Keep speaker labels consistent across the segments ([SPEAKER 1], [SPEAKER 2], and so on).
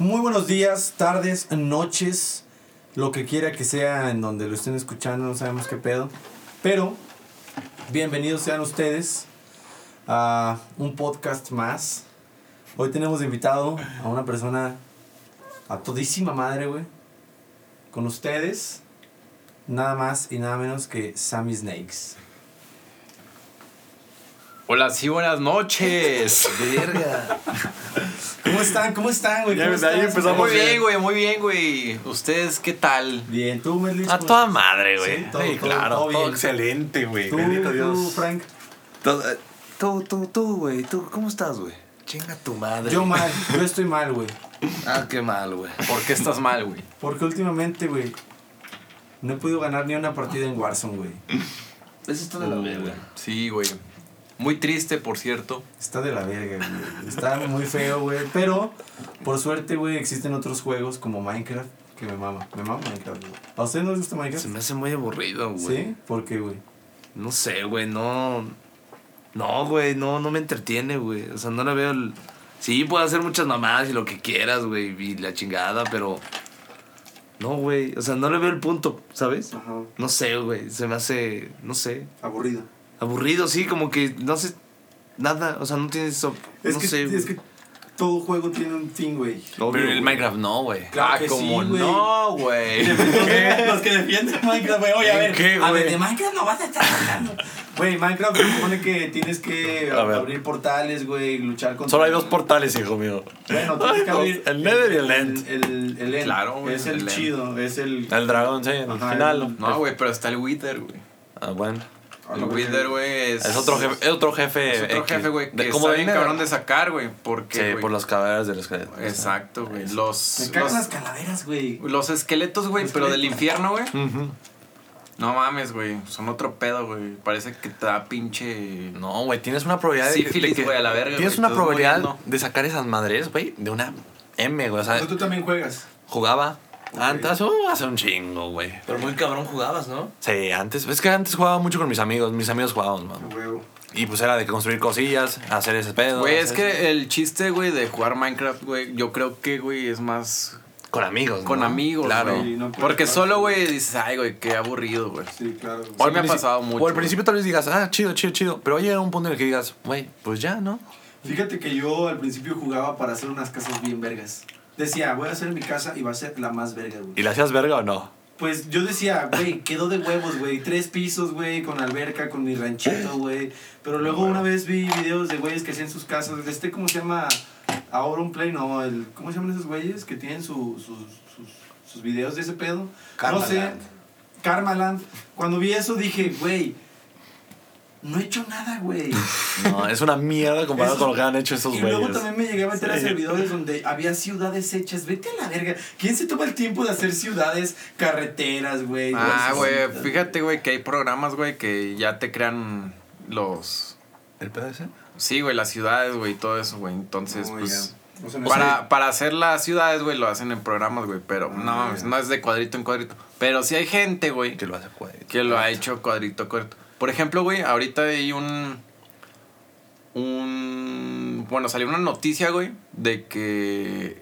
[SPEAKER 1] Muy buenos días, tardes, noches, lo que quiera que sea en donde lo estén escuchando, no sabemos qué pedo. Pero, bienvenidos sean ustedes a un podcast más. Hoy tenemos invitado a una persona a todísima madre, güey. Con ustedes, nada más y nada menos que Sammy Snakes.
[SPEAKER 2] Hola, sí, buenas noches.
[SPEAKER 1] Verga. ¿Cómo están? ¿Cómo están, güey?
[SPEAKER 2] Muy bien, güey, muy bien, güey. ¿Ustedes qué tal?
[SPEAKER 1] Bien, tú, Merlis.
[SPEAKER 3] A
[SPEAKER 1] ¿cómo
[SPEAKER 3] toda madre, güey.
[SPEAKER 1] Sí,
[SPEAKER 3] Sí,
[SPEAKER 1] todo- todo-
[SPEAKER 3] claro.
[SPEAKER 1] todo
[SPEAKER 3] Todo,
[SPEAKER 1] bien.
[SPEAKER 3] excelente, güey.
[SPEAKER 1] Tú,
[SPEAKER 3] Bendito
[SPEAKER 1] tú,
[SPEAKER 3] Dios.
[SPEAKER 1] Frank.
[SPEAKER 3] Todo- eh, Tú, tú, tú, güey. ¿Tú cómo estás, güey? Chinga tu madre.
[SPEAKER 1] Yo mal, yo estoy mal, güey.
[SPEAKER 3] Ah, qué mal, güey.
[SPEAKER 2] ¿Por qué estás mal, güey?
[SPEAKER 1] Porque últimamente, güey, no he podido ganar ni una partida en Warzone, güey.
[SPEAKER 3] Eso está de la verga.
[SPEAKER 2] Sí, güey. Muy triste, por cierto.
[SPEAKER 1] Está de la verga, güey. Está muy feo, güey. Pero, por suerte, güey, existen otros juegos como Minecraft que me mama. Me mama Minecraft, güey. ¿A ustedes no les gusta
[SPEAKER 3] Se
[SPEAKER 1] Minecraft?
[SPEAKER 3] me hace muy aburrido, güey.
[SPEAKER 1] ¿Sí? ¿Por qué, güey?
[SPEAKER 3] No sé, güey. No. No, güey. No, no me entretiene, güey. O sea, no le veo el. Sí, puedo hacer muchas mamadas y lo que quieras, güey. Y la chingada, pero. No, güey. O sea, no le veo el punto, ¿sabes?
[SPEAKER 1] Ajá.
[SPEAKER 3] No sé, güey. Se me hace. No sé.
[SPEAKER 1] Aburrido.
[SPEAKER 3] Aburrido, sí, como que no sé. Nada, o sea, no tienes eso.
[SPEAKER 1] Es,
[SPEAKER 3] no
[SPEAKER 1] que,
[SPEAKER 3] sé.
[SPEAKER 1] es que todo juego tiene un fin, güey.
[SPEAKER 2] Pero el. Minecraft no, güey.
[SPEAKER 1] Claro
[SPEAKER 2] ah,
[SPEAKER 1] que
[SPEAKER 2] como
[SPEAKER 1] sí, güey.
[SPEAKER 2] no, güey.
[SPEAKER 1] Los que defienden Minecraft, güey. Oye, a
[SPEAKER 3] ¿En
[SPEAKER 1] ver.
[SPEAKER 3] qué,
[SPEAKER 1] a ver, de Minecraft no vas a estar hablando. Güey, Minecraft se supone que tienes que abrir portales, güey, luchar contra.
[SPEAKER 3] Solo hay dos portales, hijo mío.
[SPEAKER 1] Bueno, tienes que abrir.
[SPEAKER 3] El Nether y el End.
[SPEAKER 1] El, el, el End.
[SPEAKER 2] Claro, güey,
[SPEAKER 1] Es el,
[SPEAKER 2] el End.
[SPEAKER 1] chido, es el.
[SPEAKER 3] El dragón, sí, el
[SPEAKER 1] Ajá,
[SPEAKER 3] final.
[SPEAKER 1] el-
[SPEAKER 2] No, güey, pero está el Wither, güey.
[SPEAKER 3] Ah, bueno.
[SPEAKER 2] El Wither, güey, es...
[SPEAKER 3] Es otro jefe, es otro jefe.
[SPEAKER 2] Es otro jefe, güey,
[SPEAKER 3] De
[SPEAKER 2] que
[SPEAKER 3] como
[SPEAKER 2] está bien cabrón de sacar, güey.
[SPEAKER 3] Sí,
[SPEAKER 2] Porque, güey,
[SPEAKER 3] por las cadáveres de los esqueletos.
[SPEAKER 2] Exacto, güey. Los,
[SPEAKER 1] Me cagan
[SPEAKER 2] los,
[SPEAKER 1] las calaveras, güey.
[SPEAKER 2] los esqueletos, güey, pero del infierno, güey. No mames, güey. Son otro pedo, güey. Parece que te da pinche...
[SPEAKER 3] No, güey, tienes una probabilidad de,
[SPEAKER 2] Sífilis,
[SPEAKER 3] de que.
[SPEAKER 2] güey, a la verga,
[SPEAKER 3] Tienes una probabilidad
[SPEAKER 2] muriendo.
[SPEAKER 3] de sacar esas madres, güey, de una M, güey. O sea,
[SPEAKER 1] tú también juegas.
[SPEAKER 3] jugaba. Antes, uh, hace un chingo, güey.
[SPEAKER 4] Pero muy cabrón jugabas, ¿no?
[SPEAKER 3] Sí, antes. Es que antes jugaba mucho con mis amigos. Mis amigos jugaban, man. Y pues era de construir cosillas, hacer ese pedo.
[SPEAKER 2] Güey, es
[SPEAKER 3] eso.
[SPEAKER 2] que el chiste, güey, de jugar Minecraft, güey, yo creo que, güey, es más
[SPEAKER 3] Con amigos.
[SPEAKER 2] con
[SPEAKER 3] ¿no?
[SPEAKER 2] amigos,
[SPEAKER 3] Claro.
[SPEAKER 1] no
[SPEAKER 2] Porque
[SPEAKER 1] jugar
[SPEAKER 2] solo, güey, dices, ay, güey, qué aburrido, güey.
[SPEAKER 1] Sí, claro.
[SPEAKER 2] Sí
[SPEAKER 3] al
[SPEAKER 2] me ha pasado mucho,
[SPEAKER 3] O al principio tal vez digas, ah, chido, chido, chido. Pero llega un punto en el que digas, güey, pues ya, ¿no?
[SPEAKER 1] Fíjate que yo al principio jugaba para hacer unas casas bien vergas. Decía, voy a hacer mi casa y va a ser la más verga, güey.
[SPEAKER 3] ¿Y la hacías verga o no?
[SPEAKER 1] Pues yo decía, güey, quedó de huevos, güey. Tres pisos, güey, con alberca, con mi ranchito, güey. Pero luego una vez vi videos de güeyes que hacían sus casas. Este, ¿cómo se llama? Ahora un play, no. El, ¿Cómo se llaman esos güeyes que tienen su- sus, sus, sus videos de ese pedo? No sé.
[SPEAKER 4] Karmaland.
[SPEAKER 1] Cuando vi eso dije, güey, no he hecho nada, güey.
[SPEAKER 3] No, es una mierda comparado
[SPEAKER 1] Eso-
[SPEAKER 3] con lo que han hecho estos
[SPEAKER 1] Y
[SPEAKER 3] güeyes.
[SPEAKER 1] luego también me llegué a meter a servidores donde había ciudades hechas. Vete a la verga. ¿Quién se toma el tiempo de hacer ciudades, carreteras, güey?
[SPEAKER 2] Ah, güey, fíjate, güey, que hay programas, güey, que ya te crean los...
[SPEAKER 3] ¿El ese?
[SPEAKER 2] Sí, güey, las ciudades, güey, y todo eso, güey. Entonces,
[SPEAKER 1] Oh,
[SPEAKER 2] pues...
[SPEAKER 1] ya. O sea, no
[SPEAKER 2] Para, para hacer las ciudades, güey, lo hacen en programas, güey, pero no,
[SPEAKER 1] Ah,
[SPEAKER 2] mames,
[SPEAKER 1] ya.
[SPEAKER 2] no es de cuadrito en cuadrito. Pero sí hay gente, güey,
[SPEAKER 3] Que lo hace güey.
[SPEAKER 2] que lo ha hecho cuadrito a cuadrito. Por ejemplo, güey, ahorita hay un. Un. Bueno, salió una noticia, güey, de que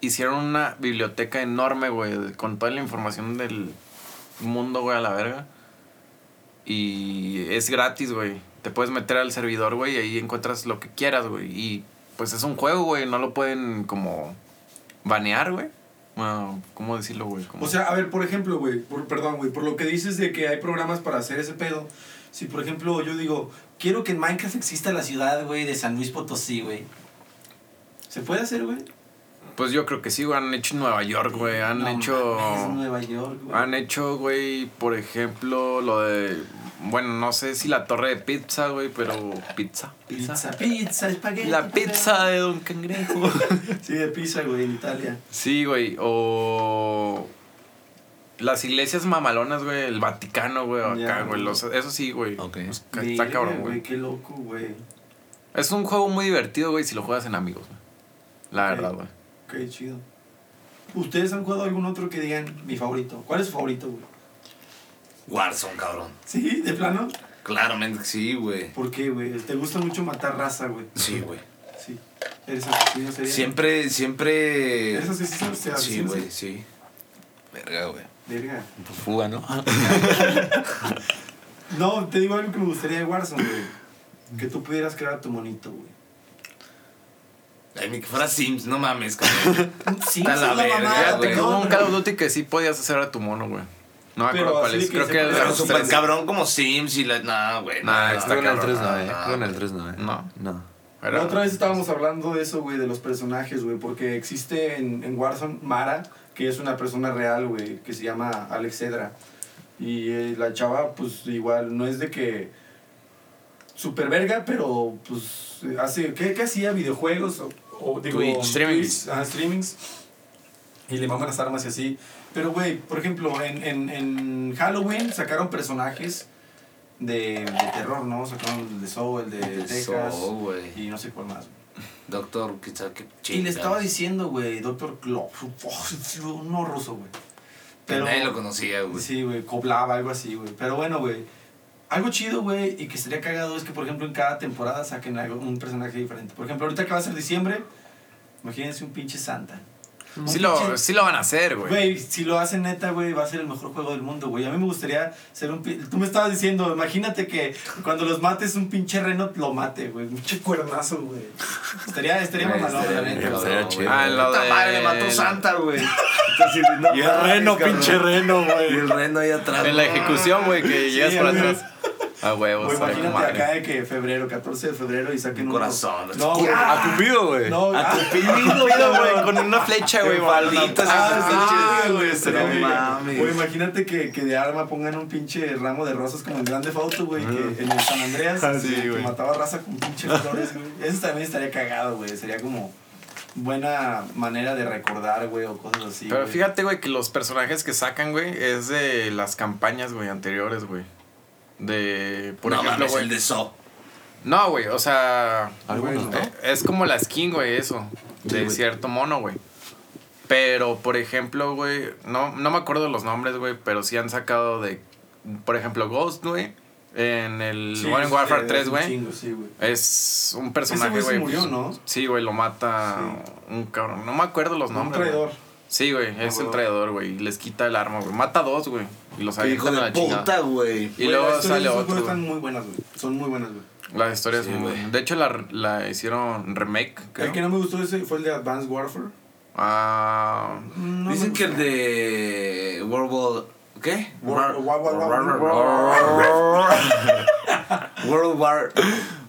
[SPEAKER 2] hicieron una biblioteca enorme, güey, con toda la información del mundo, güey, a la verga. Y es gratis, güey. Te puedes meter al servidor, güey, y ahí encuentras lo que quieras, güey. Y pues es un juego, güey, no lo pueden como banear, güey. Bueno, ¿cómo decirlo, güey?
[SPEAKER 1] O sea, a ver, por ejemplo, güey, perdón, güey, por lo que dices de que hay programas para hacer ese pedo. Si, por ejemplo, yo digo, quiero que en Minecraft exista la ciudad, güey, de San Luis Potosí, güey. ¿Se puede hacer, güey?
[SPEAKER 2] Pues yo creo que sí, güey. Han hecho en Nueva York, güey. Han
[SPEAKER 1] No
[SPEAKER 2] hecho.
[SPEAKER 1] mames, Nueva York, güey.
[SPEAKER 2] Han hecho, güey, por ejemplo, lo de. Bueno, no sé si la torre de pizza, güey, pero. Pizza.
[SPEAKER 1] Pizza, pizza, espagueti.
[SPEAKER 2] La pizza de Don Cangrejo.
[SPEAKER 1] Sí, de pizza, güey, en Italia.
[SPEAKER 2] sí, güey. O. Las iglesias mamalonas, güey. El Vaticano, güey. Acá,
[SPEAKER 1] Ya,
[SPEAKER 2] güey. los- Eso sí, güey.
[SPEAKER 3] Ok.
[SPEAKER 2] Pues, Está
[SPEAKER 1] Verga,
[SPEAKER 2] cabrón, güey.
[SPEAKER 1] Qué loco, güey.
[SPEAKER 2] Es un juego muy divertido, güey, si lo juegas en amigos, güey. La verdad, güey.
[SPEAKER 1] Qué chido. ¿Ustedes han jugado algún otro que digan mi favorito? ¿Cuál es su favorito, güey?
[SPEAKER 4] Warzone, cabrón.
[SPEAKER 1] ¿Sí? ¿De plano?
[SPEAKER 4] Claramente que sí, güey.
[SPEAKER 1] ¿Por qué, güey? ¿Te gusta mucho matar raza, güey?
[SPEAKER 4] Sí, güey.
[SPEAKER 1] Sí. ¿Eres asesino serial?
[SPEAKER 3] Siempre, siempre.
[SPEAKER 1] ¿Eres asesino serial?
[SPEAKER 3] Sí, güey, sí. Verga, güey.
[SPEAKER 1] Verga.
[SPEAKER 5] Pues fuga, ¿no?
[SPEAKER 1] No, te digo algo que me gustaría de Warzone, güey. Que tú pudieras crear tu monito, güey.
[SPEAKER 3] Ay, ni que fuera Sims, no mames, cabrón. Está la verga, güey.
[SPEAKER 2] hubo un Call of Duty que sí podías hacer a tu mono, güey. No me acuerdo cuál es. Creo que el
[SPEAKER 3] Pero super
[SPEAKER 2] 3.
[SPEAKER 3] cabrón como Sims y la. No, güey.
[SPEAKER 2] Nah,
[SPEAKER 3] no,
[SPEAKER 2] está
[SPEAKER 5] en el
[SPEAKER 2] cabrón.
[SPEAKER 5] 3 no, eh.
[SPEAKER 3] no,
[SPEAKER 5] en el 3 no, eh.
[SPEAKER 2] No.
[SPEAKER 5] No.
[SPEAKER 2] Era-
[SPEAKER 1] La otra vez estábamos hablando de eso, güey, de los personajes, güey, porque existe en, en Warzone Mara, que es una persona real, güey, que se llama Alex Edra. Y eh, la chava, pues igual, no es de que super verga, pero pues hace, ¿qué, qué hacía? ¿Videojuegos? O, o, digo,
[SPEAKER 2] Twitch, streamings.
[SPEAKER 1] Twitch, ajá, streamings. Y le maman las armas y así. Pero, güey, por ejemplo, en, en, en Halloween sacaron personajes de, de terror, ¿no? Sacaron el de Saw, el de
[SPEAKER 3] De
[SPEAKER 1] Texas.
[SPEAKER 3] Güey.
[SPEAKER 1] Y no sé cuál más.
[SPEAKER 3] Doctor, quizá que
[SPEAKER 1] Y le estaba diciendo, güey, Doctor Claw. No ruso, güey.
[SPEAKER 3] Pero nadie lo conocía, güey.
[SPEAKER 1] Sí, güey, coblaba, algo así, güey. Pero bueno, güey. Algo chido, güey, y que sería cagado es que, por ejemplo, en cada temporada saquen algo, un personaje diferente. Por ejemplo, ahorita que va a ser diciembre, imagínense un pinche Santa. Un
[SPEAKER 2] Sí lo, sí lo van a hacer, güey.
[SPEAKER 1] Güey, si lo hacen neta, güey, va a ser el mejor juego del mundo, güey. A mí me gustaría ser un... Tú me estabas diciendo, imagínate que cuando los mates un pinche reno lo mate, güey. Un pinche cuernazo, güey. Estaría, estaría
[SPEAKER 3] Güey,
[SPEAKER 1] mamalón,
[SPEAKER 3] estaría.
[SPEAKER 5] Estaría chido.
[SPEAKER 2] Ah, lo
[SPEAKER 3] Puta
[SPEAKER 2] de-
[SPEAKER 3] madre, le mató Santa, güey.
[SPEAKER 5] Y el reno, pinche reno,
[SPEAKER 3] Y
[SPEAKER 5] güey.
[SPEAKER 3] el reno ahí atrás.
[SPEAKER 2] En la ejecución, güey, que llegas por atrás. A huevos,
[SPEAKER 1] Güey, imagínate
[SPEAKER 2] madre.
[SPEAKER 1] acá de que febrero, 14 de febrero y saquen
[SPEAKER 3] Un corazón.
[SPEAKER 1] No, güey.
[SPEAKER 5] A Cupido, güey.
[SPEAKER 1] No,
[SPEAKER 2] A
[SPEAKER 1] ah,
[SPEAKER 2] tu pido, güey, con una flecha, güey.
[SPEAKER 3] Falditas,
[SPEAKER 1] Ah, güey,
[SPEAKER 3] no mames.
[SPEAKER 1] Güey, imagínate que, que de arma pongan un pinche ramo de rosas como en Grande Foto, güey, que en el San Andreas,
[SPEAKER 5] Ah, sí,
[SPEAKER 1] que mataba raza con pinches flores, güey. Eso también estaría cagado, güey. Sería como buena manera de recordar, güey, o cosas así.
[SPEAKER 2] Pero fíjate, güey, que los personajes que sacan, güey, es de las campañas, güey, anteriores, güey. De, por
[SPEAKER 3] no
[SPEAKER 2] ejemplo,
[SPEAKER 3] mames,
[SPEAKER 2] güey.
[SPEAKER 3] el de So.
[SPEAKER 2] No, güey, o sea.
[SPEAKER 5] Algunos, ¿no?
[SPEAKER 2] eh, Es como la skin, güey, eso. De cierto mono, güey. Pero, por ejemplo, güey. No, no me acuerdo los nombres, güey. Pero sí han sacado de. Por ejemplo, Ghost, güey. En el
[SPEAKER 1] Sí,
[SPEAKER 2] Modern Warfare
[SPEAKER 1] es
[SPEAKER 2] 3,
[SPEAKER 1] un
[SPEAKER 2] güey.
[SPEAKER 1] sí.
[SPEAKER 2] Es un personaje,
[SPEAKER 1] güey murió,
[SPEAKER 2] pues,
[SPEAKER 1] ¿no?
[SPEAKER 2] Sí, güey, lo mata un cabrón. No me acuerdo los
[SPEAKER 1] Un
[SPEAKER 2] nombres. güey.
[SPEAKER 1] traidor.
[SPEAKER 2] Sí, güey, es el
[SPEAKER 1] huevo.
[SPEAKER 2] traidor, güey. Les quita el arma, güey. Mata a dos, güey. Y los avientan a la chingada.
[SPEAKER 3] puta, güey.
[SPEAKER 2] Y luego
[SPEAKER 1] las historias
[SPEAKER 2] sale otro. güey.
[SPEAKER 1] están muy buenas, güey. Son muy buenas, güey.
[SPEAKER 2] La historia
[SPEAKER 3] Sí,
[SPEAKER 2] es muy
[SPEAKER 3] güey.
[SPEAKER 2] buena. De hecho, la, la hicieron remake, creo.
[SPEAKER 1] El que no me gustó ese fue el de Advanced Warfare.
[SPEAKER 2] Ah,
[SPEAKER 1] No
[SPEAKER 3] Dicen que el de World War... ¿Qué?
[SPEAKER 1] War- War-
[SPEAKER 3] World War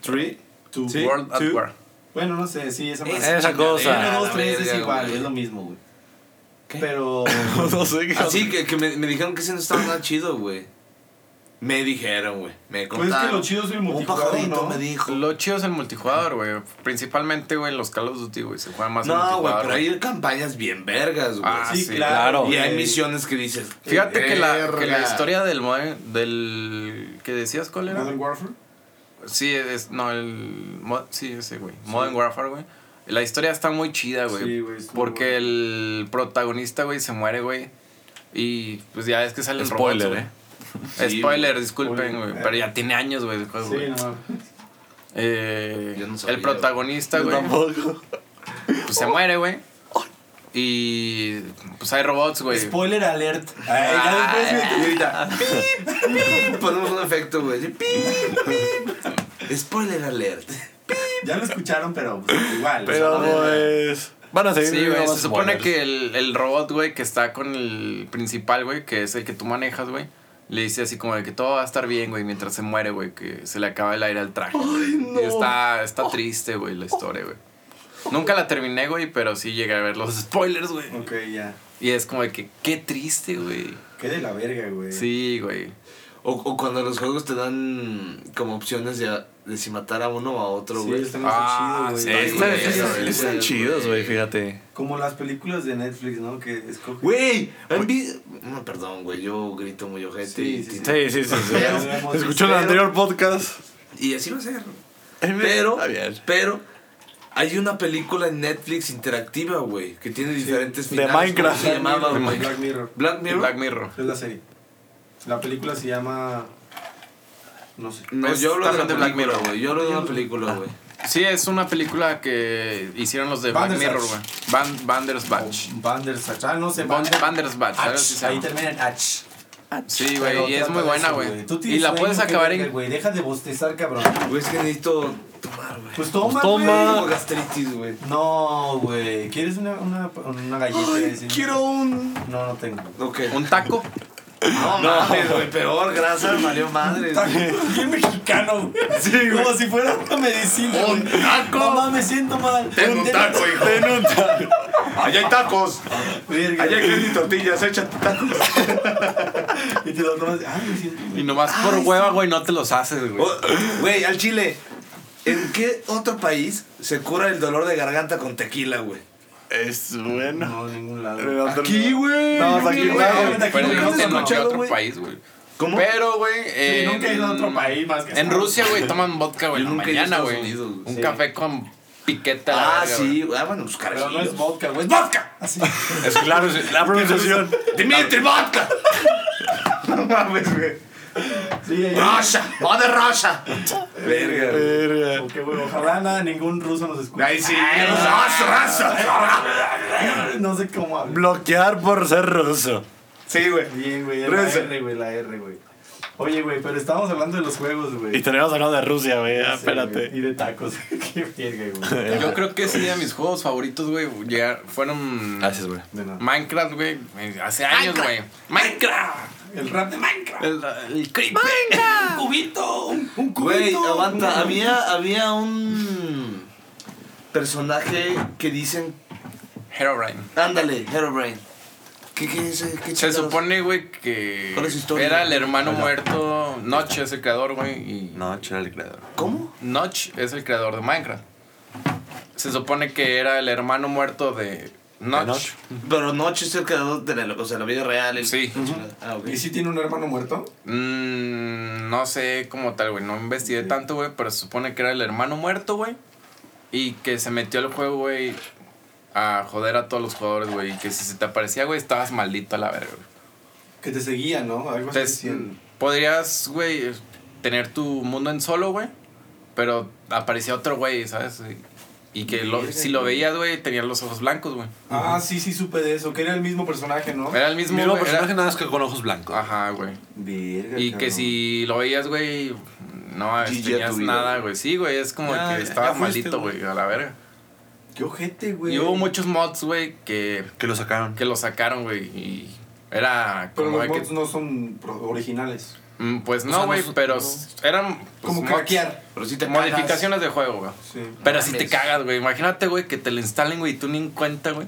[SPEAKER 3] 3.
[SPEAKER 1] Two.
[SPEAKER 5] Sí.
[SPEAKER 2] World at. War.
[SPEAKER 1] Bueno, no sé, sí, esa.
[SPEAKER 5] Esa cosa.
[SPEAKER 1] Uno, dos, tres es igual, es lo mismo, güey.
[SPEAKER 3] ¿Qué?
[SPEAKER 1] Pero.
[SPEAKER 5] No sé qué.
[SPEAKER 3] Así que, que me, me dijeron que ese no estaba nada chido, güey. Me dijeron, güey. Me
[SPEAKER 1] Pues es
[SPEAKER 3] contaron.
[SPEAKER 1] que lo chido es el
[SPEAKER 3] Un
[SPEAKER 1] multijugador,
[SPEAKER 3] pajarito
[SPEAKER 1] ¿no?
[SPEAKER 3] me dijo.
[SPEAKER 2] Lo chido es el multijugador, güey. Principalmente, güey, los Call of Duty, güey. Se juega más el
[SPEAKER 3] No, güey,
[SPEAKER 2] multijugador.
[SPEAKER 3] pero
[SPEAKER 2] güey.
[SPEAKER 3] hay campañas bien vergas, güey.
[SPEAKER 2] Ah,
[SPEAKER 1] Sí,
[SPEAKER 2] sí,
[SPEAKER 1] claro.
[SPEAKER 3] y hay misiones que dices.
[SPEAKER 2] Fíjate que la, que la historia del del que decías cuál era?
[SPEAKER 1] Modern Warfare.
[SPEAKER 2] Sí, es no el mod- sí ese güey, Modern Warfare, güey. La historia está muy chida, güey.
[SPEAKER 1] Sí, güey,
[SPEAKER 2] porque
[SPEAKER 1] bueno.
[SPEAKER 2] el protagonista, güey, se muere, güey. Y pues ya es que salen
[SPEAKER 5] Spoiler,
[SPEAKER 2] robots,
[SPEAKER 5] eh.
[SPEAKER 2] güey.
[SPEAKER 3] Sí,
[SPEAKER 2] Spoiler, disculpen, güey. Pero ya tiene años, güey,
[SPEAKER 1] Sí,
[SPEAKER 2] güey.
[SPEAKER 1] no.
[SPEAKER 2] Eh,
[SPEAKER 3] Yo no sabía,
[SPEAKER 2] el protagonista, güey,
[SPEAKER 5] tampoco.
[SPEAKER 2] pues se muere, güey. Y pues hay robots, güey.
[SPEAKER 1] Spoiler alert. Ay, ya después,
[SPEAKER 3] Y
[SPEAKER 1] güey.
[SPEAKER 3] ahorita, pip, pip, ponemos un efecto, güey. Pip, pip. Spoiler alert.
[SPEAKER 1] Ya lo escucharon, pero pues, igual.
[SPEAKER 5] Pero
[SPEAKER 1] o sea,
[SPEAKER 5] pues. Van a seguir.
[SPEAKER 2] Sí, güey, se supone
[SPEAKER 5] spoilers.
[SPEAKER 2] que el, el robot, güey, que está con el principal, güey, que es el que tú manejas, güey, le dice así como de que todo va a estar bien, güey, mientras se muere, güey, que se le acaba el aire al traje. güey. Y está, está triste, güey, la historia, güey. Nunca la terminé, güey, pero sí llegué a ver los spoilers, güey.
[SPEAKER 1] Ok, ya.
[SPEAKER 2] Y es como de que, qué triste, güey.
[SPEAKER 1] Qué de la verga, güey.
[SPEAKER 2] Sí, güey.
[SPEAKER 3] O, o cuando los juegos te dan como opciones de, de si matar a uno o a otro,
[SPEAKER 1] Sí,
[SPEAKER 3] güey.
[SPEAKER 1] está muy
[SPEAKER 2] Ah,
[SPEAKER 1] chido,
[SPEAKER 2] sí,
[SPEAKER 1] güey.
[SPEAKER 2] está-
[SPEAKER 1] Está-
[SPEAKER 2] eso,
[SPEAKER 1] está-
[SPEAKER 2] güey.
[SPEAKER 5] Están chidos, güey, fíjate.
[SPEAKER 1] Como las películas de Netflix, ¿no? Que escogen.
[SPEAKER 3] Güey, ¿han vi- No, perdón, güey, yo grito muy ojete.
[SPEAKER 1] Sí,
[SPEAKER 3] y-
[SPEAKER 1] sí, sí.
[SPEAKER 5] Sí, sí, sí. sí. Escuchó el anterior podcast.
[SPEAKER 3] Y así va a ser. Pero, pero, hay una película en Netflix interactiva, güey, que tiene diferentes
[SPEAKER 5] De
[SPEAKER 3] finales.
[SPEAKER 5] Minecraft.
[SPEAKER 3] ¿Cómo se llamaba,
[SPEAKER 1] Black Mirror. Black Mirror.
[SPEAKER 3] Black Mirror.
[SPEAKER 1] Es la serie. La película se llama. No sé.
[SPEAKER 3] No,
[SPEAKER 2] Es-
[SPEAKER 3] yo hablo de la
[SPEAKER 2] de Black Mirror.
[SPEAKER 3] güey. Yo hablo de una película, güey.
[SPEAKER 2] Sí, es una película que hicieron los de Black. Mirror, güey. Van, Bandersbatch.
[SPEAKER 1] Bandersnatch. Ah, no sé.
[SPEAKER 2] Ban-
[SPEAKER 1] Bander-
[SPEAKER 2] Bandersbatch,
[SPEAKER 1] Ach, Ahí termina en H.
[SPEAKER 2] Sí, güey, y es muy buena, güey. Y la puedes acabar en...
[SPEAKER 1] güey. Deja de bostezar, cabrón.
[SPEAKER 3] Güey, es que necesito tomar, güey.
[SPEAKER 1] Pues toma,
[SPEAKER 5] Toma.
[SPEAKER 1] güey.
[SPEAKER 3] Gastritis, güey.
[SPEAKER 1] No, güey. ¿Quieres una, una, una galleta? Así?
[SPEAKER 5] un.
[SPEAKER 1] No, no tengo.
[SPEAKER 3] Ok.
[SPEAKER 2] Un taco.
[SPEAKER 3] No, mames, güey. Peor, grasa, valió madre.
[SPEAKER 1] Bien mexicano, güey. Sí, Como si fuera una medicina. Un taco. No me siento mal.
[SPEAKER 4] Tengo un taco, hijo.
[SPEAKER 5] Ten un taco.
[SPEAKER 4] Allá hay tacos.
[SPEAKER 1] Verga.
[SPEAKER 4] Allá hay queso y tortillas. Échate tacos.
[SPEAKER 1] Y te lo tomas. Ay, me siento
[SPEAKER 2] Y nomás por hueva, güey, no te los haces, güey.
[SPEAKER 3] Oh, Güey, al chile. ¿En qué otro país se cura el dolor de garganta con tequila, güey?
[SPEAKER 5] Es bueno.
[SPEAKER 1] No, en ningún lado.
[SPEAKER 3] Aquí, güey.
[SPEAKER 5] No, aquí, güey.
[SPEAKER 2] Pero
[SPEAKER 1] nunca
[SPEAKER 2] no qué
[SPEAKER 1] escuchado,
[SPEAKER 2] otro
[SPEAKER 1] güey?
[SPEAKER 2] país, güey.
[SPEAKER 3] ¿Cómo?
[SPEAKER 2] Pero, güey.
[SPEAKER 1] Sí,
[SPEAKER 2] en-
[SPEAKER 1] nunca he ido a otro país más que
[SPEAKER 2] En
[SPEAKER 1] Estados
[SPEAKER 2] Rusia, güey, toman vodka, güey, en la
[SPEAKER 3] nunca he ido a
[SPEAKER 2] mañana, güey. Un
[SPEAKER 1] sí.
[SPEAKER 2] café con piqueta.
[SPEAKER 3] Ah,
[SPEAKER 2] güey.
[SPEAKER 3] sí. Ah, bueno, pues
[SPEAKER 1] Pero no es vodka, güey. ¡Es vodka! Así.
[SPEAKER 5] Es claro, es la pronunciación.
[SPEAKER 3] ¡Dimitri vodka! no mames, güey.
[SPEAKER 1] Sí.
[SPEAKER 3] ¡Russia! ¡Va de Russia! Verga.
[SPEAKER 5] Verga.
[SPEAKER 1] Güey. Ojalá nada, ningún ruso nos escuche.
[SPEAKER 3] Ahí sí. ¡Russia, Russia!
[SPEAKER 1] No sé cómo hablar.
[SPEAKER 5] Bloquear por ser ruso.
[SPEAKER 3] Sí, güey.
[SPEAKER 1] Bien, güey. La. R, güey. La R, güey. Oye, güey, pero estábamos hablando de los juegos, güey.
[SPEAKER 5] Y tenemos hablando de Rusia, güey.
[SPEAKER 1] Sí,
[SPEAKER 5] Espérate.
[SPEAKER 1] Y de tacos. Qué verga, güey.
[SPEAKER 2] Yo creo que sí, de mis juegos favoritos, güey, fueron
[SPEAKER 5] Gracias, güey.
[SPEAKER 2] Minecraft, güey. Hace años, güey. Minecraft.
[SPEAKER 1] El rap de Minecraft.
[SPEAKER 2] El, el creeper.
[SPEAKER 1] Un cubito. Un, un cubito.
[SPEAKER 3] Güey, aguanta.
[SPEAKER 1] Un-
[SPEAKER 3] Había, había un personaje que dicen.
[SPEAKER 2] Herobrine.
[SPEAKER 3] Ándale, Herobrine. ¿Qué, qué es? ¿Qué
[SPEAKER 2] Se supone, güey, que
[SPEAKER 3] ¿Cuál es historia?
[SPEAKER 2] era el hermano muerto. Notch es el creador, güey. Y
[SPEAKER 5] No, era el creador.
[SPEAKER 3] ¿Cómo?
[SPEAKER 2] Notch es el creador de Minecraft. Se supone que era el hermano muerto de Notch.
[SPEAKER 5] Notch?
[SPEAKER 3] Pero Noche es el creador de la, o sea, la vida real. el-
[SPEAKER 2] Sí.
[SPEAKER 3] Ah, ok.
[SPEAKER 1] ¿Y si tiene un hermano muerto?
[SPEAKER 2] Mm, no sé cómo tal, güey. No investigué tanto, güey. Pero se supone que era el hermano muerto, güey. Y que se metió al juego, güey. A joder a todos los jugadores, güey. Y que si se te aparecía, güey, estabas maldito a la verga, güey.
[SPEAKER 1] Que te seguía, ¿no? Algo así.
[SPEAKER 2] Podrías, güey, tener tu mundo en solo, güey. Pero aparecía otro güey, ¿sabes? Y que lo- si lo veías, güey, tenías los ojos blancos, güey.
[SPEAKER 1] Ah, sí, sí, supe de eso. Que era el mismo personaje, ¿no?
[SPEAKER 2] Era el mismo,
[SPEAKER 5] Mismo
[SPEAKER 2] güey,
[SPEAKER 5] personaje,
[SPEAKER 2] era-
[SPEAKER 5] nada más que con ojos blancos.
[SPEAKER 2] Ajá, güey. Y que si lo veías, güey, no tenías nada,
[SPEAKER 3] güey.
[SPEAKER 2] Sí, güey, es como
[SPEAKER 5] Ya,
[SPEAKER 2] que
[SPEAKER 5] fuiste,
[SPEAKER 2] maldito,
[SPEAKER 5] güey.
[SPEAKER 2] a la verga.
[SPEAKER 1] Qué ojete, güey.
[SPEAKER 2] Y hubo muchos mods, güey, que,
[SPEAKER 5] Que lo sacaron.
[SPEAKER 2] que lo sacaron, güey. Y era
[SPEAKER 1] Pero
[SPEAKER 2] como
[SPEAKER 1] los
[SPEAKER 2] que-
[SPEAKER 1] mods no son originales.
[SPEAKER 2] Mm, Pues
[SPEAKER 1] o
[SPEAKER 2] no,
[SPEAKER 1] sea,
[SPEAKER 2] güey,
[SPEAKER 1] no son-
[SPEAKER 2] pero
[SPEAKER 1] no.
[SPEAKER 2] eran... pues,
[SPEAKER 1] Como craquear.
[SPEAKER 3] Pero si te
[SPEAKER 2] Modificaciones de juego, güey.
[SPEAKER 1] Sí.
[SPEAKER 2] Pero si te cagas, güey. Imagínate, güey, que te lo instalen, güey, y tú ni en cuenta, güey.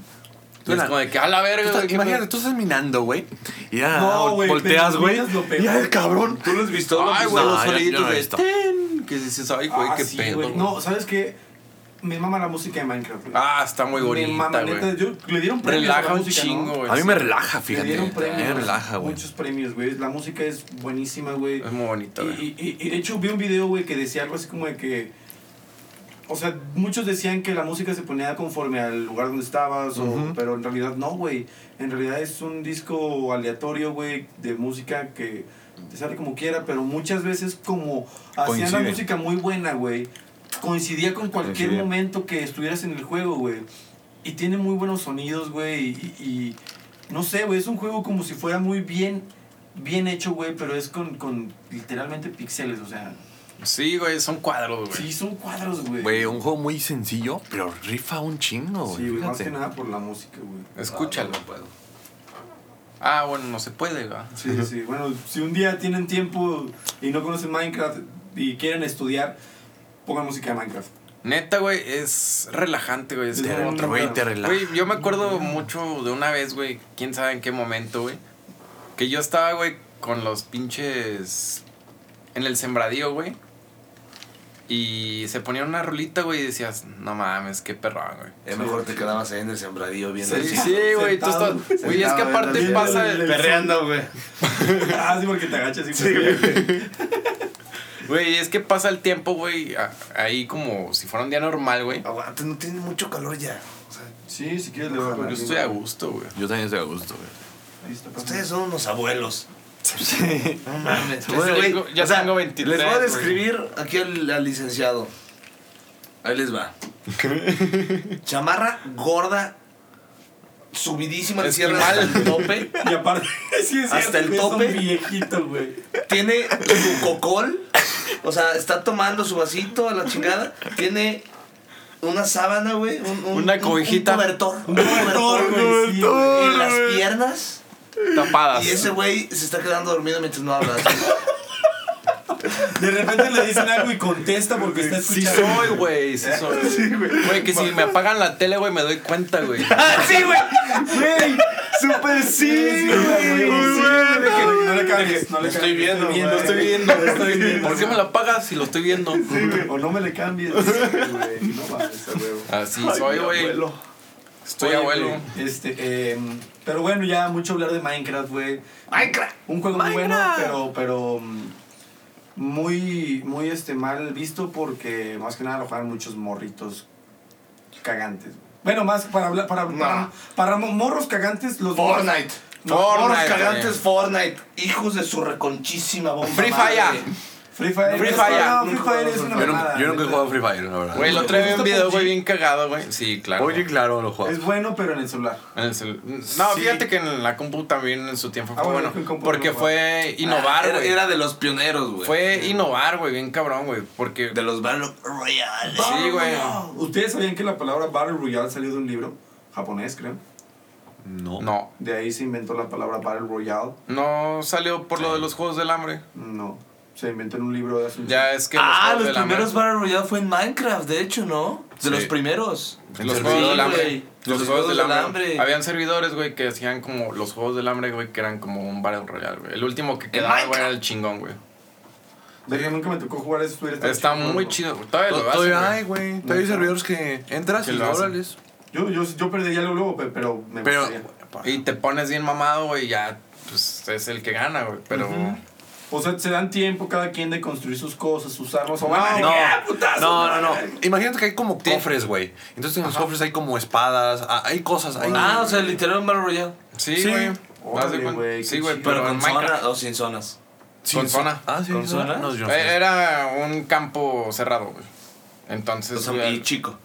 [SPEAKER 2] Y es como de que a la
[SPEAKER 5] Tú
[SPEAKER 2] verga,
[SPEAKER 5] estás-
[SPEAKER 2] güey. ¿qué
[SPEAKER 5] imagínate, tú estás minando, güey. Y ya
[SPEAKER 1] No, güey,
[SPEAKER 5] volteas, güey. Y ya el cabrón.
[SPEAKER 3] ¿Tú lo has visto? ¿Lo has
[SPEAKER 2] Ay, güey,
[SPEAKER 5] No,
[SPEAKER 2] los soniditos
[SPEAKER 5] no
[SPEAKER 2] de Que dices, ay, güey,
[SPEAKER 1] Ah,
[SPEAKER 2] qué
[SPEAKER 1] sí,
[SPEAKER 2] pedo.
[SPEAKER 1] No, ¿sabes qué? Me mama la música de Minecraft, güey.
[SPEAKER 2] Ah, está muy
[SPEAKER 1] Me
[SPEAKER 2] bonita,
[SPEAKER 1] mama, neta,
[SPEAKER 2] güey.
[SPEAKER 1] yo- le dieron premios a
[SPEAKER 2] Relaja
[SPEAKER 1] la
[SPEAKER 2] un
[SPEAKER 1] música,
[SPEAKER 2] chingo,
[SPEAKER 1] ¿no?
[SPEAKER 5] A mí me relaja,
[SPEAKER 1] Le
[SPEAKER 5] fíjate.
[SPEAKER 1] dieron
[SPEAKER 5] A mí
[SPEAKER 1] premios.
[SPEAKER 5] me relaja, güey.
[SPEAKER 1] Muchos premios, güey. La música es buenísima, güey.
[SPEAKER 2] Es muy bonita,
[SPEAKER 1] Y,
[SPEAKER 2] güey.
[SPEAKER 1] y, y de hecho vi un video, güey, que decía algo así como de que... O sea, muchos decían que la música se ponía conforme al lugar donde estabas, o-
[SPEAKER 5] Ujú.
[SPEAKER 1] pero en realidad no, güey. En realidad es un disco aleatorio, güey, de música que te sale como quiera, pero muchas veces como hacían la música muy buena, güey, coincidía con cualquier
[SPEAKER 5] Coincidía.
[SPEAKER 1] momento que estuvieras en el juego, güey. Y tiene muy buenos sonidos, güey, y, y- no sé, güey, es un juego como si fuera muy bien, bien hecho, güey, pero es con, con literalmente píxeles, o sea,
[SPEAKER 2] Sí, güey, son cuadros, güey.
[SPEAKER 1] sí, son cuadros, güey.
[SPEAKER 5] Güey, un juego muy sencillo, pero rifa un chingo, güey.
[SPEAKER 1] Sí, güey, más que nada por la música, güey.
[SPEAKER 2] Escúchalo.
[SPEAKER 3] No, no puedo.
[SPEAKER 2] Ah, bueno, no se puede, güey.
[SPEAKER 1] Sí, sí, bueno, si un día tienen tiempo y no conocen Minecraft y quieren estudiar, pongan música de Minecraft.
[SPEAKER 2] Neta, güey, es relajante, güey. Es
[SPEAKER 1] Te
[SPEAKER 2] como otra
[SPEAKER 5] Güey, te relaja.
[SPEAKER 2] Güey, yo me acuerdo mucho de una vez, güey, quién sabe en qué momento, güey, que yo estaba, güey, con los pinches en el sembradío, güey. Y se ponía una rolita, güey, y decías, no mames, qué perrón, güey.
[SPEAKER 3] Es mejor te quedabas ahí en el sembradío viendo
[SPEAKER 1] Sí,
[SPEAKER 3] el
[SPEAKER 2] Sí, güey, tú estás... Güey, es que aparte pasa...
[SPEAKER 3] Perreando, güey.
[SPEAKER 1] ah, sí, porque te agachas y sí,
[SPEAKER 2] Güey, es que pasa el tiempo, güey, ahí como si fuera un día normal, güey.
[SPEAKER 3] Aguanta, no tiene mucho calor ya. O sea,
[SPEAKER 1] Sí, si quieres le voy a
[SPEAKER 2] Yo estoy a gusto, güey.
[SPEAKER 5] Yo también estoy a gusto, güey.
[SPEAKER 1] Ahí está, pasa.
[SPEAKER 3] ustedes son unos abuelos.
[SPEAKER 5] Sí.
[SPEAKER 3] No mames. Pues, güey,
[SPEAKER 2] tengo- ya
[SPEAKER 3] o sea,
[SPEAKER 2] tengo 23,
[SPEAKER 3] Les voy a
[SPEAKER 2] güey.
[SPEAKER 3] describir aquí al, al licenciado. Ahí les va. Chamarra gorda, subidísima, le cierra hasta el tope.
[SPEAKER 1] Y aparte, sí es
[SPEAKER 3] Hasta
[SPEAKER 1] cierto,
[SPEAKER 3] el
[SPEAKER 1] es un
[SPEAKER 3] tope.
[SPEAKER 1] viejito, güey.
[SPEAKER 3] Tiene su cocol. O sea, está tomando su vasito a la chingada. Tiene una sábana, güey. un- un-
[SPEAKER 2] Una
[SPEAKER 3] un-
[SPEAKER 2] cobijita.
[SPEAKER 3] Un cobertor. Un
[SPEAKER 1] Cobertor,
[SPEAKER 3] cobertor
[SPEAKER 1] güey, sí,
[SPEAKER 3] en las piernas.
[SPEAKER 2] Tapadas.
[SPEAKER 3] Y ese güey se está quedando dormido mientras no habla.
[SPEAKER 1] De repente le dicen algo y contesta porque está
[SPEAKER 2] Sí
[SPEAKER 1] escuchando.
[SPEAKER 2] soy, güey, sí soy. güey. que si me apagan la tele, güey, me doy cuenta, güey.
[SPEAKER 3] ¡Ah, sí, güey! ¡Güey! ¡Súper sí, güey!
[SPEAKER 1] No le cambies, no le
[SPEAKER 3] Estoy
[SPEAKER 1] cambies,
[SPEAKER 3] viendo,
[SPEAKER 1] estoy
[SPEAKER 3] güey.
[SPEAKER 1] estoy viendo, estoy viendo.
[SPEAKER 2] ¿Por qué me la apagas si lo estoy viendo?
[SPEAKER 1] O no me le cambies. güey. No mames, huevo.
[SPEAKER 2] Así soy, güey. Estoy
[SPEAKER 1] Oye,
[SPEAKER 2] abuelo.
[SPEAKER 1] güey, Este, eh, pero bueno, ya mucho hablar de Minecraft, güey.
[SPEAKER 3] ¡Minecraft!
[SPEAKER 1] Un juego muy bueno, pero, pero mm, muy, muy este, mal visto porque más que nada lo juegan muchos morritos cagantes. Bueno, más para hablar, para, para, para mo- morros cagantes, los
[SPEAKER 3] Fortnite.
[SPEAKER 1] No,
[SPEAKER 3] Fortnite.
[SPEAKER 2] Fortnite,
[SPEAKER 3] cagantes. Fortnite. Hijos de su reconchísima bomba.
[SPEAKER 2] Free. Fire.
[SPEAKER 1] Free Fire.
[SPEAKER 2] Free Fire.
[SPEAKER 1] No, Free
[SPEAKER 3] Nunca
[SPEAKER 1] Fire
[SPEAKER 3] he
[SPEAKER 1] es
[SPEAKER 3] jugado
[SPEAKER 1] una
[SPEAKER 5] Yo,
[SPEAKER 1] mamada,
[SPEAKER 5] nunca- yo nunca he
[SPEAKER 1] neta.
[SPEAKER 5] jugado Free Fire, la verdad.
[SPEAKER 2] Güey, lo
[SPEAKER 1] ¿Te
[SPEAKER 2] trae
[SPEAKER 1] gusta
[SPEAKER 2] un video, güey, bien cagado, güey. Sí, claro.
[SPEAKER 5] Oye, claro, lo juego.
[SPEAKER 1] Es bueno, pero en el celular.
[SPEAKER 2] En el cel- No,
[SPEAKER 1] Sí.
[SPEAKER 2] fíjate que en la compu también en su tiempo fue
[SPEAKER 1] Ah, bueno,
[SPEAKER 2] bueno.
[SPEAKER 1] en compu
[SPEAKER 2] Porque
[SPEAKER 1] no,
[SPEAKER 2] fue innovar,
[SPEAKER 3] Ah, era,
[SPEAKER 2] güey.
[SPEAKER 3] era de los pioneros, güey.
[SPEAKER 2] Fue innovar, güey, bien cabrón, güey. Porque.
[SPEAKER 3] de los Battle Royale.
[SPEAKER 2] Sí, güey.
[SPEAKER 1] ¿Ustedes sabían que la palabra Battle Royale salió de un libro japonés, creo?
[SPEAKER 5] No.
[SPEAKER 2] No.
[SPEAKER 1] De ahí se inventó la palabra Battle Royale.
[SPEAKER 2] No salió por lo de los juegos del hambre.
[SPEAKER 1] No, se inventó en un libro de hace un
[SPEAKER 2] Ya es que.
[SPEAKER 3] Ah,
[SPEAKER 2] juegos
[SPEAKER 3] los
[SPEAKER 2] del hambre-
[SPEAKER 3] primeros Battle Royale fue en Minecraft, de hecho, ¿no? De
[SPEAKER 2] Sí.
[SPEAKER 3] los primeros.
[SPEAKER 2] Los
[SPEAKER 5] Sí,
[SPEAKER 2] juegos del hambre.
[SPEAKER 3] güey.
[SPEAKER 2] Los, juegos del hambre. Habían servidores, güey, que hacían como los juegos del hambre, güey, que eran como un Battle Royale, güey. El último que quedaba, güey, era el chingón, güey.
[SPEAKER 1] De que nunca me tocó jugar eso.
[SPEAKER 2] Está
[SPEAKER 1] chingón,
[SPEAKER 2] muy chido, güey. Todavía lo hacen,
[SPEAKER 5] Todavía hay,
[SPEAKER 2] güey.
[SPEAKER 5] Todavía hay servidores que entras
[SPEAKER 2] Que
[SPEAKER 5] y
[SPEAKER 2] lo
[SPEAKER 5] órales.
[SPEAKER 1] Yo, yo, yo perdería luego, luego, pe- pero me
[SPEAKER 5] Pero.
[SPEAKER 1] gustaría.
[SPEAKER 2] Y te pones bien mamado, güey, y ya, pues, es el que gana, güey. Pero.
[SPEAKER 1] O sea, se dan tiempo cada quien de construir sus cosas, sus armas. O
[SPEAKER 2] No,
[SPEAKER 1] van a-
[SPEAKER 5] No,
[SPEAKER 1] ¡Ah, putazo!
[SPEAKER 5] no, no, no. Imagínate que hay como cofres, güey. Entonces en los cofres hay como espadas, ah, hay cosas, hay...
[SPEAKER 3] Ah, o sea, literal un Battle Royale.
[SPEAKER 2] Sí, güey. Sí, güey, pero,
[SPEAKER 3] con
[SPEAKER 2] Minecraft.
[SPEAKER 3] zona o sin zonas.
[SPEAKER 5] Sí,
[SPEAKER 2] con zona.
[SPEAKER 5] Ah, sí.
[SPEAKER 3] ¿Con
[SPEAKER 5] sí,
[SPEAKER 3] zona?
[SPEAKER 5] No, yo.
[SPEAKER 2] Eh, Era un campo cerrado, güey. Entonces,
[SPEAKER 3] O sea,
[SPEAKER 2] güey,
[SPEAKER 3] y chico.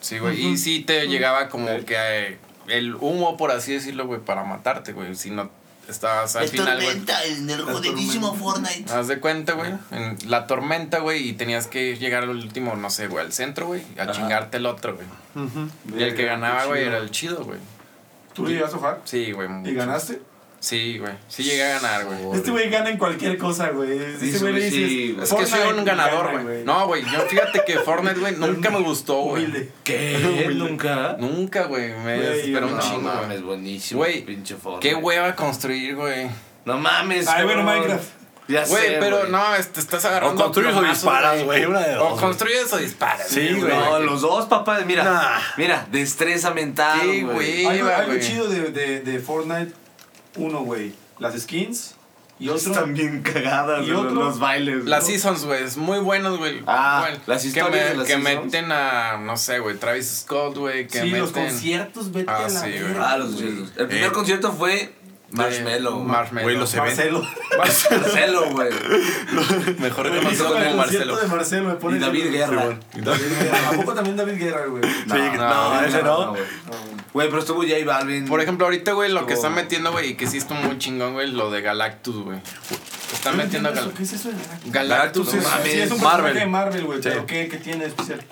[SPEAKER 2] Sí, güey. Y sí te llegaba como que eh, el humo, por así decirlo, güey, para matarte, güey. Si no estabas al final, güey.
[SPEAKER 3] en el
[SPEAKER 1] jodidísimo
[SPEAKER 3] Fortnite.
[SPEAKER 2] Haz de cuenta, güey. En la tormenta, güey. Y tenías que llegar al último, no sé, güey, al centro, güey. A
[SPEAKER 3] Ajá.
[SPEAKER 2] chingarte el otro, güey. Y el que ganaba, güey, era el chido, güey.
[SPEAKER 1] ¿Tú le llegas a jugar?
[SPEAKER 2] Sí, güey.
[SPEAKER 1] ¿Y
[SPEAKER 2] mucho.
[SPEAKER 1] ganaste?
[SPEAKER 2] Sí, güey. Sí llegué a ganar, güey.
[SPEAKER 1] Este güey gana en cualquier cosa, güey.
[SPEAKER 3] Sí,
[SPEAKER 1] Este güey le dices.
[SPEAKER 2] Es que soy un ganador,
[SPEAKER 1] gana,
[SPEAKER 2] güey. No, güey. Yo fíjate que Fortnite, güey, nunca me gustó, güey.
[SPEAKER 3] ¿Qué? ¿Nunca?
[SPEAKER 2] Nunca, güey. Me desesperó un chingo,
[SPEAKER 3] No
[SPEAKER 2] güey.
[SPEAKER 3] mames, buenísimo.
[SPEAKER 2] Güey,
[SPEAKER 3] pinche Fortnite.
[SPEAKER 2] Qué hueva construir, güey.
[SPEAKER 3] No mames.
[SPEAKER 1] Ay, bueno. Minecraft.
[SPEAKER 3] Ya
[SPEAKER 2] Güey,
[SPEAKER 3] sé,
[SPEAKER 2] pero no, te estás agarrando.
[SPEAKER 5] O construyes o disparas, güey,
[SPEAKER 2] O construyes o disparas.
[SPEAKER 5] Sí, güey.
[SPEAKER 3] No, los dos, papá. Mira,
[SPEAKER 5] Nah.
[SPEAKER 3] mira, destreza mental,
[SPEAKER 2] Sí,
[SPEAKER 3] güey.
[SPEAKER 2] güey.
[SPEAKER 1] Algo, chido de, de, de Fortnite, uno, güey. Las skins. Y otro.
[SPEAKER 4] Están bien cagadas
[SPEAKER 1] ¿Y
[SPEAKER 4] los,
[SPEAKER 1] otro?
[SPEAKER 4] los bailes.
[SPEAKER 2] Las
[SPEAKER 4] ¿no?
[SPEAKER 2] seasons, güey, es muy buenos, güey.
[SPEAKER 3] Ah,
[SPEAKER 2] Bueno,
[SPEAKER 3] las
[SPEAKER 2] que
[SPEAKER 3] historias
[SPEAKER 2] me-
[SPEAKER 3] de las
[SPEAKER 2] Que
[SPEAKER 3] seasons.
[SPEAKER 2] meten a, no sé, güey, Travis Scott, güey. Que
[SPEAKER 1] sí, los
[SPEAKER 2] meten.
[SPEAKER 1] conciertos, vete
[SPEAKER 2] Ah,
[SPEAKER 1] a la
[SPEAKER 2] sí, güey.
[SPEAKER 1] verga,
[SPEAKER 3] Ah, los conciertos. El primer
[SPEAKER 5] Eh,
[SPEAKER 3] concierto fue Marshmello.
[SPEAKER 2] de Marshmello.
[SPEAKER 5] Güey, los.
[SPEAKER 1] Marcelo.
[SPEAKER 3] Marcelo, güey.
[SPEAKER 2] Mejor
[SPEAKER 1] el concierto
[SPEAKER 2] Marcelo.
[SPEAKER 1] de Marcelo me pone
[SPEAKER 3] Y David Guerra.
[SPEAKER 1] David Guerra. ¿A poco también David Guerra, güey?
[SPEAKER 5] Sí, no, ese no.
[SPEAKER 3] güey. Pero estuvo J Balvin.
[SPEAKER 2] Por ejemplo, ahorita, güey, lo que
[SPEAKER 3] Estuvo-
[SPEAKER 2] están metiendo, güey, y que sí está muy chingón, güey, lo de Galactus, güey. Están
[SPEAKER 1] No
[SPEAKER 2] metiendo a
[SPEAKER 1] entiendo
[SPEAKER 2] Gal
[SPEAKER 1] eso, ¿Qué es eso de Galactus?
[SPEAKER 2] Galactus.
[SPEAKER 5] Galactus
[SPEAKER 2] no
[SPEAKER 5] es-
[SPEAKER 2] mames,
[SPEAKER 1] Sí, es un
[SPEAKER 5] Marvel.
[SPEAKER 1] personaje de Marvel, güey.
[SPEAKER 5] Sí.
[SPEAKER 1] Pero ¿qué, ¿qué tiene de especial?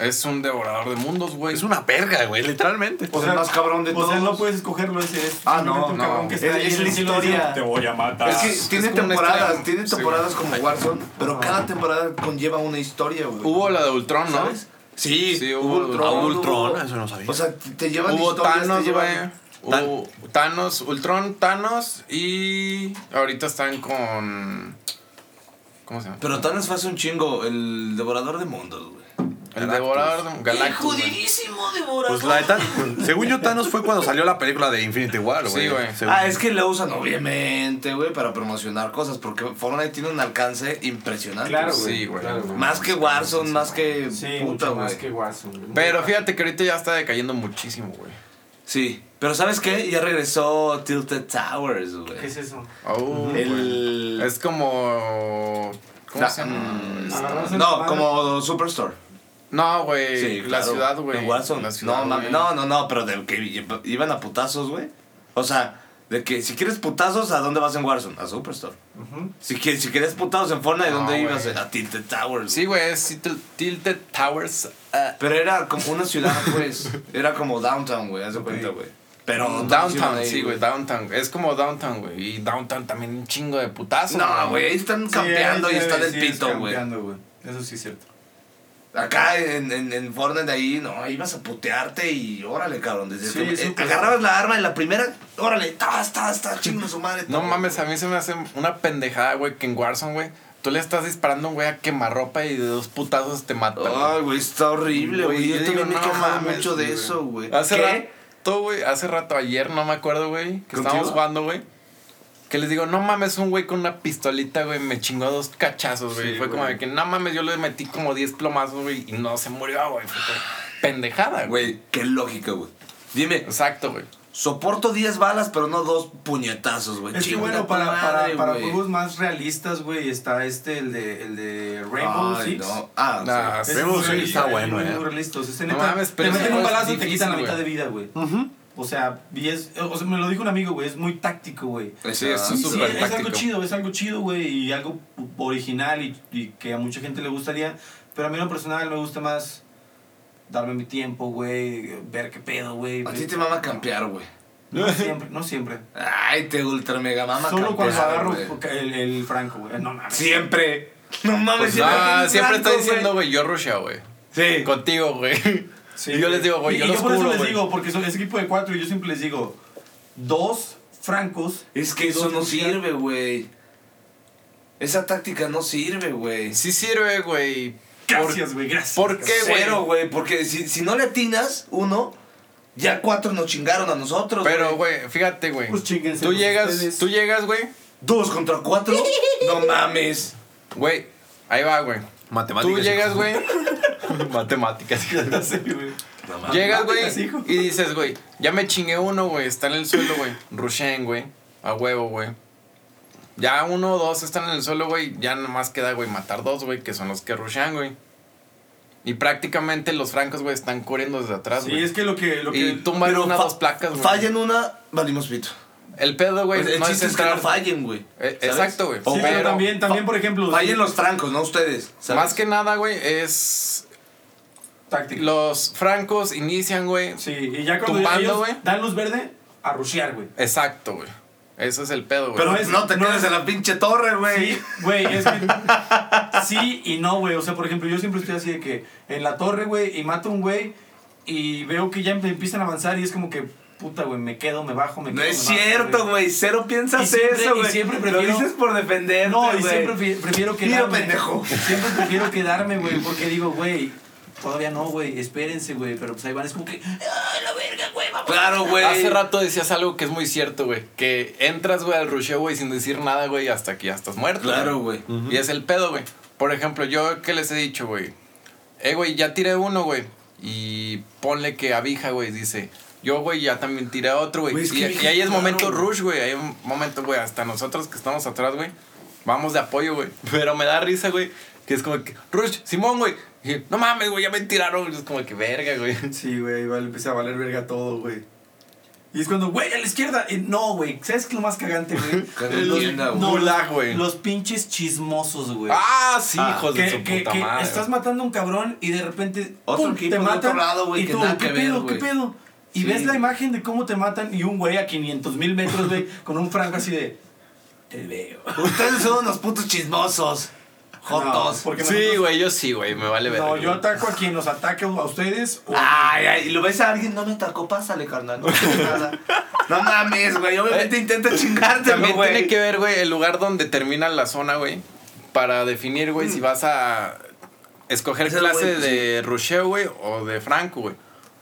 [SPEAKER 2] Es un devorador de mundos, güey.
[SPEAKER 5] Es una verga, güey, literalmente.
[SPEAKER 1] O
[SPEAKER 4] Pues el más cabrón de
[SPEAKER 1] o sea,
[SPEAKER 4] todos.
[SPEAKER 1] no puedes escogerlo, ese es
[SPEAKER 4] Ah, no,
[SPEAKER 1] un
[SPEAKER 2] no.
[SPEAKER 1] cabrón que está
[SPEAKER 4] Es, la historia. Te voy a matar.
[SPEAKER 3] Es que
[SPEAKER 2] es
[SPEAKER 3] tiene temporadas, tiene
[SPEAKER 2] Sí,
[SPEAKER 3] temporadas como Warzone, pero cada temporada conlleva una historia, güey.
[SPEAKER 2] Hubo la de Ultron, ¿no?
[SPEAKER 3] ¿Sabes? Sí,
[SPEAKER 2] Sí,
[SPEAKER 3] hubo
[SPEAKER 2] hubo
[SPEAKER 3] Ultron.
[SPEAKER 5] Ah,
[SPEAKER 3] hubo-
[SPEAKER 5] Ultron, eso no sabía.
[SPEAKER 3] O sea, te llevan
[SPEAKER 2] Hubo
[SPEAKER 3] historias, te
[SPEAKER 2] Thanos, güey.
[SPEAKER 3] llevan-
[SPEAKER 2] Hubo Thanos, Ultron, Thanos y ahorita están con... ¿Cómo se llama?
[SPEAKER 3] Pero Thanos fue hace un chingo, el devorador de mundos, güey.
[SPEAKER 2] El devorador de Galactus. güey.
[SPEAKER 3] jodidísimo devorador.
[SPEAKER 5] Pues la de Thanos, según yo, Thanos fue cuando salió la película de Infinity War, güey.
[SPEAKER 2] Sí, güey.
[SPEAKER 3] Ah, es que lo usan obviamente, güey, para promocionar cosas, porque Fortnite tiene un alcance impresionante.
[SPEAKER 1] Claro,
[SPEAKER 3] güey.
[SPEAKER 2] Sí, güey.
[SPEAKER 1] claro,
[SPEAKER 3] Más que Warzone, más que
[SPEAKER 1] Sí,
[SPEAKER 3] puta,
[SPEAKER 1] mucho
[SPEAKER 3] güey.
[SPEAKER 1] más que Warzone.
[SPEAKER 2] Pero fíjate que ahorita ya está decayendo muchísimo, güey.
[SPEAKER 3] Sí. Pero ¿sabes qué? Ya regresó Tilted Towers,
[SPEAKER 1] ¿Qué
[SPEAKER 3] güey.
[SPEAKER 1] es eso?
[SPEAKER 2] Oh,
[SPEAKER 3] El...
[SPEAKER 2] Es como... ¿Cómo se llama?
[SPEAKER 1] Ah,
[SPEAKER 3] No, como Superstore.
[SPEAKER 2] No, güey.
[SPEAKER 3] Sí,
[SPEAKER 2] la
[SPEAKER 3] claro.
[SPEAKER 2] ciudad, güey.
[SPEAKER 3] En Warzone.
[SPEAKER 2] La ciudad,
[SPEAKER 3] no, mames,
[SPEAKER 2] güey.
[SPEAKER 3] no, no, no, pero de que iban a putazos, güey. O sea, de que si quieres putazos, ¿a dónde vas en Warzone? A Superstore. si, que- si quieres putazos en Fortnite, ¿a
[SPEAKER 2] No,
[SPEAKER 3] dónde
[SPEAKER 2] güey.
[SPEAKER 3] ibas? A Tilted Towers.
[SPEAKER 2] Sí, güey, es Tilted, Towers. ah,
[SPEAKER 3] Pero era como una ciudad, pues. era como downtown, güey, haz de cuenta, güey. Pero no
[SPEAKER 2] downtown,
[SPEAKER 3] ahí,
[SPEAKER 2] sí, güey, downtown. Es como downtown, güey. Y downtown también un chingo de putazos.
[SPEAKER 3] No, güey, ahí están campeando
[SPEAKER 1] Sí,
[SPEAKER 3] y está
[SPEAKER 1] sí,
[SPEAKER 3] del
[SPEAKER 1] sí, es
[SPEAKER 3] pito, güey.
[SPEAKER 1] güey. Eso sí es cierto.
[SPEAKER 3] Acá en, en, en Fortnite ahí, no, ibas a putearte y órale, cabrón. Desde
[SPEAKER 1] Sí,
[SPEAKER 3] que- eh, agarrabas la arma en la primera, órale, ta, ta, ta, chingo su madre.
[SPEAKER 2] No mames, a mí se me hace una pendejada, güey, que en Warzone, güey, tú le estás disparando a un güey a quemarropa y de dos putazos te mata.
[SPEAKER 3] Ay, güey, está horrible,
[SPEAKER 2] Güey.
[SPEAKER 3] Yo
[SPEAKER 2] yo
[SPEAKER 3] también me he quejado mucho de eso, güey.
[SPEAKER 2] Hace
[SPEAKER 3] ¿Qué?
[SPEAKER 2] rato, güey, hace rato ayer, no me acuerdo, güey, que estábamos jugando, güey. Que les digo, no mames, un güey con una pistolita, güey, me chingó dos cachazos, güey.
[SPEAKER 1] Sí,
[SPEAKER 2] Fue como
[SPEAKER 1] güey.
[SPEAKER 2] de que, no mames, yo le metí como 10 plomazos, güey, y no se murió, güey. Fue como pendejada, güey.
[SPEAKER 3] Güey, qué lógica, güey. Dime,
[SPEAKER 2] Exacto, güey.
[SPEAKER 3] soporto 10 balas, pero no dos puñetazos, güey.
[SPEAKER 1] Es que bueno, para,
[SPEAKER 3] madre,
[SPEAKER 1] para, para
[SPEAKER 3] güey.
[SPEAKER 1] juegos más realistas, güey, está este, el de, el de Rainbow
[SPEAKER 3] Ay,
[SPEAKER 1] Six.
[SPEAKER 3] no. Ah,
[SPEAKER 2] Nah,
[SPEAKER 3] sí.
[SPEAKER 5] Rainbow
[SPEAKER 1] es muy
[SPEAKER 5] Six está
[SPEAKER 1] realista,
[SPEAKER 5] bueno,
[SPEAKER 1] muy,
[SPEAKER 5] eh.
[SPEAKER 1] muy realista. O sea, ese
[SPEAKER 2] No
[SPEAKER 1] neta,
[SPEAKER 2] mames, pero
[SPEAKER 1] te meten un balazo y te quitan la mitad de
[SPEAKER 2] güey.
[SPEAKER 1] vida, güey. O sea, y es, o sea, me lo dijo un amigo, güey, es muy táctico, güey.
[SPEAKER 2] Sí, es
[SPEAKER 1] Sí,
[SPEAKER 2] súper
[SPEAKER 1] es algo chido, es algo chido, güey, y algo original y, y que a mucha gente le gustaría. Pero a mí en lo personal me gusta más darme mi tiempo, güey, ver qué pedo, güey.
[SPEAKER 3] A ti te mama campear, güey.
[SPEAKER 1] No siempre, no siempre.
[SPEAKER 3] Ay, te ultra mega mama
[SPEAKER 1] Solo cuando
[SPEAKER 3] campear,
[SPEAKER 1] agarro
[SPEAKER 3] güey.
[SPEAKER 1] el, el franco, güey. No mames.
[SPEAKER 3] Siempre. No mames,
[SPEAKER 2] Pues,
[SPEAKER 3] siempre
[SPEAKER 2] siempre está
[SPEAKER 3] franco,
[SPEAKER 2] diciendo, güey, yo rusheo, güey.
[SPEAKER 3] Sí.
[SPEAKER 2] Contigo, güey.
[SPEAKER 1] Sí,
[SPEAKER 2] y yo les digo, güey,
[SPEAKER 1] y,
[SPEAKER 2] yo
[SPEAKER 1] y
[SPEAKER 2] los
[SPEAKER 1] yo por eso les
[SPEAKER 2] güey.
[SPEAKER 1] digo, porque son, es equipo de cuatro y yo siempre les digo, dos francos.
[SPEAKER 3] Es que eso no sirve, güey. Esa táctica no sirve, güey.
[SPEAKER 2] Sí sirve, güey.
[SPEAKER 1] Gracias, güey, gracias.
[SPEAKER 2] ¿Por qué, güey?
[SPEAKER 3] Cero, güey, porque si, si no le atinas uno, ya cuatro nos chingaron a nosotros,
[SPEAKER 2] Pero, güey, fíjate, güey.
[SPEAKER 1] Pues chinguense
[SPEAKER 2] Tú llegas,
[SPEAKER 1] ustedes.
[SPEAKER 2] tú llegas, güey.
[SPEAKER 3] ¿Dos contra cuatro? no mames.
[SPEAKER 2] Güey, ahí va, güey.
[SPEAKER 5] Matemáticas.
[SPEAKER 2] Tú llegas, güey.
[SPEAKER 1] Matemáticas. Sé, güey.
[SPEAKER 3] No.
[SPEAKER 2] Llegas, güey, y dices, güey, ya me chingué uno, güey, está en el suelo, güey. Rushen, güey, a huevo, güey. Ya uno o dos están en el suelo, güey, ya nomás queda, güey, matar dos, güey, que son los que rushean, güey. Y prácticamente los francos, güey, están corriendo desde atrás,
[SPEAKER 1] Sí,
[SPEAKER 2] güey.
[SPEAKER 1] es que lo que. Lo
[SPEAKER 2] y
[SPEAKER 1] que
[SPEAKER 2] tumban
[SPEAKER 3] Pero
[SPEAKER 2] una dos placas, güey.
[SPEAKER 3] Fallan una, valimos pito.
[SPEAKER 2] El pedo, güey,
[SPEAKER 3] Pues el
[SPEAKER 2] no es
[SPEAKER 3] chiste es que no fallen, güey.
[SPEAKER 2] Eh, exacto, güey.
[SPEAKER 3] O
[SPEAKER 1] Sí, pero también, también, por ejemplo.
[SPEAKER 3] Fallen los francos, no ustedes. ¿sabes?
[SPEAKER 2] Más que nada, güey, es.
[SPEAKER 1] Tácticos.
[SPEAKER 2] Los francos inician, güey.
[SPEAKER 1] Sí, y ya cuando
[SPEAKER 2] Tumbando,
[SPEAKER 1] ellos
[SPEAKER 2] güey.
[SPEAKER 1] dan luz verde, a rushear, güey.
[SPEAKER 2] Exacto, güey. Ese es el pedo, güey.
[SPEAKER 3] Pero
[SPEAKER 1] No es-
[SPEAKER 3] no te
[SPEAKER 1] no
[SPEAKER 3] quedes
[SPEAKER 1] es-
[SPEAKER 3] en la pinche torre, güey.
[SPEAKER 1] Sí, güey, es que. sí y no, güey. O sea, por ejemplo, yo siempre estoy así de que en la torre, güey, y mato a un güey y veo que ya empiezan a avanzar y es como que, puta, güey, me quedo, me bajo, me
[SPEAKER 3] No
[SPEAKER 1] quedo.
[SPEAKER 3] es
[SPEAKER 1] me bajo,
[SPEAKER 3] cierto, güey. Cero piensas
[SPEAKER 1] Y siempre-
[SPEAKER 3] eso,
[SPEAKER 1] y
[SPEAKER 3] güey.
[SPEAKER 1] siempre
[SPEAKER 3] Lo
[SPEAKER 1] prefiero-
[SPEAKER 3] dices por defenderte,
[SPEAKER 1] No, y siempre prefi- prefiero
[SPEAKER 3] Mira,
[SPEAKER 1] quedarme.
[SPEAKER 3] pendejo.
[SPEAKER 1] Siempre prefiero quedarme, güey, porque digo, güey, todavía no, güey, espérense, güey. Pero pues ahí van, es como que, ¡ay, la verga, güey! Vamos.
[SPEAKER 3] Claro, güey.
[SPEAKER 2] Hace rato decías algo que es muy cierto, güey. Que entras, güey, al rusheo, güey, sin decir nada, güey, hasta que ya estás muerto.
[SPEAKER 3] Claro, güey.
[SPEAKER 2] Y es el pedo, güey. Por ejemplo, yo que les he dicho, güey. Eh, güey, ya tiré uno, güey. Y ponle que Abija, güey, dice. Yo, güey, ya también tiré otro, güey. Y, ahí es momento rush, güey. Hay un momento, güey, hasta nosotros que estamos atrás, güey. Vamos de apoyo, güey. Pero me da risa, güey. Que es como que, Rush, Simón, güey. Y, no mames, güey, ya me tiraron. Es como que, verga, güey.
[SPEAKER 1] Sí, güey, vale, empieza a valer verga todo, güey. Y es cuando, güey, a la izquierda. Y no, güey, ¿sabes qué es lo más cagante, güey? Los- no,
[SPEAKER 2] güey.
[SPEAKER 1] Los pinches chismosos, güey.
[SPEAKER 2] Ah, sí,
[SPEAKER 3] Ah,
[SPEAKER 2] hijos
[SPEAKER 1] que,
[SPEAKER 2] de su
[SPEAKER 1] que-
[SPEAKER 2] puta
[SPEAKER 1] que
[SPEAKER 2] madre.
[SPEAKER 1] estás matando a un cabrón y de repente
[SPEAKER 3] Otro
[SPEAKER 1] ¡pum! te
[SPEAKER 3] de
[SPEAKER 1] matan
[SPEAKER 3] otro lado, güey,
[SPEAKER 1] y tú, ¿qué
[SPEAKER 3] ver,
[SPEAKER 1] pedo? ¿Qué pedo? Y
[SPEAKER 3] Sí.
[SPEAKER 1] ves la imagen de cómo te matan y un güey a 500 mil metros, güey, con un franco así de... Te veo.
[SPEAKER 3] Ustedes son unos putos chismosos.
[SPEAKER 1] No,
[SPEAKER 3] Jotos.
[SPEAKER 1] porque
[SPEAKER 2] Sí, güey, yo sí, güey, me vale ver.
[SPEAKER 1] No, yo ataco a quien nos ataque a ustedes. o-
[SPEAKER 3] Ay, ay, y lo ves a alguien, no me atacó, pásale, carnal. No, pasa nada. no mames, güey. Obviamente intenta chingarte,
[SPEAKER 2] También
[SPEAKER 3] güey.
[SPEAKER 2] tiene que ver, güey, el lugar donde termina la zona, güey. Para definir, güey, si vas a escoger
[SPEAKER 3] Ese
[SPEAKER 2] clase
[SPEAKER 3] güey,
[SPEAKER 2] de rusheo, güey, o de franco, güey.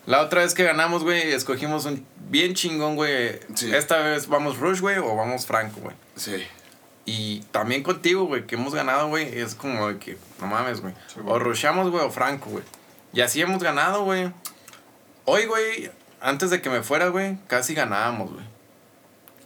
[SPEAKER 2] La otra vez que ganamos, güey, escogimos un bien chingón, güey.
[SPEAKER 3] Sí.
[SPEAKER 2] Esta vez vamos rush, güey, o vamos franco, güey.
[SPEAKER 3] Sí.
[SPEAKER 2] Y también contigo, güey, que hemos ganado, güey, es como de que, no mames, güey.
[SPEAKER 1] Sí,
[SPEAKER 2] o rusheamos, güey, o franco, güey. Y así hemos ganado, güey. Hoy, güey, antes de que me fuera, güey, casi ganábamos, güey.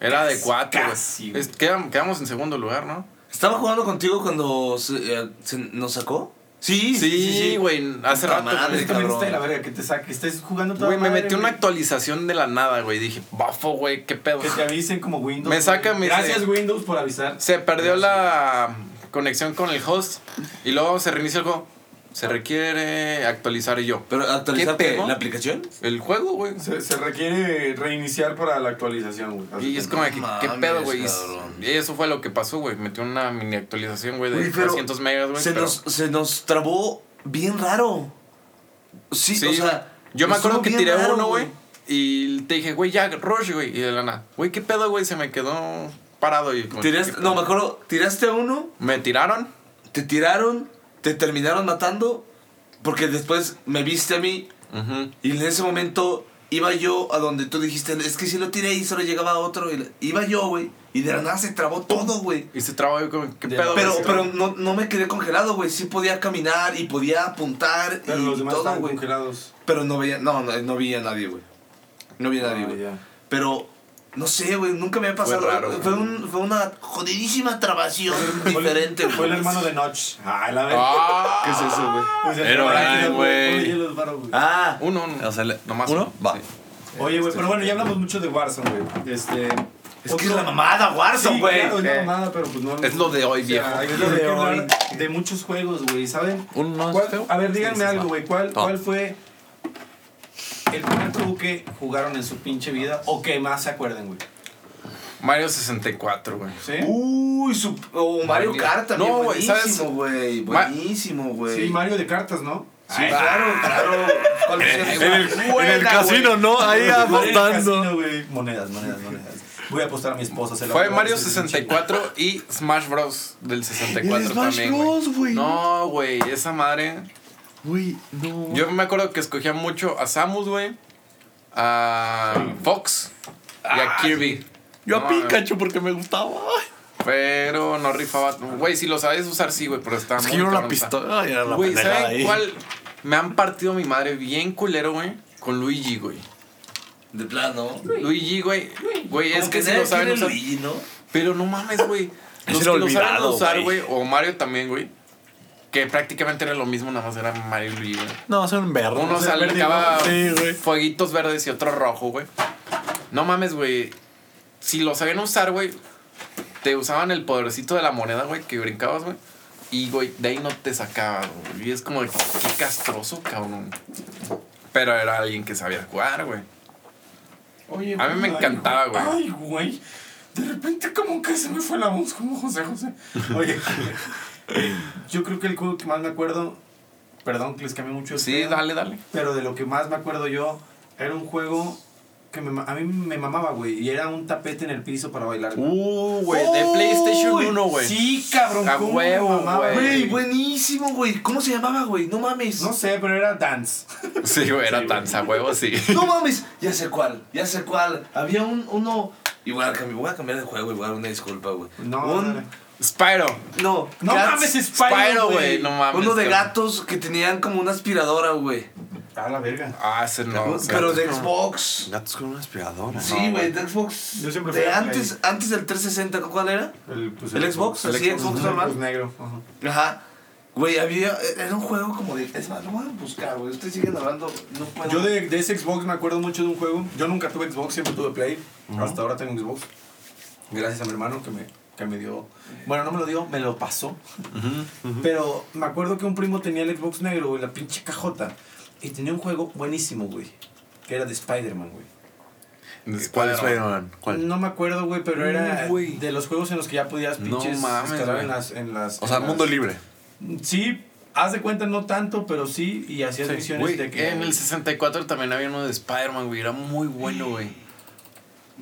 [SPEAKER 2] Era de cuatro, güey. Quedamos, quedamos en segundo lugar, ¿no?
[SPEAKER 3] Estaba jugando contigo cuando se, eh, se- nos sacó. Sí,
[SPEAKER 2] Sí, güey, hace
[SPEAKER 3] Puta
[SPEAKER 2] rato.
[SPEAKER 3] madre, cabrón.
[SPEAKER 1] está de la verga que te saque. Estés jugando toda
[SPEAKER 2] Güey, me
[SPEAKER 1] madre,
[SPEAKER 2] metí una actualización de la nada, güey. Dije, bafo, güey, qué pedo.
[SPEAKER 1] Que te avisen como Windows.
[SPEAKER 2] Me saca, me
[SPEAKER 1] Gracias, Windows, por avisar.
[SPEAKER 2] Se perdió la conexión con el host y luego se reinicia el juego. Se requiere actualizar y yo.
[SPEAKER 3] Pero actualizar la aplicación.
[SPEAKER 2] El juego, güey.
[SPEAKER 1] Se, se requiere reiniciar para la actualización, güey.
[SPEAKER 2] Y es como que, ¿qué pedo, güey? Y eso fue lo que pasó, güey. Metió una mini actualización, güey, de
[SPEAKER 3] Güey, pero
[SPEAKER 2] 300 megas, güey.
[SPEAKER 3] Se,
[SPEAKER 2] pero-
[SPEAKER 3] nos, se nos trabó bien raro. Sí,
[SPEAKER 2] Sí,
[SPEAKER 3] o sea.
[SPEAKER 2] Yo me acuerdo que tiré
[SPEAKER 3] raro,
[SPEAKER 2] uno, güey. Y te dije, güey, ya, rush, güey. Y de la nada, güey, ¿qué pedo, güey? Se me quedó parado. Y como,
[SPEAKER 3] Tiraste,
[SPEAKER 2] ¿qué
[SPEAKER 3] no, me acuerdo, tiraste a uno,
[SPEAKER 2] Me tiraron.
[SPEAKER 3] te tiraron, te terminaron matando, porque después me viste a mí
[SPEAKER 2] Ujú.
[SPEAKER 3] y en ese momento iba yo a donde tú dijiste, es que si lo tiré y solo llegaba otro, y le- iba yo, güey, y de la nada se trabó todo, güey.
[SPEAKER 2] Y se trabó, güey, como, ¿qué
[SPEAKER 1] De-
[SPEAKER 2] pedo?
[SPEAKER 3] Pero, pero no, no me quedé congelado, güey. Sí podía caminar y podía apuntar
[SPEAKER 1] Pero
[SPEAKER 3] y
[SPEAKER 1] los demás
[SPEAKER 3] todo, güey.
[SPEAKER 1] congelados.
[SPEAKER 3] Pero no veía, no, no, no vi a nadie, güey. No vi a nadie,
[SPEAKER 1] Ah,
[SPEAKER 3] güey. Pero, no sé, güey, nunca me había pasado.
[SPEAKER 2] raro, güey.
[SPEAKER 3] fue, un, fue una jodidísima trabación diferente, güey.
[SPEAKER 1] Fue el hermano de Notch. Ay, la verga.
[SPEAKER 2] Ah,
[SPEAKER 3] ¿Qué es eso, güey?
[SPEAKER 1] Pues
[SPEAKER 5] Pero,
[SPEAKER 1] de-
[SPEAKER 5] güey.
[SPEAKER 1] Oye, los varos, güey.
[SPEAKER 3] Ah,
[SPEAKER 2] Uno, uno.
[SPEAKER 5] O sea, le-
[SPEAKER 2] Nomás
[SPEAKER 5] ¿Uno? Va.
[SPEAKER 2] Sí.
[SPEAKER 1] Oye, güey, pero bueno, ya hablamos mucho de Warzone, güey. Este.
[SPEAKER 3] es que es la mamada, Warzone,
[SPEAKER 1] Sí,
[SPEAKER 3] güey.
[SPEAKER 1] claro, es la
[SPEAKER 2] Eh,
[SPEAKER 1] mamada, pero pues no.
[SPEAKER 2] es lo de hoy,
[SPEAKER 1] o sea,
[SPEAKER 2] viejo.
[SPEAKER 3] Es lo de
[SPEAKER 1] hablar
[SPEAKER 3] hoy.
[SPEAKER 1] de muchos juegos, güey, ¿saben?
[SPEAKER 5] ¿Uno no es
[SPEAKER 1] ¿Cuál-
[SPEAKER 5] feo?
[SPEAKER 1] A ver, díganme algo, güey. ¿Cuál,
[SPEAKER 5] No.
[SPEAKER 1] ¿Cuál fue el primer juego que jugaron en su pinche vida o que más se acuerden, güey?
[SPEAKER 2] Mario 64, güey.
[SPEAKER 1] ¿Sí?
[SPEAKER 3] Uy, su, o Mario Kart también.
[SPEAKER 2] No, güey, ¿sabes?
[SPEAKER 3] buenísimo, güey. Buenísimo, güey.
[SPEAKER 1] Sí, Mario de cartas, ¿no?
[SPEAKER 3] Sí, claro, claro. ¿Cuál es esa?
[SPEAKER 5] En el, en el casino. ¿no? Ahí
[SPEAKER 1] Mario
[SPEAKER 5] apostando.
[SPEAKER 1] casino, güey. Monedas, monedas, monedas. Voy a apostar a mi esposa. Se la
[SPEAKER 2] Fue
[SPEAKER 1] voy a
[SPEAKER 2] Mario
[SPEAKER 1] dar,
[SPEAKER 2] 64 y Smash Bros. del 64
[SPEAKER 5] El Smash
[SPEAKER 2] también,
[SPEAKER 5] Bros, güey.
[SPEAKER 2] No, güey, esa madre.
[SPEAKER 5] Güey, no.
[SPEAKER 2] Yo me acuerdo que escogía mucho a Samus, güey. A Fox y a Kirby.
[SPEAKER 5] Yo a Pikachu porque me gustaba.
[SPEAKER 2] Pero no rifaba. Güey, si lo sabes usar, sí, güey, pero está
[SPEAKER 5] Es que
[SPEAKER 2] muy
[SPEAKER 5] yo no la pistola. Ay, era la
[SPEAKER 2] Güey, ¿saben
[SPEAKER 5] ahí.
[SPEAKER 2] cuál? Me han partido mi madre bien culero, güey. Con Luigi, güey.
[SPEAKER 3] De plano.
[SPEAKER 2] Luigi, güey. Güey, es que si lo saben usar.
[SPEAKER 3] Luigi, ¿no?
[SPEAKER 2] Pero no mames, güey.
[SPEAKER 5] Es
[SPEAKER 2] Los que lo saben usar,
[SPEAKER 5] güey.
[SPEAKER 2] O Mario también, güey. Que prácticamente era lo mismo, nada más era Mario y Luigi, güey.
[SPEAKER 5] No, son verdes.
[SPEAKER 2] Uno
[SPEAKER 1] verde,
[SPEAKER 2] sacaba
[SPEAKER 5] Sí, güey.
[SPEAKER 2] fueguitos verdes y otro rojo, güey. No mames, güey. Si lo sabían usar, güey, te usaban el podercito de la moneda, güey, que brincabas, güey. Y, güey, de ahí no te sacaba, güey. Y es como, qué castroso, cabrón. Pero era alguien que sabía jugar, güey.
[SPEAKER 1] Oye,
[SPEAKER 2] A mí me encantaba, güey.
[SPEAKER 1] Ay, güey. De repente como que se me fue la voz como José José. Oye, yo creo que el juego que más me acuerdo, perdón que les cambié mucho el
[SPEAKER 2] Sí,
[SPEAKER 1] pedo,
[SPEAKER 2] dale, dale.
[SPEAKER 1] pero de lo que más me acuerdo yo, era un juego que me a mí me mamaba, güey, y era un tapete en el piso para bailar. güey.
[SPEAKER 2] Uh, güey, de PlayStation 1, güey.
[SPEAKER 1] Sí, cabrón,
[SPEAKER 2] A
[SPEAKER 1] cómo me
[SPEAKER 2] huevo,
[SPEAKER 1] mamaba,
[SPEAKER 2] güey.
[SPEAKER 3] Güey, buenísimo, güey. ¿Cómo se llamaba, güey? No mames.
[SPEAKER 1] No sé, pero era dance.
[SPEAKER 2] Sí, güey, era
[SPEAKER 1] Sí, güey.
[SPEAKER 2] a huevo, sí.
[SPEAKER 3] No mames. Ya sé cuál, ya sé cuál. Había un, uno... Y voy a cambiar, voy a cambiar de juego, igual, una disculpa, güey.
[SPEAKER 1] No,
[SPEAKER 3] Un-
[SPEAKER 1] dale.
[SPEAKER 2] Spyro.
[SPEAKER 3] No,
[SPEAKER 1] No
[SPEAKER 3] Cats-
[SPEAKER 1] mames, es
[SPEAKER 2] Spyro,
[SPEAKER 1] Spyro,
[SPEAKER 2] güey, no mames.
[SPEAKER 3] Uno de
[SPEAKER 2] cabrón.
[SPEAKER 3] gatos que tenían como una aspiradora, güey.
[SPEAKER 1] A la verga.
[SPEAKER 2] Ah, ese no.
[SPEAKER 3] Pero de Xbox.
[SPEAKER 5] Gatos con una aspiradora.
[SPEAKER 3] Sí,
[SPEAKER 2] No,
[SPEAKER 3] güey, de Xbox.
[SPEAKER 1] Yo siempre fui
[SPEAKER 3] de antes, antes del 360, ¿cuál era?
[SPEAKER 1] El, pues,
[SPEAKER 3] ¿El Xbox? ¿Así, Xbox
[SPEAKER 1] el
[SPEAKER 3] normal?
[SPEAKER 1] Xbox negro. ajá.
[SPEAKER 3] Ajá. Güey, había. Era un juego como de. Es más, lo voy a buscar, güey. Ustedes siguen hablando. No puedo.
[SPEAKER 1] Yo de, de ese Xbox me acuerdo mucho de un juego. Yo nunca tuve Xbox, siempre tuve Play. Hasta ahora tengo Xbox. Gracias a mi hermano que me, que me dio. Bueno, no me lo dio, me lo pasó. Pero me acuerdo que un primo tenía el Xbox negro, güey, la pinche cajota. Y tenía un juego buenísimo, güey. Que era de Spider-Man, güey.
[SPEAKER 5] ¿Cuál es Spider-Man? ¿Cuál?
[SPEAKER 1] No me acuerdo, güey, pero era
[SPEAKER 2] Mm,
[SPEAKER 1] de los juegos en los que ya podías
[SPEAKER 2] No
[SPEAKER 1] pinches
[SPEAKER 2] mames,
[SPEAKER 1] escalar en las, en las.
[SPEAKER 5] O sea,
[SPEAKER 1] en
[SPEAKER 5] mundo
[SPEAKER 1] las-
[SPEAKER 5] libre.
[SPEAKER 1] Sí, haz de cuenta no tanto, pero sí, y hacías misiones
[SPEAKER 2] Güey,
[SPEAKER 1] de que.
[SPEAKER 2] en el 64 también había uno de Spider-Man, güey. Era muy bueno, güey.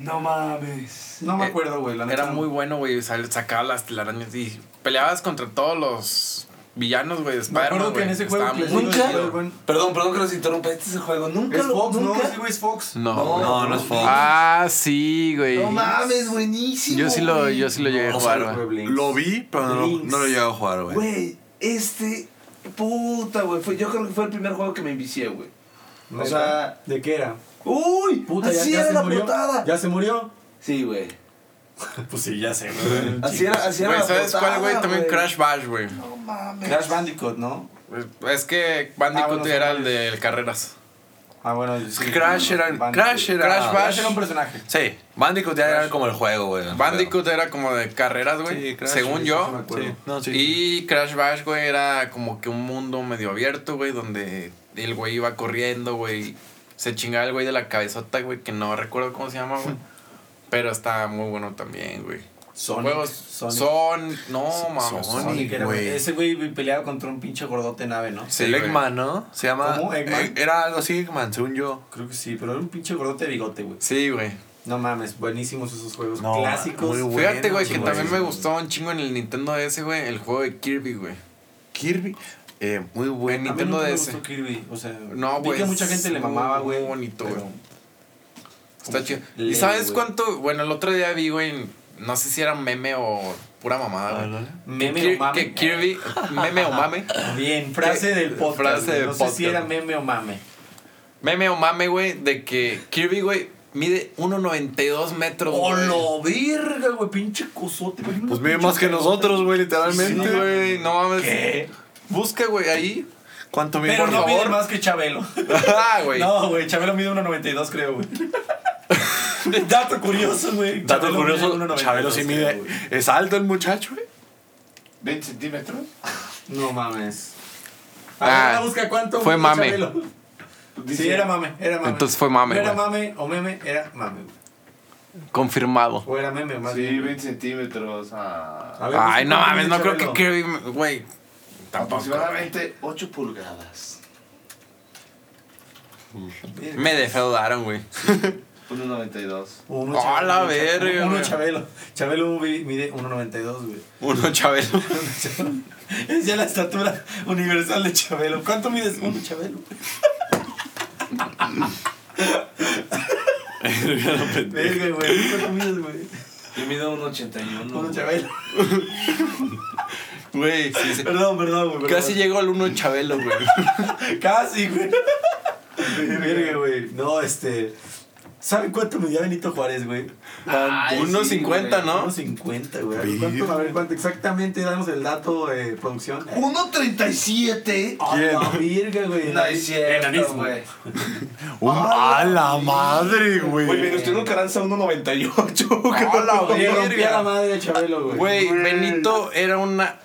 [SPEAKER 3] No mames.
[SPEAKER 1] No me
[SPEAKER 2] Eh,
[SPEAKER 1] acuerdo, güey.
[SPEAKER 2] Era muy bueno, güey. Sacaba las telarañas y peleabas contra todos los villanos, güey, de
[SPEAKER 1] Me
[SPEAKER 2] Spider-Man.
[SPEAKER 1] acuerdo que en
[SPEAKER 2] güey.
[SPEAKER 1] ese juego
[SPEAKER 3] Nunca- Perdón, perdón que los interrumpa. Este es el juego. Nunca
[SPEAKER 1] Es
[SPEAKER 3] lo.
[SPEAKER 1] Fox,
[SPEAKER 3] nunca.
[SPEAKER 1] no, ese güey es Fox.
[SPEAKER 2] No,
[SPEAKER 3] No,
[SPEAKER 5] No, no es Fox.
[SPEAKER 2] Ah, sí, güey.
[SPEAKER 3] No mames, buenísimo.
[SPEAKER 2] Yo sí lo, yo sí lo llegué a jugar, güey.
[SPEAKER 5] Lo vi, pero no, lo he llegado a jugar, güey.
[SPEAKER 3] Güey, este. Puta, güey. Fue, yo creo que fue el primer juego que me envicié, güey. O sea.
[SPEAKER 1] ¿De qué era?
[SPEAKER 3] ¡Uy!
[SPEAKER 1] Puta, ya,
[SPEAKER 3] así
[SPEAKER 1] ya
[SPEAKER 3] era
[SPEAKER 1] se
[SPEAKER 3] la
[SPEAKER 1] murió.
[SPEAKER 3] portada.
[SPEAKER 1] ¿Ya se murió?
[SPEAKER 3] Sí, güey.
[SPEAKER 1] Pues sí, ya sé, güey.
[SPEAKER 3] Así era, así era
[SPEAKER 2] Güey,
[SPEAKER 3] la
[SPEAKER 2] ¿sabes
[SPEAKER 3] portada,
[SPEAKER 2] cuál, güey? También Crash Bash, güey.
[SPEAKER 3] No mames.
[SPEAKER 1] Crash Bandicoot, ¿no?
[SPEAKER 2] Es que Bandicoot
[SPEAKER 1] Ah, bueno,
[SPEAKER 2] era el de carreras.
[SPEAKER 1] Ah, bueno, sí.
[SPEAKER 5] Crash era-
[SPEAKER 1] Bandicoot.
[SPEAKER 5] Crash era-
[SPEAKER 2] Crash Bash.
[SPEAKER 1] Crash era un personaje.
[SPEAKER 5] Sí, Bandicoot ya era como el juego, güey.
[SPEAKER 2] Bandicoot era como de carreras, güey.
[SPEAKER 5] Sí, Crash,
[SPEAKER 2] según
[SPEAKER 5] sí,
[SPEAKER 2] yo.
[SPEAKER 1] sí me acuerdo.
[SPEAKER 5] Sí, no, sí.
[SPEAKER 2] Y Crash Bash, güey, era como que un mundo medio abierto, güey, donde el güey iba corriendo, güey. Se chingaba el güey de la cabezota, güey, que no recuerdo cómo se llama, güey. Pero está muy bueno también, güey.
[SPEAKER 1] Sonic.
[SPEAKER 2] Juegos
[SPEAKER 1] Sonic.
[SPEAKER 2] son. No, mames.
[SPEAKER 5] Sonic.
[SPEAKER 1] Sonic era,
[SPEAKER 5] güey.
[SPEAKER 1] Ese güey peleaba contra un pinche gordote nave, ¿no?
[SPEAKER 2] Sí,
[SPEAKER 5] el. Eggman, ¿no? Se llama.
[SPEAKER 1] ¿Cómo? ¿Eggman?
[SPEAKER 5] Eh, Era algo así, Eggman, según yo.
[SPEAKER 1] Creo que sí, pero era un pinche gordote de bigote, güey.
[SPEAKER 2] Sí, güey.
[SPEAKER 1] No mames, buenísimos esos juegos
[SPEAKER 5] No,
[SPEAKER 1] clásicos.
[SPEAKER 5] muy
[SPEAKER 2] Fíjate, güey, que
[SPEAKER 5] Bueno,
[SPEAKER 2] también
[SPEAKER 5] güey.
[SPEAKER 2] me gustó un chingo en el Nintendo DS, güey, el juego de Kirby, güey.
[SPEAKER 5] Kirby. Eh, muy
[SPEAKER 2] En
[SPEAKER 5] bueno.
[SPEAKER 1] A mí
[SPEAKER 2] Nintendo
[SPEAKER 1] nunca me
[SPEAKER 2] DS.
[SPEAKER 1] gustó Kirby, o sea,
[SPEAKER 2] No, güey,
[SPEAKER 1] que mucha gente le mamaba,
[SPEAKER 2] muy
[SPEAKER 1] güey.
[SPEAKER 2] bonito,
[SPEAKER 1] pero-
[SPEAKER 2] güey. Está chido. ¿Y sabes cuánto? Bueno, el otro día vi, güey, no sé si era meme o pura mamada, güey.
[SPEAKER 1] Meme
[SPEAKER 2] que,
[SPEAKER 1] o mame.
[SPEAKER 2] que Kirby, meme o mame.
[SPEAKER 1] Bien, frase del podcast.
[SPEAKER 2] Frase del
[SPEAKER 1] no sé si era meme o mame.
[SPEAKER 2] Meme o mame, güey, de que Kirby, güey, mide 1.92 metros.
[SPEAKER 1] ¡Oh, lo verga, güey! Pinche cosote.
[SPEAKER 5] Pues mide más que nosotros, güey,
[SPEAKER 2] Sí,
[SPEAKER 5] literalmente.
[SPEAKER 2] güey, no mames.
[SPEAKER 1] ¿Qué?
[SPEAKER 2] Busca, güey, ahí.
[SPEAKER 5] ¿Cuánto mide?
[SPEAKER 1] Pero
[SPEAKER 2] por
[SPEAKER 1] no
[SPEAKER 2] favor.
[SPEAKER 1] mide más que Chabelo.
[SPEAKER 2] ah, güey.
[SPEAKER 1] No, güey, Chabelo mide 1.92, creo, güey. Dato curioso, güey.
[SPEAKER 5] Dato
[SPEAKER 1] Chabelo
[SPEAKER 5] curioso,
[SPEAKER 1] mide 1.92,
[SPEAKER 5] Chabelo sí
[SPEAKER 1] creo,
[SPEAKER 5] mide.
[SPEAKER 1] güey.
[SPEAKER 5] Es alto el muchacho, güey.
[SPEAKER 4] 20 centímetros.
[SPEAKER 1] No mames.
[SPEAKER 2] Ah,
[SPEAKER 1] Ah, busca cuánto
[SPEAKER 2] fue
[SPEAKER 1] mide
[SPEAKER 2] mame.
[SPEAKER 1] Chabelo. Sí, era mame, era mame.
[SPEAKER 2] Entonces fue mame,
[SPEAKER 1] No era
[SPEAKER 2] güey.
[SPEAKER 1] mame o meme, era mame, güey.
[SPEAKER 2] Confirmado.
[SPEAKER 1] O era meme, más
[SPEAKER 4] Sí,
[SPEAKER 1] bien.
[SPEAKER 4] 20 centímetros. Ah,
[SPEAKER 1] A ver,
[SPEAKER 2] Ay,
[SPEAKER 1] busca
[SPEAKER 2] no
[SPEAKER 1] cuánto
[SPEAKER 2] mames,
[SPEAKER 1] mide
[SPEAKER 2] no creo que
[SPEAKER 1] Chabelo.
[SPEAKER 2] Kirby, güey. Tampoco.
[SPEAKER 4] aproximadamente 8 pulgadas.
[SPEAKER 2] Me defraudaron, güey.
[SPEAKER 4] 1.92.
[SPEAKER 1] Uno
[SPEAKER 2] ¡A
[SPEAKER 1] Chabelo,
[SPEAKER 2] la
[SPEAKER 1] uno Chabelo,
[SPEAKER 2] verga,
[SPEAKER 1] Uno! Chabelo. Chabelo mi- mide 1.92, güey.
[SPEAKER 2] Uno Chabelo.
[SPEAKER 1] Es ya la estatura universal de Chabelo. ¿Cuánto mides uno Chabelo? Verga, güey. ¿Cuánto mides, güey?
[SPEAKER 3] Yo mido 1.81.
[SPEAKER 1] Uno Chabelo.
[SPEAKER 2] Güey, sí, sí.
[SPEAKER 1] Perdón, perdón, güey.
[SPEAKER 2] Casi
[SPEAKER 1] perdón.
[SPEAKER 2] llegó al uno Chabelo, güey.
[SPEAKER 1] Casi, güey. Verga, güey. No, este. ¿Saben cuánto medía Benito Juárez, güey?
[SPEAKER 3] Ay,
[SPEAKER 2] Uno
[SPEAKER 3] sí,
[SPEAKER 2] cincuenta,
[SPEAKER 3] güey.
[SPEAKER 2] ¿no?
[SPEAKER 1] 1.50, güey. A ver, ¿Cuánto, a ver, ¿cuánto exactamente damos el dato de producción?
[SPEAKER 4] 1.37.
[SPEAKER 1] A la verga, güey.
[SPEAKER 4] No es cierto, güey.
[SPEAKER 5] ¡A la madre,
[SPEAKER 4] Güey,
[SPEAKER 5] güey!
[SPEAKER 4] Venustiano Carranza 1.98.
[SPEAKER 2] ¡A la
[SPEAKER 1] rompía la madre de Chabelo, güey.
[SPEAKER 2] Güey, Benito era una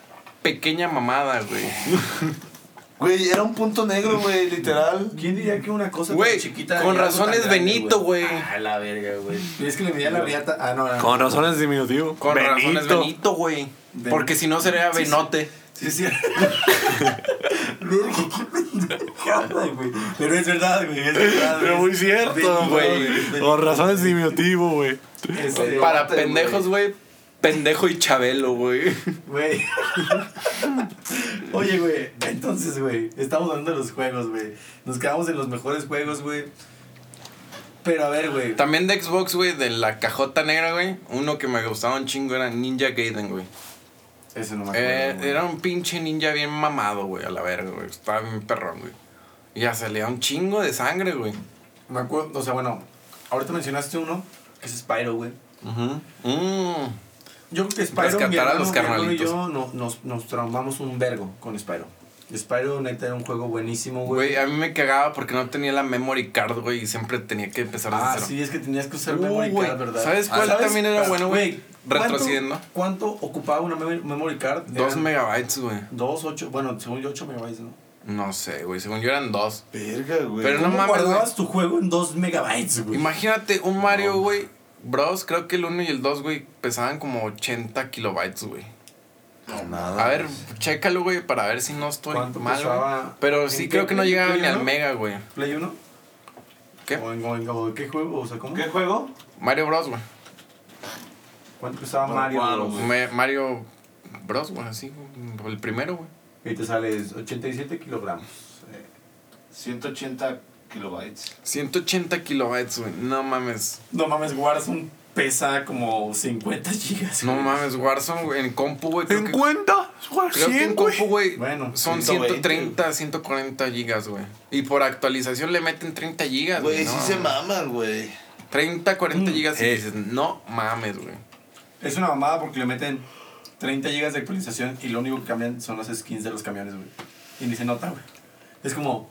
[SPEAKER 2] pequeña mamada, güey.
[SPEAKER 4] Güey, era un punto negro, güey, literal.
[SPEAKER 1] ¿Quién diría que una cosa
[SPEAKER 2] Güey,
[SPEAKER 1] tan chiquita...
[SPEAKER 2] con
[SPEAKER 1] y algo
[SPEAKER 2] razón
[SPEAKER 1] tan
[SPEAKER 2] es
[SPEAKER 1] grande,
[SPEAKER 2] Benito, güey.
[SPEAKER 1] Ah, la verga, güey. Es que le medía la riata... Ah, no, no.
[SPEAKER 5] Con razones diminutivo.
[SPEAKER 2] Con razón es Benito, güey.
[SPEAKER 1] Ben-
[SPEAKER 2] Porque si no sería
[SPEAKER 1] Sí, sí.
[SPEAKER 2] Benote.
[SPEAKER 1] Sí, sí. Güey. Pero es verdad, güey, es verdad.
[SPEAKER 5] Pero muy cierto,
[SPEAKER 1] Benito,
[SPEAKER 5] güey. Con razones diminutivo, güey.
[SPEAKER 1] Este,
[SPEAKER 2] Para pendejos, güey. Pendejo y Chabelo, güey.
[SPEAKER 1] Güey. Oye, güey, entonces, güey, estamos hablando de los juegos, güey. Nos quedamos en los mejores juegos, güey. Pero a ver, güey.
[SPEAKER 2] También de Xbox, güey, de la cajota negra, güey. Uno que me gustaba un chingo era Ninja Gaiden, güey.
[SPEAKER 1] Ese no me acuerdo.
[SPEAKER 2] Eh,
[SPEAKER 1] güey.
[SPEAKER 2] era un pinche ninja bien mamado, güey, a la verga, güey. Estaba bien perrón, güey. Y ya salía un chingo de sangre, güey.
[SPEAKER 1] Me acuerdo, o sea, bueno, ahorita mencionaste uno, que es Spyro, güey.
[SPEAKER 2] Ujú. Mm.
[SPEAKER 1] Yo creo que Spyro,
[SPEAKER 2] Rescatar
[SPEAKER 1] mi
[SPEAKER 2] a
[SPEAKER 1] hermano,
[SPEAKER 2] los
[SPEAKER 1] mi hermano y yo no- nos, nos traumamos un vergo con Spyro. Spyro, neta, era un juego buenísimo, güey.
[SPEAKER 2] Güey, a mí me cagaba porque no tenía la memory card, güey, y siempre tenía que empezar
[SPEAKER 1] Ah,
[SPEAKER 2] cero.
[SPEAKER 1] sí, es que tenías que usar
[SPEAKER 2] Uh,
[SPEAKER 1] memory
[SPEAKER 2] güey,
[SPEAKER 1] card, ¿verdad?
[SPEAKER 2] ¿sabes
[SPEAKER 1] Ah,
[SPEAKER 2] cuál también era bueno, güey?
[SPEAKER 1] ¿cuánto-
[SPEAKER 2] Retrocediendo.
[SPEAKER 1] ¿Cuánto ocupaba una mem- memory card?
[SPEAKER 2] Dos
[SPEAKER 1] Eran
[SPEAKER 2] megabytes, güey.
[SPEAKER 1] Dos, ocho, bueno, según yo, ocho megabytes, ¿no?
[SPEAKER 2] No sé, güey. Según yo eran dos.
[SPEAKER 4] Verga, güey.
[SPEAKER 2] Pero no
[SPEAKER 1] ¿Cómo
[SPEAKER 2] mames,
[SPEAKER 1] guardabas tu juego en dos megabytes, güey?
[SPEAKER 2] Imagínate un Mario, güey. Bros, creo que el 1 y el 2, güey, pesaban como 80 kilobytes, güey.
[SPEAKER 5] Nada.
[SPEAKER 2] A ver, chécalo, güey, para ver si no estoy
[SPEAKER 1] ¿Cuánto
[SPEAKER 2] mal, güey. Pero
[SPEAKER 1] ¿En
[SPEAKER 2] sí
[SPEAKER 1] qué
[SPEAKER 2] creo que no llegaba ni al
[SPEAKER 1] uno?
[SPEAKER 2] mega, güey.
[SPEAKER 1] ¿Play 1?
[SPEAKER 2] ¿Qué?
[SPEAKER 1] ¿O en, o en- o qué juego? O sea, ¿cómo?
[SPEAKER 4] ¿Qué juego?
[SPEAKER 2] Mario Bros, güey.
[SPEAKER 1] ¿Cuánto pesaba
[SPEAKER 4] No,
[SPEAKER 1] Mario?
[SPEAKER 4] ¿cuál,
[SPEAKER 1] Bros?
[SPEAKER 4] güey?
[SPEAKER 2] Me- Mario Bros, güey, así, güey, el primero, güey.
[SPEAKER 1] Y te sales 87 kilogramos. Eh,
[SPEAKER 4] 180 kilobytes.
[SPEAKER 2] 180 kilobytes, güey. No mames.
[SPEAKER 1] No mames, Warzone pesa como 50 gigas.
[SPEAKER 2] No
[SPEAKER 1] güey.
[SPEAKER 2] mames, Warzone, güey, en compu, güey. Creo
[SPEAKER 5] ¿En
[SPEAKER 2] que,
[SPEAKER 5] cuenta?
[SPEAKER 2] creo que en compu, güey,
[SPEAKER 1] Bueno,
[SPEAKER 2] son
[SPEAKER 4] 120,
[SPEAKER 2] 130, 140 gigas, güey. Y por actualización le meten 30 gigas, güey.
[SPEAKER 4] Güey,
[SPEAKER 2] no.
[SPEAKER 4] sí se maman, güey.
[SPEAKER 2] 30, 40
[SPEAKER 1] Mm.
[SPEAKER 2] gigas y
[SPEAKER 5] Eh.
[SPEAKER 2] dices, no mames, güey.
[SPEAKER 1] Es una mamada porque le meten 30 gigas de actualización y lo único que cambian son las skins de los camiones, güey. y ni se nota, güey. Es como,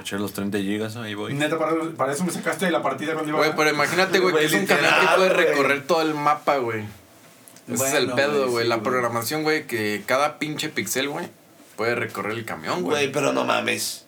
[SPEAKER 5] Eché los 30 gigas, ahí voy.
[SPEAKER 1] neta, para, para eso me sacaste de la partida cuando iba
[SPEAKER 2] Güey, pero imagínate, güey, que es un camión que puede recorrer todo el mapa, güey. Ese es el
[SPEAKER 1] Bueno,
[SPEAKER 2] pedo,
[SPEAKER 1] güey,
[SPEAKER 2] güey.
[SPEAKER 1] sí,
[SPEAKER 2] la
[SPEAKER 1] güey.
[SPEAKER 2] programación, güey, que cada pinche pixel, güey, puede recorrer el camión,
[SPEAKER 3] Güey,
[SPEAKER 2] güey.
[SPEAKER 3] pero no mames.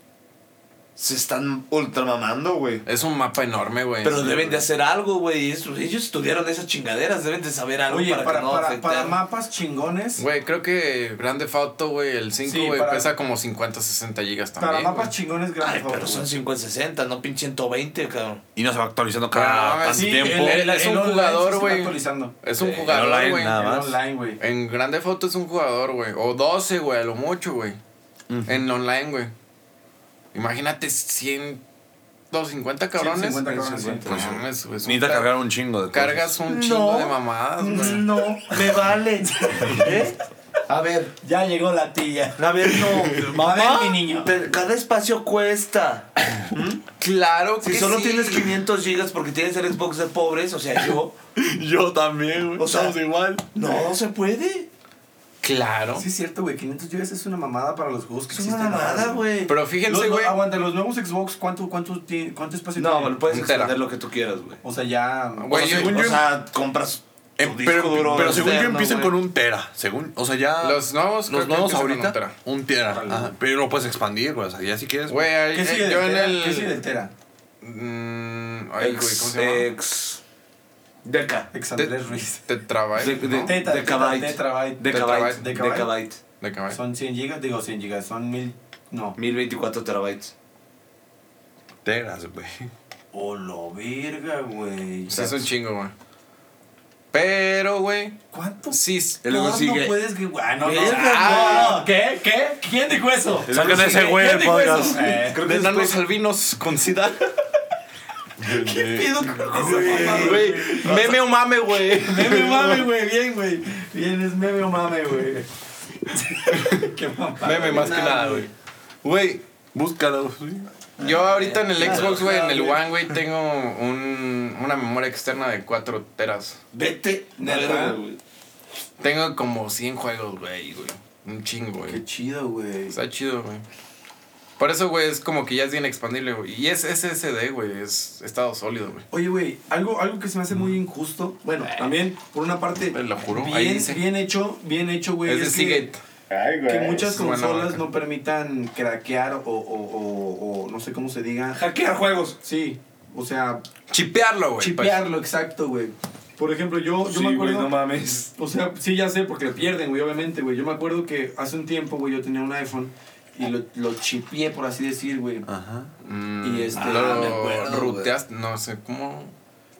[SPEAKER 3] Se están ultramamando, güey.
[SPEAKER 2] Es un mapa enorme, güey.
[SPEAKER 3] Pero
[SPEAKER 2] Sí,
[SPEAKER 3] deben de
[SPEAKER 2] güey.
[SPEAKER 3] hacer algo, güey. Ellos estudiaron esas chingaderas, deben de saber algo
[SPEAKER 1] Oye,
[SPEAKER 3] para,
[SPEAKER 1] para,
[SPEAKER 3] que no
[SPEAKER 1] para, para mapas chingones,
[SPEAKER 2] Güey, creo que Grande Auto, güey, el 5,
[SPEAKER 1] Sí,
[SPEAKER 2] güey,
[SPEAKER 1] para-
[SPEAKER 2] pesa como 50, 60 gigas también.
[SPEAKER 1] para mapas chingones grande
[SPEAKER 3] Ay, pero son 50-60, no pinche 120, cabrón.
[SPEAKER 5] Y no se va actualizando
[SPEAKER 2] Ah,
[SPEAKER 5] cada tanto
[SPEAKER 2] sí,
[SPEAKER 5] tiempo.
[SPEAKER 2] el- es un jugador, güey.
[SPEAKER 1] actualizando.
[SPEAKER 2] Es un
[SPEAKER 5] Sí,
[SPEAKER 2] jugador,
[SPEAKER 5] online
[SPEAKER 2] güey.
[SPEAKER 1] online, güey.
[SPEAKER 2] En Grande Auto es un jugador, güey. O 12, güey, a lo mucho, güey. En online, güey. Imagínate 100, 250 cabrones.
[SPEAKER 1] 150 cabrones, sí.
[SPEAKER 2] Pues, mames, es un
[SPEAKER 5] Necesita
[SPEAKER 2] car-
[SPEAKER 5] cargar un chingo de cosas.
[SPEAKER 2] Cargas un chingo de mamadas, güey.
[SPEAKER 3] No, me vale. ¿Eh? A ver,
[SPEAKER 1] Ya llegó la tía.
[SPEAKER 3] a ver, no.
[SPEAKER 1] A ver, mi niño.
[SPEAKER 3] Pero cada espacio cuesta.
[SPEAKER 2] Claro
[SPEAKER 3] Si
[SPEAKER 2] que
[SPEAKER 3] solo
[SPEAKER 2] sí.
[SPEAKER 3] tienes 500 gigas porque tienes el Xbox de pobres, o sea, yo,
[SPEAKER 5] Yo también, güey.
[SPEAKER 3] O sea-
[SPEAKER 5] Estamos igual.
[SPEAKER 3] no se puede.
[SPEAKER 2] Claro.
[SPEAKER 1] Sí, es cierto, güey. 500 gigas es una mamada para los juegos que
[SPEAKER 3] Es una
[SPEAKER 1] existen
[SPEAKER 3] mamada, güey.
[SPEAKER 2] Pero fíjense,
[SPEAKER 1] los-
[SPEAKER 2] güey.
[SPEAKER 1] Aguanta, los nuevos Xbox, ¿cuánto, cuánto, tiene- cuánto espacio
[SPEAKER 3] No,
[SPEAKER 1] tienen?
[SPEAKER 3] puedes
[SPEAKER 2] Un tera.
[SPEAKER 3] extender lo que tú quieras, güey.
[SPEAKER 1] O sea, ya.
[SPEAKER 2] Güey,
[SPEAKER 3] o,
[SPEAKER 2] yo-
[SPEAKER 3] sea,
[SPEAKER 2] yo-
[SPEAKER 3] o sea, compras
[SPEAKER 5] Eh,
[SPEAKER 3] tu disco
[SPEAKER 5] pero,
[SPEAKER 3] duro
[SPEAKER 5] pero según yo
[SPEAKER 3] externo,
[SPEAKER 5] empiezan
[SPEAKER 3] güey.
[SPEAKER 5] con un tera. Según, o sea, ya.
[SPEAKER 2] Los nuevos, creo
[SPEAKER 5] los
[SPEAKER 2] que
[SPEAKER 5] nuevos
[SPEAKER 2] empiezan con
[SPEAKER 5] ahorita.
[SPEAKER 2] un tera.
[SPEAKER 5] Un tera. Ajá, pero lo puedes expandir, güey. O sea, ya si quieres.
[SPEAKER 2] Güey, ahí-
[SPEAKER 1] ¿Qué
[SPEAKER 2] eh,
[SPEAKER 1] sigue
[SPEAKER 2] yo
[SPEAKER 1] del
[SPEAKER 2] en
[SPEAKER 1] Tera?
[SPEAKER 2] el.
[SPEAKER 1] ¿Qué sigue del Tera?
[SPEAKER 2] Mm, ay, güey, ¿cómo
[SPEAKER 3] Ex,
[SPEAKER 2] se llama?
[SPEAKER 3] ex, Deca.
[SPEAKER 1] Ex Andrés Ruiz.
[SPEAKER 2] Tetrabyte.
[SPEAKER 3] De-
[SPEAKER 2] ¿no?
[SPEAKER 1] Teta,
[SPEAKER 3] Decabyte.
[SPEAKER 1] Tetrabyte.
[SPEAKER 3] Decabyte. Decabyte.
[SPEAKER 2] De caballo.
[SPEAKER 1] Son 100 gigas, digo 100 gigas, son 1000. No.
[SPEAKER 3] 1024 terabytes.
[SPEAKER 5] Teras, güey.
[SPEAKER 1] Oh, lo verga, güey.
[SPEAKER 2] Sí, es un chingo, güey. Pero, güey.
[SPEAKER 1] ¿Cuánto?
[SPEAKER 2] Sí.
[SPEAKER 3] luego
[SPEAKER 1] No,
[SPEAKER 3] sigue.
[SPEAKER 1] No puedes que. Ah, no, no.
[SPEAKER 3] Güey.
[SPEAKER 1] no. ¿Qué? ¿Qué? ¿Quién dijo eso?
[SPEAKER 5] Saquen ese güey
[SPEAKER 1] ¿Quién
[SPEAKER 5] el podcast.
[SPEAKER 1] Eh,
[SPEAKER 3] Creo
[SPEAKER 2] De
[SPEAKER 3] que
[SPEAKER 2] albinos con sida.
[SPEAKER 1] Pido con
[SPEAKER 2] Güey. Meme o mame, güey.
[SPEAKER 1] Meme o mame, güey. Bien, güey. Bien, es meme o mame, güey. Qué mamada.
[SPEAKER 2] Meme más que nada, güey. Güey.
[SPEAKER 5] Búscalo.
[SPEAKER 2] Yo ahorita en el Xbox, güey, en el One, güey, tengo un, una memoria externa de 4 teras.
[SPEAKER 3] Vete.
[SPEAKER 1] Neta.
[SPEAKER 3] güey.
[SPEAKER 2] Tengo como 100 juegos, güey, güey. Un chingo,
[SPEAKER 1] Qué
[SPEAKER 2] güey.
[SPEAKER 1] chido, güey.
[SPEAKER 2] Está chido, güey. Por eso, güey, es como que ya es bien expandible, güey. Y es SSD, güey, es estado sólido, güey.
[SPEAKER 1] Oye, güey, algo, algo que se me hace muy injusto. Bueno, también, por una parte,
[SPEAKER 2] Te lo juro, ahí
[SPEAKER 1] bien,
[SPEAKER 2] dice.
[SPEAKER 1] bien hecho, bien hecho, güey.
[SPEAKER 2] es de
[SPEAKER 1] que-
[SPEAKER 2] Seagate.
[SPEAKER 1] que muchas
[SPEAKER 2] Es
[SPEAKER 1] consolas no permitan craquear o, o, o, o no sé cómo se diga.
[SPEAKER 3] Hackear juegos.
[SPEAKER 1] Sí, o sea,
[SPEAKER 2] Chipearlo, güey.
[SPEAKER 1] chipearlo, exacto, güey. Por ejemplo, yo, yo me acuerdo.
[SPEAKER 3] mames.
[SPEAKER 1] O sea, sí, ya sé, porque le pierden, güey, obviamente, güey. Yo me acuerdo que hace un tiempo, güey, yo tenía un iPhone y lo, lo chipié, por así decir, güey.
[SPEAKER 5] Ajá.
[SPEAKER 2] Mm,
[SPEAKER 1] Y este-
[SPEAKER 2] lo
[SPEAKER 3] Ah, me acuerdo,
[SPEAKER 2] ruteaste, no sé cómo.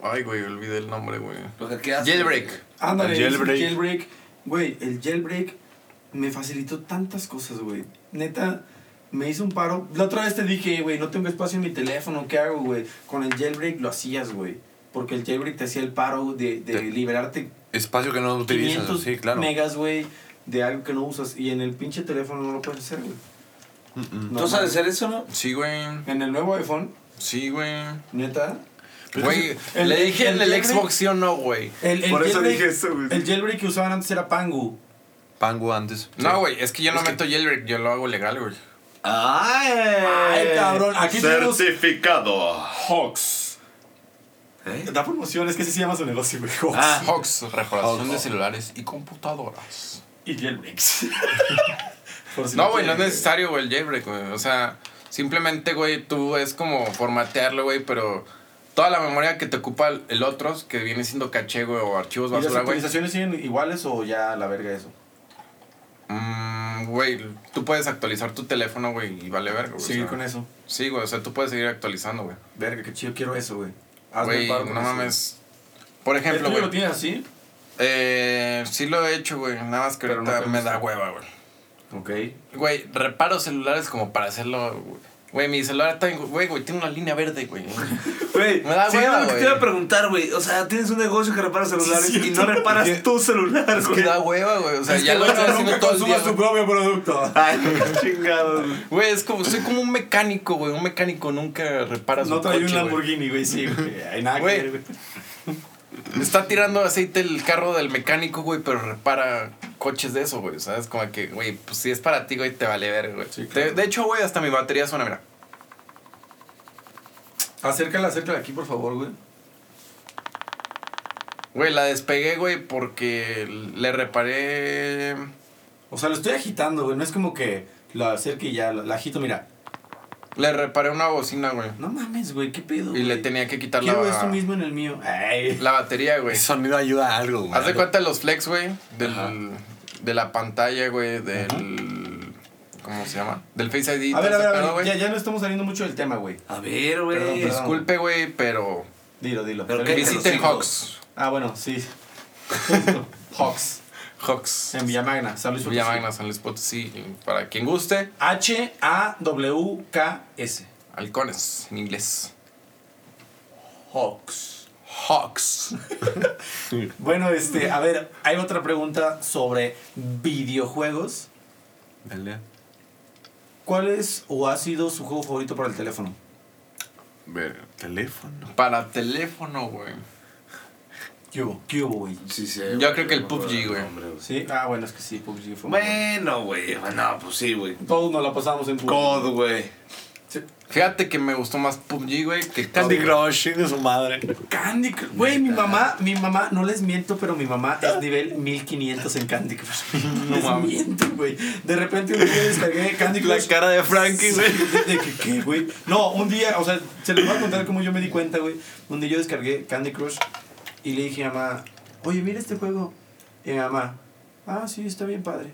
[SPEAKER 2] Ay, güey, olvidé el nombre, güey.
[SPEAKER 3] Lo hackeaste.
[SPEAKER 2] Jailbreak.
[SPEAKER 1] Ándale, El
[SPEAKER 5] jailbreak.
[SPEAKER 1] jailbreak. Güey, el jailbreak me facilitó tantas cosas, güey. Neta, me hizo un paro. La otra vez te dije, güey, no tengo espacio en mi teléfono, ¿qué hago, güey? Con el jailbreak lo hacías, güey. Porque el jailbreak te hacía el paro de, de
[SPEAKER 5] Te-
[SPEAKER 1] liberarte
[SPEAKER 5] Espacio que no utilizas.
[SPEAKER 1] 500
[SPEAKER 5] Sí, claro.
[SPEAKER 1] megas, güey, de algo que no usas. Y en el pinche teléfono no lo puedes hacer, güey. No,
[SPEAKER 3] ¿Tú sabes hacer eso, no?
[SPEAKER 2] Sí, güey.
[SPEAKER 1] En el nuevo iPhone,
[SPEAKER 2] Sí, güey.
[SPEAKER 1] neta.
[SPEAKER 2] Güey, le dije
[SPEAKER 1] el
[SPEAKER 2] en el Xbox sí o no, güey.
[SPEAKER 1] El, el
[SPEAKER 4] Por eso dije eso, güey.
[SPEAKER 1] El jailbreak que usaban antes era Pangu.
[SPEAKER 5] Pango antes.
[SPEAKER 2] No, güey, es que yo no meto jailbreak, yo lo hago legal, güey.
[SPEAKER 3] ¡Ay!
[SPEAKER 1] Ay, cabrón, aquí tenemos
[SPEAKER 4] Certificado.
[SPEAKER 1] Hawks.
[SPEAKER 3] ¿Eh?
[SPEAKER 1] Da promoción, es que así se llama su negocio, güey. Hawks.
[SPEAKER 3] Ah.
[SPEAKER 2] Hox, reparación de celulares y computadoras.
[SPEAKER 1] Y jailbreaks. Si
[SPEAKER 2] No, güey, no es necesario, güey, el jailbreak, güey. O sea, simplemente, güey, tú es como formatearlo, güey, pero toda la memoria que te ocupa el- el otro, que viene siendo caché, güey, o archivos
[SPEAKER 1] ¿Y las
[SPEAKER 2] basura, güey.
[SPEAKER 1] actualizaciones siguen iguales o ya la verga eso?
[SPEAKER 2] Mm, Güey, tú puedes actualizar tu teléfono, güey, y vale verga, güey.
[SPEAKER 1] Seguir
[SPEAKER 2] o sea,
[SPEAKER 1] con eso.
[SPEAKER 2] Sí, güey, o sea, tú puedes seguir actualizando, güey.
[SPEAKER 1] Verga, qué chido, quiero eso, güey.
[SPEAKER 2] Güey, no
[SPEAKER 1] eso,
[SPEAKER 2] mames. Por
[SPEAKER 1] güey. ¿El
[SPEAKER 2] ejemplo,
[SPEAKER 1] tuyo lo
[SPEAKER 2] güey.
[SPEAKER 1] tienes así?
[SPEAKER 2] Eh, sí lo he hecho, güey. Nada más que
[SPEAKER 1] Pero no
[SPEAKER 2] ahorita
[SPEAKER 1] te
[SPEAKER 2] me da hueva, güey.
[SPEAKER 1] Ok.
[SPEAKER 2] Güey, reparo celulares como para hacerlo. güey. Güey, mi celular está. en- Güey, güey, tiene una línea verde, güey.
[SPEAKER 3] Güey,
[SPEAKER 2] Me da
[SPEAKER 3] sí,
[SPEAKER 2] hueva,
[SPEAKER 3] que te
[SPEAKER 2] güey.
[SPEAKER 3] iba a preguntar, güey. O sea, tienes un negocio que repara celulares
[SPEAKER 1] Sí,
[SPEAKER 3] y no reparas tu celular,
[SPEAKER 2] Es que
[SPEAKER 3] güey.
[SPEAKER 2] da hueva, güey. O sea,
[SPEAKER 1] Es
[SPEAKER 2] ya lo
[SPEAKER 1] güey, nunca
[SPEAKER 2] haciendo todo el día.
[SPEAKER 1] consumas tu
[SPEAKER 2] güey.
[SPEAKER 1] propio producto.
[SPEAKER 3] Ay, chingados, güey.
[SPEAKER 2] Güey, es como. Soy como un mecánico, güey. Un mecánico nunca repara su
[SPEAKER 1] No trae un
[SPEAKER 2] coche, güey.
[SPEAKER 1] Lamborghini, güey, sí, güey. Hay nada que
[SPEAKER 2] Güey.
[SPEAKER 1] ver, güey.
[SPEAKER 2] Está tirando aceite el carro del mecánico, güey, pero repara coches de eso, güey. ¿Sabes? Como que, güey, pues si es para ti, güey, te vale ver, güey.
[SPEAKER 1] Sí,
[SPEAKER 2] De-
[SPEAKER 1] claro.
[SPEAKER 2] de, hecho, güey, hasta mi batería suena, mira.
[SPEAKER 1] Acércala, acércala aquí, por favor, güey.
[SPEAKER 2] Güey, la despegué, güey, porque le reparé.
[SPEAKER 1] O sea, lo estoy agitando, güey. No es como que lo acerque y ya, la agito, mira.
[SPEAKER 2] Le reparé una bocina, güey.
[SPEAKER 1] No mames, güey, qué pedo.
[SPEAKER 2] Y le tenía que quitar
[SPEAKER 1] Quiero
[SPEAKER 2] la,
[SPEAKER 1] esto mismo en el mío. Ay.
[SPEAKER 2] la batería, güey.
[SPEAKER 5] Ese sonido ayuda a algo, güey.
[SPEAKER 2] Haz de cuenta los flex, güey, del,
[SPEAKER 1] Ajá.
[SPEAKER 2] de la pantalla, güey, del... ¿Cómo se llama? Del Face ID.
[SPEAKER 1] A ver, a ver, a ver.
[SPEAKER 2] güey.
[SPEAKER 1] Ya, ya no estamos saliendo mucho del tema, güey.
[SPEAKER 3] A ver, güey.
[SPEAKER 1] Perdón, perdón.
[SPEAKER 2] Disculpe, güey, pero...
[SPEAKER 1] Dilo, dilo.
[SPEAKER 3] Pero
[SPEAKER 1] Pero-
[SPEAKER 2] Visiten. Hawks.
[SPEAKER 1] Ah, bueno, sí. Hawks.
[SPEAKER 2] Hawks.
[SPEAKER 1] En Villamagna, San Luis Potosí.
[SPEAKER 2] Villamagna, San Luis Potosí. Para quien guste,
[SPEAKER 1] H-A-W-K-S.
[SPEAKER 2] halcones en inglés.
[SPEAKER 1] Hawks.
[SPEAKER 2] Hawks.
[SPEAKER 1] Bueno, este, a ver, hay otra pregunta sobre videojuegos.
[SPEAKER 5] Dale.
[SPEAKER 1] ¿Cuál es o ha sido su juego favorito para el teléfono?
[SPEAKER 5] Ver, teléfono.
[SPEAKER 2] Para teléfono, güey.
[SPEAKER 1] ¿Qué hubo? ¿Qué hubo, güey?
[SPEAKER 3] Sí, sí.
[SPEAKER 2] Yo
[SPEAKER 3] güey,
[SPEAKER 2] creo que el PUBG, güey.
[SPEAKER 1] Sí, ah, bueno, es que sí, PUBG fue muy
[SPEAKER 3] Bueno, güey. Bueno, pues sí, güey.
[SPEAKER 1] Todos nos la pasamos en PUBG.
[SPEAKER 3] God, güey.
[SPEAKER 1] Sí.
[SPEAKER 2] Fíjate que me gustó más PUBG, güey, que
[SPEAKER 5] Candy. Crush, de su madre.
[SPEAKER 1] Candy Crush. Güey, mi mamá, mi mamá, no les miento, pero mi mamá es nivel 1500 en Candy Crush. No les
[SPEAKER 2] mames.
[SPEAKER 1] miento, güey. De repente un día descargué Candy Crush.
[SPEAKER 5] La cara de Frankie, güey.
[SPEAKER 1] ¿De, de que qué, güey? No, un día, o sea, se les voy a contar cómo yo me di cuenta, güey. Un día yo descargué Candy Crush y le dije a mamá, oye, mira este juego. Y mi mamá, ah, sí, está bien padre.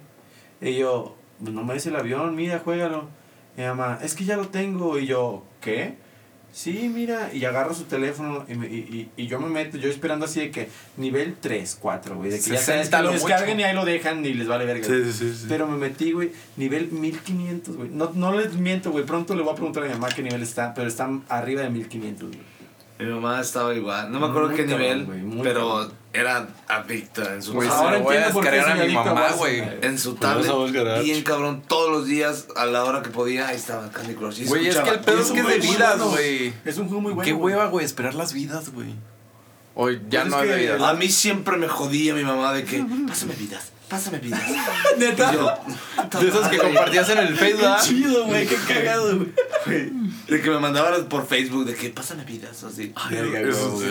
[SPEAKER 1] Y yo, pues no me des el avión, mira, juégalo. Y mi mamá, es que ya lo tengo. Y yo, ¿qué? Sí, mira, y agarro su teléfono y, me- y, y, y yo me meto, yo esperando así de que nivel 3, 4, güey. De que ya sabes
[SPEAKER 2] 60
[SPEAKER 1] que lo descarguen y ahí lo dejan y les vale verga.
[SPEAKER 5] sí, sí. sí.
[SPEAKER 1] Pero me metí, güey, nivel 1500, güey. No, no les miento, güey. Pronto le voy a preguntar a mi mamá qué nivel está, pero están arriba de 1500, güey.
[SPEAKER 3] Mi mamá estaba igual. No me acuerdo
[SPEAKER 1] Muy
[SPEAKER 3] qué
[SPEAKER 1] cabrón,
[SPEAKER 3] nivel,
[SPEAKER 1] muy
[SPEAKER 3] pero
[SPEAKER 1] cabrón.
[SPEAKER 3] era adicta en su
[SPEAKER 2] Güey,
[SPEAKER 1] Ahora
[SPEAKER 2] se lo voy a descargar a mi mamá, güey.
[SPEAKER 3] En su
[SPEAKER 5] Pues
[SPEAKER 3] tablet, bien cabrón, todos los días, a la hora que podía, ahí estaba Candy Crush.
[SPEAKER 2] Güey, es que el pedo es que es de vidas, güey.
[SPEAKER 1] Es un juego muy bueno.
[SPEAKER 2] Qué hueva, güey, esperar las vidas, güey. O ya
[SPEAKER 1] Pues es
[SPEAKER 2] no hay vidas.
[SPEAKER 3] A mí siempre me jodía mi mamá de que, pásame vidas, pásame vidas.
[SPEAKER 1] Neta.
[SPEAKER 3] Yo,
[SPEAKER 2] De esas que compartías en el Facebook,
[SPEAKER 1] Qué chido, güey. Qué cagado, güey.
[SPEAKER 3] de que me mandaban por Facebook de que, pásame vidas, así.
[SPEAKER 5] Sí,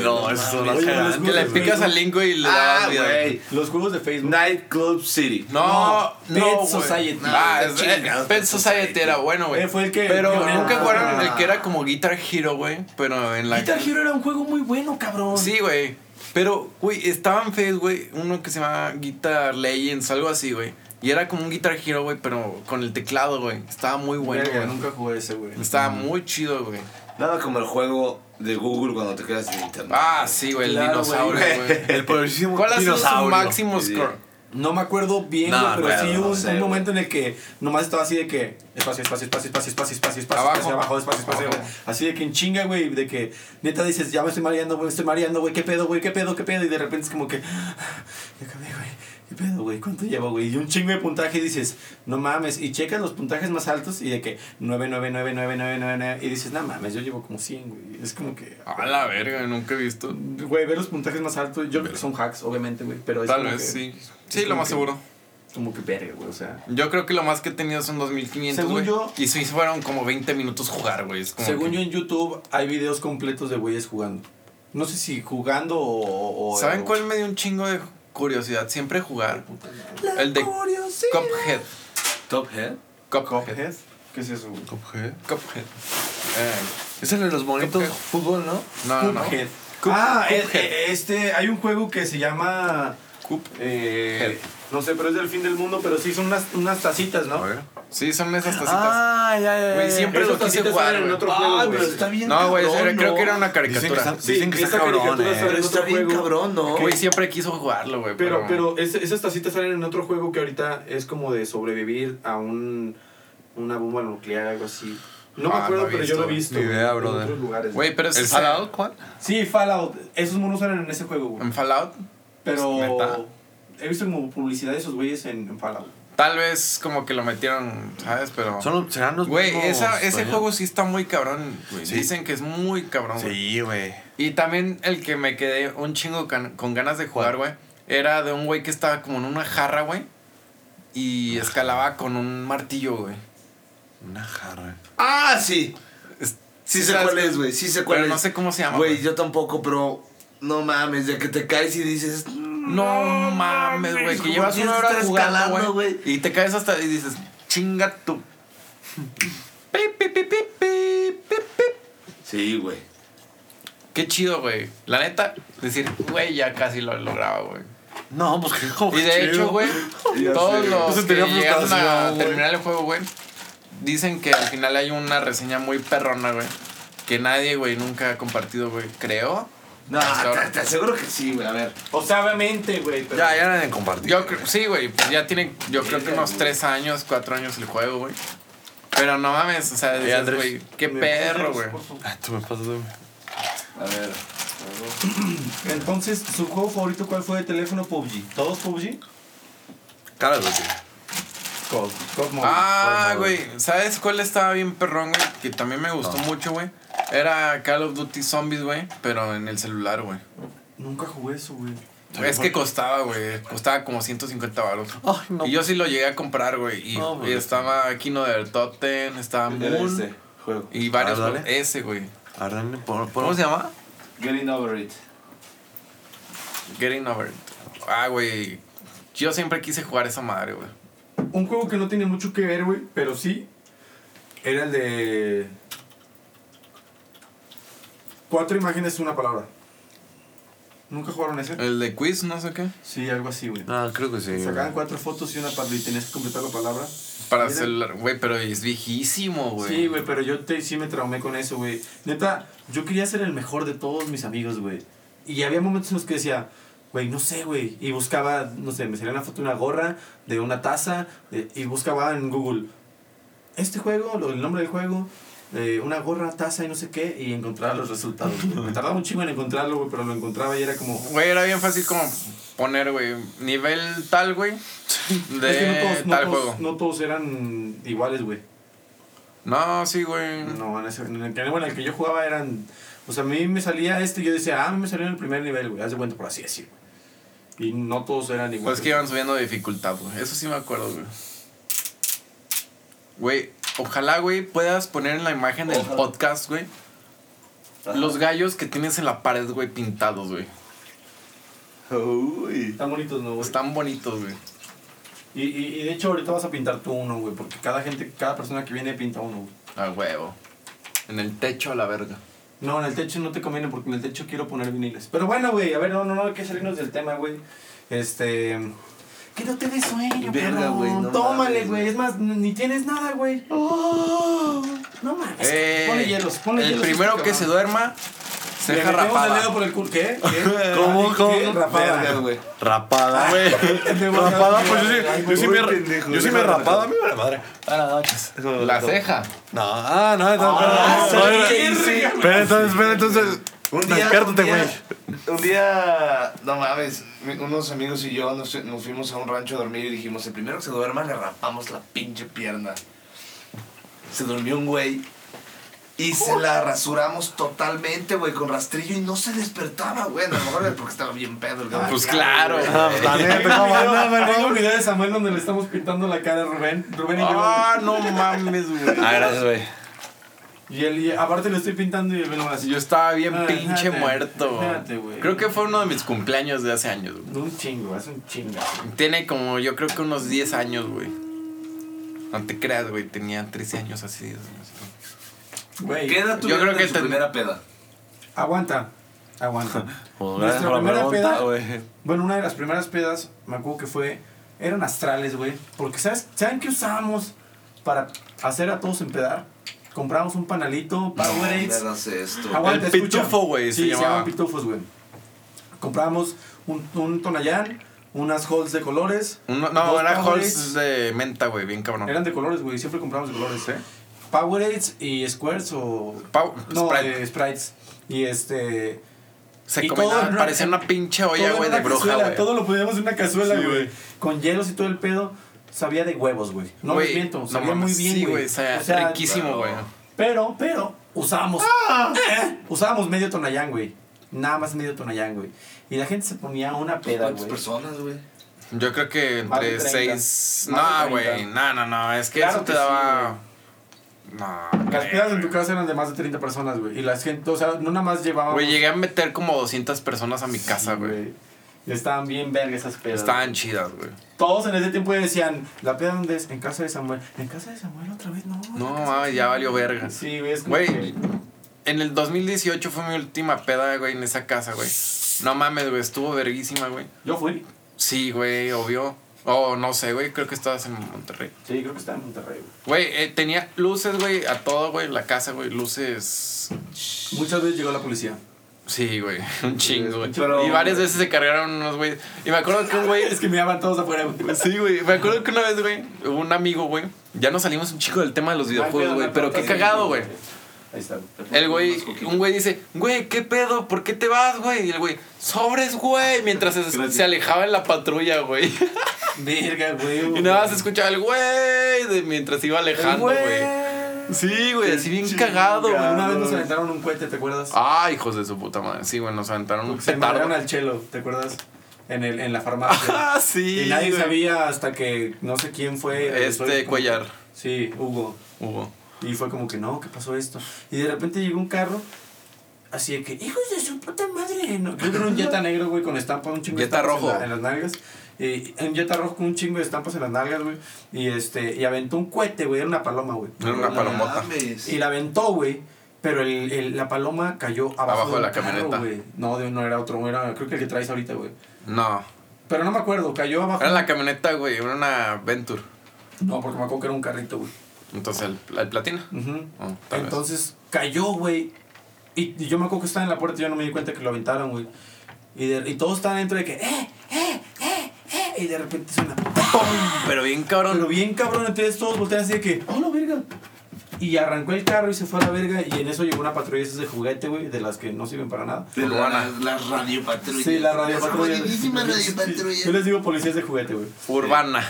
[SPEAKER 5] no, eso son las
[SPEAKER 1] Oye,
[SPEAKER 5] cagantes,
[SPEAKER 1] los
[SPEAKER 2] Que le picas al link, y le
[SPEAKER 3] Ah,
[SPEAKER 2] vida.
[SPEAKER 3] güey.
[SPEAKER 1] Los juegos de Facebook.
[SPEAKER 3] Nightclub City.
[SPEAKER 2] No,
[SPEAKER 1] No,
[SPEAKER 2] no,
[SPEAKER 1] Pet
[SPEAKER 2] güey.
[SPEAKER 1] Society.
[SPEAKER 2] Ah,
[SPEAKER 3] No,
[SPEAKER 2] es-
[SPEAKER 3] chingados,
[SPEAKER 2] Pet
[SPEAKER 3] Pet
[SPEAKER 2] Society
[SPEAKER 3] Society.
[SPEAKER 2] era bueno, güey.
[SPEAKER 1] Eh, fue el que-
[SPEAKER 2] Pero nunca jugaron
[SPEAKER 3] Ah.
[SPEAKER 2] el que era como Guitar Hero, güey. Pero en la.
[SPEAKER 1] Guitar Hero era un juego muy bueno, cabrón.
[SPEAKER 2] Sí, güey. Pero, güey, estaba en Facebook, güey, uno que se llama Guitar Legends, algo así, güey. Y era como un Guitar Hero, güey, pero con el teclado, güey. Estaba muy bueno, güey.
[SPEAKER 1] nunca jugué ese, güey.
[SPEAKER 2] Estaba muy chido, güey.
[SPEAKER 3] Nada como el juego de Google cuando te quedas sin internet.
[SPEAKER 2] Ah, sí, güey, el
[SPEAKER 1] Claro,
[SPEAKER 2] dinosaurio,
[SPEAKER 1] güey.
[SPEAKER 5] El poderosísimo
[SPEAKER 2] ¿Cuál ha sido su
[SPEAKER 5] dinosaurio.
[SPEAKER 2] máximo
[SPEAKER 3] Sí.
[SPEAKER 2] score?
[SPEAKER 1] No me acuerdo bien,
[SPEAKER 3] No
[SPEAKER 1] pero
[SPEAKER 3] acuerdo,
[SPEAKER 1] sí hubo
[SPEAKER 3] no
[SPEAKER 1] un,
[SPEAKER 3] sé,
[SPEAKER 1] un momento en el que nomás estaba así de que espacio, espacio, espacio, espacio, espacio, espacio, espacio,
[SPEAKER 2] Abajo.
[SPEAKER 1] espacio, abajo, espacio, espacio,
[SPEAKER 2] Abajo.
[SPEAKER 1] Así de que en chinga, güey, de que neta dices, ya me estoy mareando, güey, estoy mareando, güey, qué pedo, güey, qué pedo, qué pedo, y de repente es como que, ya acabé, güey. ¿Qué pedo, güey? ¿Cuánto llevo, güey? Y un chingo de puntaje y dices, no mames. Y checas los puntajes más altos y de que 9, 9, 9, 9, 9, 9, 9. Y dices, no mames, yo llevo como 100, güey. Es como que.
[SPEAKER 2] A la verga, nunca he visto.
[SPEAKER 1] Güey, ver los puntajes más altos. Yo creo que son hacks, obviamente, güey. Pero es
[SPEAKER 2] Tal vez,
[SPEAKER 1] que-
[SPEAKER 2] sí. Sí, lo más
[SPEAKER 1] que-
[SPEAKER 2] seguro.
[SPEAKER 1] Como que verga, güey. O sea.
[SPEAKER 2] Yo creo que lo más que he tenido son 2500,
[SPEAKER 1] Según
[SPEAKER 2] güey.
[SPEAKER 1] yo-
[SPEAKER 2] Y sí fueron como 20 minutos jugar, güey. Es como
[SPEAKER 1] Según
[SPEAKER 2] que-
[SPEAKER 1] yo en YouTube hay videos completos de güeyes jugando. No sé si jugando o. o-
[SPEAKER 2] ¿Saben
[SPEAKER 1] o-
[SPEAKER 2] cuál me dio un chingo de curiosidad? Siempre jugar. El de Cuphead.
[SPEAKER 3] Top Head.
[SPEAKER 2] Cuphead.
[SPEAKER 1] Cuphead. ¿Qué es eso, güey?
[SPEAKER 5] Cuphead.
[SPEAKER 2] Cuphead. Eh,
[SPEAKER 5] Es el de los monitos
[SPEAKER 2] Cuphead.
[SPEAKER 5] fútbol, ¿no?
[SPEAKER 2] no, no, no.
[SPEAKER 1] Cuphead.
[SPEAKER 2] Cup-
[SPEAKER 1] ah, eh,
[SPEAKER 2] Cuphead.
[SPEAKER 1] eh, este, hay un juego que se llama.
[SPEAKER 2] Cup.
[SPEAKER 1] eh, no sé, pero es del fin del mundo, pero sí son unas, unas tacitas, ¿no?
[SPEAKER 5] A ver.
[SPEAKER 2] Sí, son esas tacitas.
[SPEAKER 5] Ah, ya, ya,
[SPEAKER 2] Güey, siempre
[SPEAKER 1] Esas
[SPEAKER 2] lo quise
[SPEAKER 1] tacitas
[SPEAKER 2] jugar,
[SPEAKER 1] salen en
[SPEAKER 2] güey.
[SPEAKER 1] otro juego,
[SPEAKER 3] Ay,
[SPEAKER 1] güey.
[SPEAKER 3] pero está bien
[SPEAKER 2] No, güey,
[SPEAKER 3] cabrón,
[SPEAKER 2] era- creo
[SPEAKER 3] ¿no?
[SPEAKER 2] que era una
[SPEAKER 5] Dicen que
[SPEAKER 2] caricatura.
[SPEAKER 1] Sí,
[SPEAKER 5] dicen que
[SPEAKER 1] esa
[SPEAKER 5] está cabrón,
[SPEAKER 1] caricatura
[SPEAKER 5] eh.
[SPEAKER 1] sale en
[SPEAKER 3] Pero
[SPEAKER 1] otro
[SPEAKER 3] está bien
[SPEAKER 1] juego.
[SPEAKER 3] cabrón, ¿no?
[SPEAKER 2] Güey, siempre quiso jugarlo, güey.
[SPEAKER 1] Pero, pero es- esas tacitas salen en otro juego que ahorita es como de sobrevivir a un una bomba nuclear, algo así. No me
[SPEAKER 2] Ah,
[SPEAKER 1] acuerdo,
[SPEAKER 2] no he
[SPEAKER 1] pero yo lo he
[SPEAKER 2] visto,
[SPEAKER 1] visto.
[SPEAKER 5] Ni idea,
[SPEAKER 1] güey,
[SPEAKER 5] brother.
[SPEAKER 1] En otros lugares.
[SPEAKER 2] Güey, pero es
[SPEAKER 5] ¿El Fallout cuál?
[SPEAKER 1] Sí, Fallout. Esos monos salen en ese juego, güey.
[SPEAKER 2] En Fallout,
[SPEAKER 1] Pero
[SPEAKER 5] ¿Neta?
[SPEAKER 1] he visto como publicidad de esos güeyes en, en Fallout.
[SPEAKER 2] tal vez como que lo metieron, ¿sabes? Pero.
[SPEAKER 5] Son, serán los
[SPEAKER 2] Güey, ese juego sí está muy cabrón.
[SPEAKER 5] Sí.
[SPEAKER 2] Dicen que es muy cabrón, güey.
[SPEAKER 5] Sí, güey.
[SPEAKER 2] Y también el que me quedé un chingo can- con ganas de jugar, güey, era de un güey que estaba como en una jarra, güey. y escalaba con un martillo, güey.
[SPEAKER 5] Una jarra.
[SPEAKER 3] Ah, sí. Sí sé
[SPEAKER 2] ¿Sabes
[SPEAKER 3] cuál es, güey. Sí sé cuál
[SPEAKER 2] Pero
[SPEAKER 3] es.
[SPEAKER 2] no sé cómo se llama,
[SPEAKER 3] Güey,
[SPEAKER 2] güey.
[SPEAKER 3] yo tampoco, pero no mames, de que te caes y dices.
[SPEAKER 2] No mames, güey, que
[SPEAKER 3] ¿cómo
[SPEAKER 2] llevas una hora jugando, güey. Y te caes hasta y dices, chinga pi.
[SPEAKER 3] Sí, güey.
[SPEAKER 2] Qué chido, güey. La neta, decir, güey, ya casi lo lograba, güey.
[SPEAKER 5] No, pues que como
[SPEAKER 2] Y de
[SPEAKER 5] chido.
[SPEAKER 2] hecho, güey, todos
[SPEAKER 3] sé.
[SPEAKER 2] los
[SPEAKER 5] Pues
[SPEAKER 2] que llegaron a terminar el juego, güey, dicen que al final hay una reseña muy perrona, güey. Que nadie, güey, nunca ha compartido, güey. Creo.
[SPEAKER 3] No, te, te aseguro que sí, güey. A ver.
[SPEAKER 1] O sea, obviamente, güey. pero-
[SPEAKER 5] Ya, ya nadie compartir.
[SPEAKER 2] Yo creo, sí, güey, pues ya tiene, yo creo que unos tres años, cuatro años el juego, güey. Pero no mames, o sea, dices,
[SPEAKER 5] Andrés?
[SPEAKER 2] güey, qué
[SPEAKER 1] ¿Me
[SPEAKER 2] perro, güey.
[SPEAKER 5] Ah, tú me pasas, güey.
[SPEAKER 3] A ver.
[SPEAKER 1] Entonces, ¿su juego favorito cuál fue de teléfono? PUBG. ¿Todos PUBG?
[SPEAKER 5] Cara de Duty.
[SPEAKER 1] COD. COD Mobile.
[SPEAKER 2] Ah, güey, ¿sabes cuál estaba bien perrón, güey? Que también me gustó mucho, güey. Era Call of Duty Zombies, güey, pero en el celular, güey.
[SPEAKER 1] Nunca jugué eso, güey.
[SPEAKER 2] Es que costaba, güey. Costaba como 150 baros.
[SPEAKER 5] No.
[SPEAKER 2] Y yo sí lo llegué a comprar, güey. Y,
[SPEAKER 5] güey.
[SPEAKER 2] estaba Kino de Totten, estaba
[SPEAKER 3] Era
[SPEAKER 2] Moon.
[SPEAKER 3] este juego.
[SPEAKER 2] Y varios.
[SPEAKER 5] Ah,
[SPEAKER 2] ese, güey. ¿Cómo se llama?
[SPEAKER 3] Getting over it.
[SPEAKER 2] Getting Over It. Ah, güey. Yo siempre quise jugar esa madre, güey.
[SPEAKER 1] Un juego que no tiene mucho que ver, güey, pero sí. Era el de. Cuatro imágenes, una palabra. ¿Nunca jugaron ese?
[SPEAKER 2] El de quiz, no sé qué.
[SPEAKER 1] Sí, algo así, güey.
[SPEAKER 5] Ah, creo que sí.
[SPEAKER 1] Sacaban
[SPEAKER 5] güey.
[SPEAKER 1] cuatro fotos y una palabra y tenías que completar la palabra.
[SPEAKER 2] Para
[SPEAKER 1] Era-
[SPEAKER 2] celular. Güey, pero es viejísimo, güey.
[SPEAKER 1] Sí, güey, pero yo te, sí me traumé con eso, güey. Neta, yo quería ser el mejor de todos mis amigos, güey. Y había momentos en los que decía, güey, no sé, güey. Y buscaba, no sé, me salía una foto de una gorra, de una taza, de- y buscaba en Google este juego, lo- el nombre del juego, eh, una gorra, taza y no sé qué, y encontraba los resultados. me tardaba un chingo en encontrarlo, güey, pero lo encontraba y era como...
[SPEAKER 2] Güey, era bien fácil como poner, güey, nivel tal, güey, de
[SPEAKER 1] es que no todos, no
[SPEAKER 2] tal
[SPEAKER 1] todos-
[SPEAKER 2] juego.
[SPEAKER 1] no todos eran iguales, güey.
[SPEAKER 2] No, sí, güey.
[SPEAKER 1] No, en, ese, en el que, bueno, el que yo jugaba eran. O sea, a mí me salía este y yo decía, ah, me salió en el primer nivel, güey. Haz de cuenta por así decir, güey. Y no todos eran iguales.
[SPEAKER 2] Pues que iban subiendo de dificultad, güey. Eso sí me acuerdo, güey. Güey, ojalá, güey, puedas poner en la imagen del
[SPEAKER 3] Ojalá.
[SPEAKER 2] podcast, güey, los gallos que tienes en la pared, güey, pintados, güey.
[SPEAKER 3] Uy.
[SPEAKER 1] Están bonitos, ¿no, güey?
[SPEAKER 2] Están bonitos, güey.
[SPEAKER 1] Y, y, y de hecho, ahorita vas a pintar tú uno, güey. Porque cada gente, cada persona que viene pinta uno, güey.
[SPEAKER 2] A huevo. En el techo a la verga.
[SPEAKER 1] No, en el techo no te conviene porque en el techo quiero poner viniles. Pero bueno, güey, a ver, no, no, no, hay que salirnos del tema, güey. Este. Quédate de sueño,
[SPEAKER 3] Verga, güey, no
[SPEAKER 1] Tómale, güey. Es más, ni tienes nada, güey. no mames.
[SPEAKER 2] Eh,
[SPEAKER 1] ponle hielos, ponle
[SPEAKER 2] el
[SPEAKER 1] hielos.
[SPEAKER 2] primero
[SPEAKER 1] este
[SPEAKER 2] que se duerma,
[SPEAKER 1] Le
[SPEAKER 2] ceja
[SPEAKER 1] metemos el
[SPEAKER 2] rapada.
[SPEAKER 1] dedo por el culo. ¿Qué? ¿Qué?
[SPEAKER 5] ¿Cómo,
[SPEAKER 1] ¿Qué?
[SPEAKER 5] cómo?
[SPEAKER 1] ¿Qué? Rapada.
[SPEAKER 3] Verga, güey.
[SPEAKER 5] Rapada, güey. rapada, pues yo sí, yo sí me, yo sí me rapada, a mí me vale madre. Buenas noches.
[SPEAKER 2] La ceja.
[SPEAKER 5] No, ah, no, no,
[SPEAKER 1] Ah,
[SPEAKER 5] no. Espera, entonces, espera, entonces.
[SPEAKER 3] Un día,
[SPEAKER 5] Despiértate,
[SPEAKER 3] un día-
[SPEAKER 5] güey.
[SPEAKER 3] Un día, no mames, unos amigos y yo nos, nos fuimos a un rancho a dormir y dijimos, el primero que se duerma le rapamos la pinche pierna. Se durmió un güey y se la rasuramos totalmente, güey, con rastrillo y no se despertaba, güey. A lo mejor era porque estaba bien pedo el cabrón.
[SPEAKER 2] Pues claro.
[SPEAKER 5] Ah, pues,
[SPEAKER 1] Tengo
[SPEAKER 5] no, no,
[SPEAKER 1] tengo un video de Samuel donde le estamos pintando la cara a Rubén. Rubén y yo.
[SPEAKER 2] Ah, no mames, güey.
[SPEAKER 5] Ah, gracias, güey.
[SPEAKER 1] Y él, y aparte le estoy pintando y él me lo así.
[SPEAKER 2] Yo estaba bien
[SPEAKER 1] Ah,
[SPEAKER 2] pinche muerto.
[SPEAKER 1] espérate, güey.
[SPEAKER 2] Creo que fue uno de mis cumpleaños de hace años, güey.
[SPEAKER 1] Un chingo, es un chingo.
[SPEAKER 2] Tiene como, yo creo que unos 10 años, güey. No te creas, güey. Tenía 13 años así. así.
[SPEAKER 1] Güey.
[SPEAKER 3] ¿Qué edad
[SPEAKER 2] Yo creo que te-
[SPEAKER 3] primera peda?
[SPEAKER 1] Aguanta. Aguanta. Nuestra
[SPEAKER 5] gracias por la
[SPEAKER 1] primera
[SPEAKER 5] pregunta,
[SPEAKER 1] peda-
[SPEAKER 5] güey.
[SPEAKER 1] Bueno, una de las primeras pedas, me acuerdo que fue. Eran astrales, güey. Porque, ¿sabes? ¿saben qué usábamos para hacer a todos empedar? Compramos un panalito, Powerades.
[SPEAKER 3] No.
[SPEAKER 1] Aguanta,
[SPEAKER 2] El
[SPEAKER 1] escucha.
[SPEAKER 2] pitufo, güey, se
[SPEAKER 1] Sí, se,
[SPEAKER 2] llamaba.
[SPEAKER 1] llaman pitufos, güey. Compramos un, un Tonayán, unas Halls de colores.
[SPEAKER 2] Uno- no,
[SPEAKER 1] dos
[SPEAKER 2] era
[SPEAKER 1] Powerades.
[SPEAKER 2] Halls de menta, güey. Bien cabrón.
[SPEAKER 1] Eran de colores, güey. Siempre compramos de colores, ¿eh? Powerades y Squares o.
[SPEAKER 2] Pau-
[SPEAKER 1] no,
[SPEAKER 2] Sprite.
[SPEAKER 1] eh, Sprites. Y este.
[SPEAKER 2] Se comía, parecía una pinche olla, güey, de bruja, güey.
[SPEAKER 1] Todo lo poníamos en una cazuela, güey. Con hielos y todo el pedo. Sabía de huevos, güey. No
[SPEAKER 2] Güey,
[SPEAKER 1] les miento.
[SPEAKER 2] no
[SPEAKER 1] Sabía muy
[SPEAKER 2] mames,
[SPEAKER 1] bien,
[SPEAKER 2] Sí,
[SPEAKER 1] güey.
[SPEAKER 2] güey, o sea,
[SPEAKER 1] O sea,
[SPEAKER 2] riquísimo, güey.
[SPEAKER 1] Pero, pero, usábamos.
[SPEAKER 2] Ah.
[SPEAKER 1] eh, usábamos medio tonayán, güey. Nada más medio tonayán, güey. Y la gente se ponía una peda,
[SPEAKER 3] ¿Cuántas
[SPEAKER 1] güey.
[SPEAKER 3] personas, güey?
[SPEAKER 2] Yo creo que entre
[SPEAKER 1] 30.
[SPEAKER 2] 6.
[SPEAKER 1] Más de
[SPEAKER 2] No, güey.
[SPEAKER 1] 30.
[SPEAKER 2] No, no, no. Es que
[SPEAKER 1] Claro
[SPEAKER 2] eso te
[SPEAKER 1] que sí,
[SPEAKER 2] daba. no.
[SPEAKER 1] Las
[SPEAKER 2] güey.
[SPEAKER 1] pedas en tu casa eran de más de 30 personas, güey. Y la gente, o sea, no nada más llevábamos.
[SPEAKER 2] Güey, llegué a meter como 200 personas a mi casa, güey.
[SPEAKER 1] Estaban bien verga esas pedas.
[SPEAKER 2] Estaban chidas, güey.
[SPEAKER 1] Todos en ese tiempo decían, ¿la peda dónde es? En casa de Samuel. ¿En casa de Samuel otra vez? No.
[SPEAKER 2] No, mames, ya
[SPEAKER 1] Samuel".
[SPEAKER 2] valió verga.
[SPEAKER 1] Sí, güey, es como
[SPEAKER 2] Güey,
[SPEAKER 1] que-
[SPEAKER 2] en el 2018 fue mi última peda, güey, en esa casa, güey. No mames, güey, estuvo verguísima, güey.
[SPEAKER 1] Yo fui.
[SPEAKER 2] Sí, güey, obvio. Oh, no sé, güey, creo que estabas en Monterrey.
[SPEAKER 1] Sí, creo que estaba en Monterrey, güey.
[SPEAKER 2] Güey, eh, tenía luces, güey, a todo, güey, la casa, güey, luces...
[SPEAKER 1] Muchas veces llegó la policía.
[SPEAKER 2] Sí, güey, un chingo, güey.
[SPEAKER 4] Pero-
[SPEAKER 2] y varias veces se cargaron unos, güey. Y me acuerdo que un güey...
[SPEAKER 1] Es que me llaman todos afuera, güey.
[SPEAKER 2] Sí, güey. Me acuerdo que una vez, güey, un amigo, güey. Ya nos salimos un chico del tema de los videojuegos, güey. Pero qué cagado, güey.
[SPEAKER 1] Ahí está.
[SPEAKER 2] El güey, un güey dice, güey, ¿qué pedo? ¿Por qué te vas, güey? Y el güey, sobres, güey. Mientras se, se alejaba en la patrulla, güey.
[SPEAKER 1] Verga, güey.
[SPEAKER 2] Y nada más se escuchaba el güey de mientras iba alejando, güey. Sí, güey, así bien cagado, güey.
[SPEAKER 1] Una vez nos aventaron un cohete, ¿te acuerdas?
[SPEAKER 2] Ah, hijos de su puta madre. Sí, güey, nos aventaron un
[SPEAKER 1] Se al chelo, ¿te acuerdas? En, el, en la farmacia.
[SPEAKER 2] Ah, sí.
[SPEAKER 1] y nadie
[SPEAKER 2] güey.
[SPEAKER 1] sabía hasta que no sé quién fue.
[SPEAKER 2] Este, Cuellar.
[SPEAKER 1] Sí, Hugo.
[SPEAKER 2] Hugo.
[SPEAKER 1] Y fue como que no, ¿qué pasó esto? Y de repente llegó un carro, así de que, hijos de su puta madre. No, creo que era un Jetta negro, güey, con estampa, un chingo
[SPEAKER 2] Jetta
[SPEAKER 1] de estampas
[SPEAKER 2] rojo.
[SPEAKER 1] En, la- en las nalgas. Y un Jetta rojo con un chingo de estampas en las nalgas, güey. Y este, y aventó un cohete, güey, era una paloma, güey.
[SPEAKER 2] Era una palomota.
[SPEAKER 1] Y la aventó, güey. Pero el, el- la paloma cayó abajo,
[SPEAKER 2] Abajo de la
[SPEAKER 1] carro,
[SPEAKER 2] camioneta.
[SPEAKER 1] No, de- no era otro, era, creo que el que traes ahorita, güey.
[SPEAKER 2] No.
[SPEAKER 1] Pero no me acuerdo, cayó abajo.
[SPEAKER 2] Era la camioneta, güey. Era una Venture.
[SPEAKER 1] No, porque me acuerdo que era un carrito, güey.
[SPEAKER 2] Entonces, el, el platina. Oh, vez.
[SPEAKER 1] Entonces cayó, güey. Y, y yo me acuerdo que estaba en la puerta y yo no me di cuenta que lo aventaron, güey. Y, de- y todos estaban dentro de que, ¡eh, eh, eh, eh! Y de repente suena, ¡pum!
[SPEAKER 2] Pero bien cabrón.
[SPEAKER 1] Pero bien cabrón, entonces todos voltean así de que, ¡oh, la verga! Y arrancó el carro y se fue a la verga. Y en eso llegó una patrulla de juguete, güey, de las que no sirven para nada.
[SPEAKER 4] De
[SPEAKER 2] Urbana.
[SPEAKER 4] la, la radio patrulla.
[SPEAKER 1] Sí, la radio patrulla.
[SPEAKER 4] buenísima radio patrulla.
[SPEAKER 1] Yo les digo policías de juguete, güey.
[SPEAKER 2] Urbana.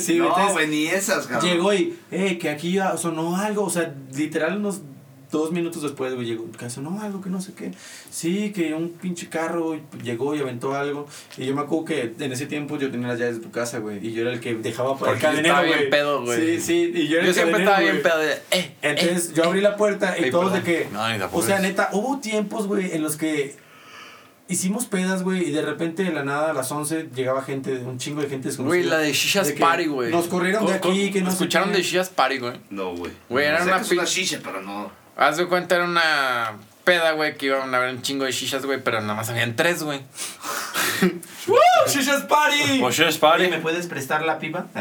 [SPEAKER 1] Sí,
[SPEAKER 4] no, güey, ni esas, cabrón.
[SPEAKER 1] Llegó y, eh, que aquí ya sonó algo, o sea, literal unos dos minutos después, güey, llegó, que sonó algo, que no sé qué. Sí, que un pinche carro llegó y aventó algo. Y yo me acuerdo que en ese tiempo yo tenía las llaves de tu casa, güey, y yo era el que dejaba por el cadenero,
[SPEAKER 2] estaba bien
[SPEAKER 1] güey.
[SPEAKER 2] pedo, güey.
[SPEAKER 1] Sí, sí, y yo era
[SPEAKER 2] Yo
[SPEAKER 1] el
[SPEAKER 2] siempre
[SPEAKER 1] cadenero,
[SPEAKER 2] estaba bien
[SPEAKER 1] güey.
[SPEAKER 2] pedo de. Eh,
[SPEAKER 1] Entonces
[SPEAKER 2] eh.
[SPEAKER 1] yo abrí la puerta y todos de que...
[SPEAKER 5] No, ni
[SPEAKER 1] O sea, neta, hubo tiempos, güey, en los que hicimos pedas, güey, y de repente de la nada a las 11 llegaba gente, un chingo de gente desconocida.
[SPEAKER 2] Güey, la de Shishas
[SPEAKER 1] De
[SPEAKER 2] Party, güey.
[SPEAKER 1] Nos corrieron de aquí, que no sé
[SPEAKER 2] Escucharon de Shishas Party, güey.
[SPEAKER 4] No, güey.
[SPEAKER 2] Güey, era
[SPEAKER 4] Sé
[SPEAKER 2] una
[SPEAKER 4] que es una shisha, pero no.
[SPEAKER 2] Haz de cuenta, era una peda, güey, que iban a haber un chingo de shishas, güey, pero nada más habían tres, güey.
[SPEAKER 1] ¡Shishas Party!
[SPEAKER 5] Pues party.
[SPEAKER 6] ¿me puedes prestar la pipa?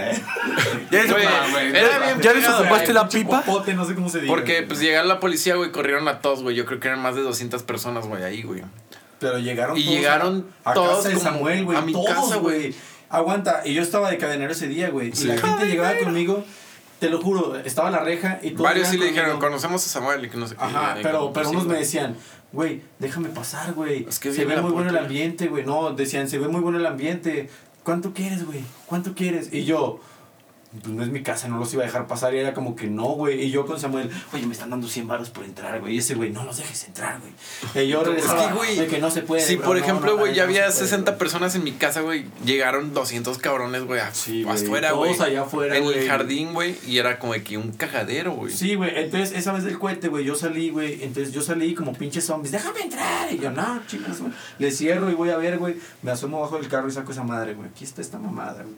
[SPEAKER 5] ¿Ya
[SPEAKER 2] Güey,
[SPEAKER 1] güey,
[SPEAKER 2] era bien
[SPEAKER 5] ¿Ya desocupaste la pipa?
[SPEAKER 1] Popote, no sé cómo se diga.
[SPEAKER 2] Porque, pues, llegaron la policía, güey, corrieron a todos, güey. Yo creo que eran más de 200 personas, güey, ahí, güey.
[SPEAKER 1] Pero llegaron
[SPEAKER 2] Y
[SPEAKER 1] todos
[SPEAKER 2] llegaron
[SPEAKER 1] a, a
[SPEAKER 2] todos
[SPEAKER 1] casa de
[SPEAKER 2] como
[SPEAKER 1] Samuel, güey.
[SPEAKER 2] a mi
[SPEAKER 1] todos,
[SPEAKER 2] casa, güey.
[SPEAKER 1] Aguanta, y yo estaba de cadenero ese día, güey. Y la gente llegaba conmigo, te lo juro, estaba la reja y todos
[SPEAKER 2] Varios sí le dijeron,
[SPEAKER 1] conmigo.
[SPEAKER 2] conocemos a Samuel y que no sé qué.
[SPEAKER 1] Ajá,
[SPEAKER 2] Y
[SPEAKER 1] pero, pero
[SPEAKER 2] pues,
[SPEAKER 1] unos me decían, güey, déjame pasar, güey.
[SPEAKER 2] Es que
[SPEAKER 1] se ve muy bueno el ambiente, güey. No, decían, se ve muy bueno el ambiente. ¿Cuánto quieres, güey? ¿Cuánto quieres? Y yo, pues no es mi casa, no los iba a dejar pasar. Y era como que no, güey. Y yo con Samuel, oye, me están dando 100 baros por entrar, güey. Y ese güey, no los dejes entrar, güey. Y yo regresaba,
[SPEAKER 2] güey,
[SPEAKER 1] de que no se puede.
[SPEAKER 2] Si,
[SPEAKER 1] bro,
[SPEAKER 2] por
[SPEAKER 1] no,
[SPEAKER 2] ejemplo, güey,
[SPEAKER 1] no,
[SPEAKER 2] ya había
[SPEAKER 1] se puede,
[SPEAKER 2] 60
[SPEAKER 1] güey.
[SPEAKER 2] personas en mi casa, güey. Llegaron 200 cabrones, güey,
[SPEAKER 1] Sí, güey,
[SPEAKER 2] afuera,
[SPEAKER 1] todos
[SPEAKER 2] güey.
[SPEAKER 1] allá afuera,
[SPEAKER 2] En
[SPEAKER 1] güey.
[SPEAKER 2] el jardín, güey. Y era como de que un cagadero, güey.
[SPEAKER 1] Sí, güey. Entonces, esa vez del cohete, güey, yo salí, güey. Entonces, yo salí como pinche zombies. Déjame entrar. Y yo, no, chicas, güey. Le cierro y voy a ver, güey. Me asomo bajo del carro y saco esa madre, güey. Aquí está esta mamada, güey.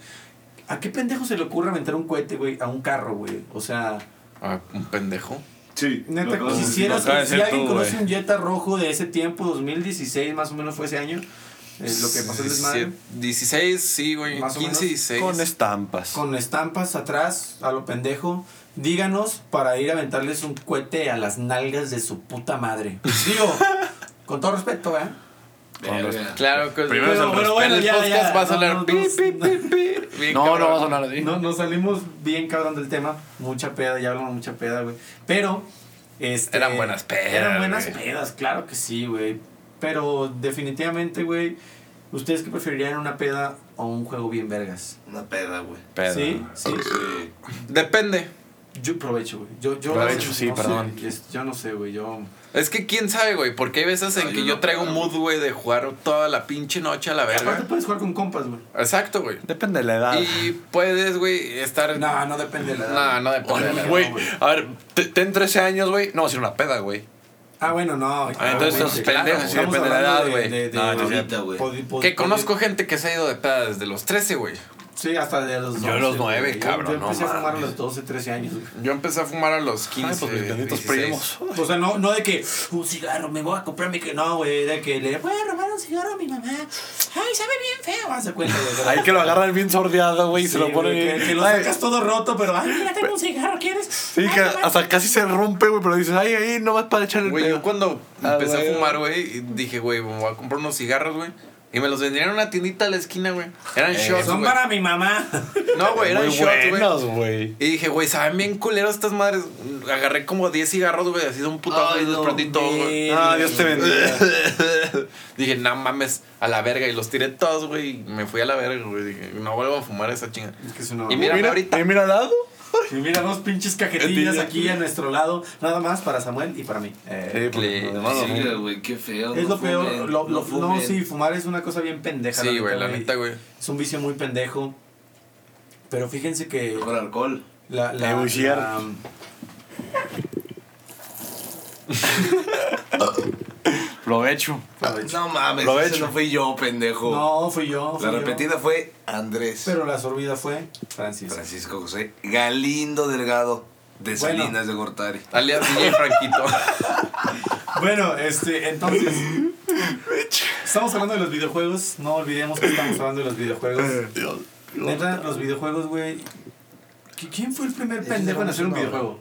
[SPEAKER 1] ¿A qué pendejo se le ocurre aventar un cohete, güey, a un carro, güey? O sea,
[SPEAKER 2] Ah, un pendejo.
[SPEAKER 4] Sí.
[SPEAKER 1] neta,
[SPEAKER 4] lo
[SPEAKER 1] quisiera,
[SPEAKER 5] lo
[SPEAKER 1] si alguien
[SPEAKER 5] tú,
[SPEAKER 1] conoce un Jetta rojo de ese tiempo, 2016, más o menos fue ese año, eh, lo que pasó el desmadre,
[SPEAKER 2] 16, sí, güey.
[SPEAKER 1] Más o
[SPEAKER 2] 15,
[SPEAKER 1] menos.
[SPEAKER 2] 16.
[SPEAKER 5] Con estampas.
[SPEAKER 1] con estampas atrás, a lo pendejo, díganos para ir a aventarles un cohete a las nalgas de su puta madre. Digo, con todo respeto, ¿eh?
[SPEAKER 2] Claro que
[SPEAKER 5] Primero
[SPEAKER 1] Pero, bueno,
[SPEAKER 2] el
[SPEAKER 1] ya,
[SPEAKER 2] podcast
[SPEAKER 1] ya,
[SPEAKER 2] va a
[SPEAKER 1] no,
[SPEAKER 2] sonar
[SPEAKER 1] no, no,
[SPEAKER 2] pi, pi, pi. Bien
[SPEAKER 5] No, no va a sonar así.
[SPEAKER 1] No, nos salimos bien cabrón del tema. Mucha peda, ya hablamos mucha peda, güey. Pero, este.
[SPEAKER 2] Eran buenas pedas,
[SPEAKER 1] Eran buenas pedas, claro que sí, güey. Pero definitivamente, güey. ¿Ustedes qué preferirían una peda o un juego bien vergas?
[SPEAKER 4] Una peda, güey.
[SPEAKER 1] ¿Sí? Sí.
[SPEAKER 4] Sí.
[SPEAKER 2] Depende.
[SPEAKER 1] Yo provecho, güey. Yo, yo,
[SPEAKER 5] Provecho, sí,
[SPEAKER 1] no sé,
[SPEAKER 5] perdón.
[SPEAKER 1] es- yo no sé, güey. Yo.
[SPEAKER 2] Es que quién sabe, güey, porque hay veces en
[SPEAKER 3] No,
[SPEAKER 2] que
[SPEAKER 3] yo
[SPEAKER 2] traigo un mood, güey, de jugar toda la pinche noche a la
[SPEAKER 1] Aparte
[SPEAKER 2] verga.
[SPEAKER 1] puedes jugar con compas, güey.
[SPEAKER 2] Exacto, güey.
[SPEAKER 5] Depende de la edad.
[SPEAKER 2] Y puedes, güey, estar.
[SPEAKER 1] No, no depende de la edad.
[SPEAKER 2] No, no depende de la edad.
[SPEAKER 5] Güey, a ver, te- ten 13 años, güey. No va a ser una peda, güey.
[SPEAKER 1] Ah, bueno, no.
[SPEAKER 5] Ah, entonces
[SPEAKER 1] obviamente,
[SPEAKER 5] estás pendejo, sí,
[SPEAKER 1] Estamos
[SPEAKER 5] depende de la edad, güey.
[SPEAKER 1] de- de-
[SPEAKER 5] No,
[SPEAKER 3] ahorita, güey.
[SPEAKER 2] Que conozco gente que se ha ido de peda desde los 13, güey.
[SPEAKER 1] Sí, hasta de los 12.
[SPEAKER 5] Yo a los nueve,
[SPEAKER 1] güey. Yo-
[SPEAKER 5] cabrón,
[SPEAKER 1] Yo empecé
[SPEAKER 5] no
[SPEAKER 1] a fumar a los 12, 13 años, güey.
[SPEAKER 2] Yo empecé a fumar a los 15.
[SPEAKER 5] Ay, pues mis benditos
[SPEAKER 2] 16.
[SPEAKER 5] primos.
[SPEAKER 1] O sea, no, no de que un cigarro, me voy a comprar mi que no, güey, de que le voy a robar un cigarro a mi mamá. Ay, sabe bien feo, hace cuenta, güey.
[SPEAKER 5] Ahí que lo agarran bien sordeado, güey, y se lo ponen bien.
[SPEAKER 1] que, que lo
[SPEAKER 5] Ay,
[SPEAKER 1] sacas todo roto, pero ay, mira, tengo un cigarro, ¿quieres?
[SPEAKER 5] Sí,
[SPEAKER 1] Ay,
[SPEAKER 5] que
[SPEAKER 1] no,
[SPEAKER 5] hasta casi se rompe, güey, pero dices, ay, ahí nomás para echar el
[SPEAKER 2] Güey,
[SPEAKER 5] pedo.
[SPEAKER 2] yo cuando
[SPEAKER 5] Ah,
[SPEAKER 2] empecé
[SPEAKER 5] güey.
[SPEAKER 2] a fumar, güey, dije, güey, me voy a comprar unos cigarros, güey. Y me los vendían en una tiendita a la esquina, güey. Eran shots,
[SPEAKER 1] Son para mi mamá.
[SPEAKER 2] No, güey, eran
[SPEAKER 5] Muy
[SPEAKER 2] shots, güey.
[SPEAKER 5] buenos, güey.
[SPEAKER 2] Y dije, güey, saben bien culeros estas madres. Agarré como 10 cigarros, güey, así de un putazo y los
[SPEAKER 3] no,
[SPEAKER 2] prendí todos, güey.
[SPEAKER 5] Ah, Dios te bendiga.
[SPEAKER 2] Dije, no mames, a la verga. Y los tiré todos, güey. Y me fui a la verga, güey. Dije, no vuelvo a fumar esa chinga.
[SPEAKER 1] Es que es una
[SPEAKER 2] Y mira,
[SPEAKER 5] mira,
[SPEAKER 2] ahorita.
[SPEAKER 5] y mira al lado.
[SPEAKER 1] Y mira dos pinches cajetillas aquí a nuestro lado, nada más para Samuel y para mí. Eh,
[SPEAKER 5] demás
[SPEAKER 3] Sí, güey, qué feo.
[SPEAKER 1] es
[SPEAKER 3] no
[SPEAKER 1] lo peor, lo- lo- no, sí, fumar es una cosa bien pendeja.
[SPEAKER 2] Sí, güey, la neta, güey.
[SPEAKER 1] Es un vicio muy pendejo. Pero fíjense que
[SPEAKER 3] Mejor alcohol.
[SPEAKER 1] la, la,
[SPEAKER 5] Sí,
[SPEAKER 1] la-
[SPEAKER 5] Provecho.
[SPEAKER 3] No mames,
[SPEAKER 5] Lo
[SPEAKER 3] ese
[SPEAKER 5] hecho.
[SPEAKER 3] no fui yo, pendejo.
[SPEAKER 1] no, fui yo.
[SPEAKER 3] La
[SPEAKER 1] fui yo.
[SPEAKER 3] repetida fue Andrés.
[SPEAKER 1] Pero la sorbida fue Francis.
[SPEAKER 3] Francisco José Galindo Delgado de
[SPEAKER 1] Bueno.
[SPEAKER 3] Salinas de Gortari.
[SPEAKER 2] Alias DJ Franquito.
[SPEAKER 1] Bueno, este, entonces. estamos hablando de los videojuegos. No olvidemos que estamos hablando de los videojuegos. Neta, los videojuegos, güey. ¿qui- ¿Quién fue el primer pendejo en hacer un videojuego?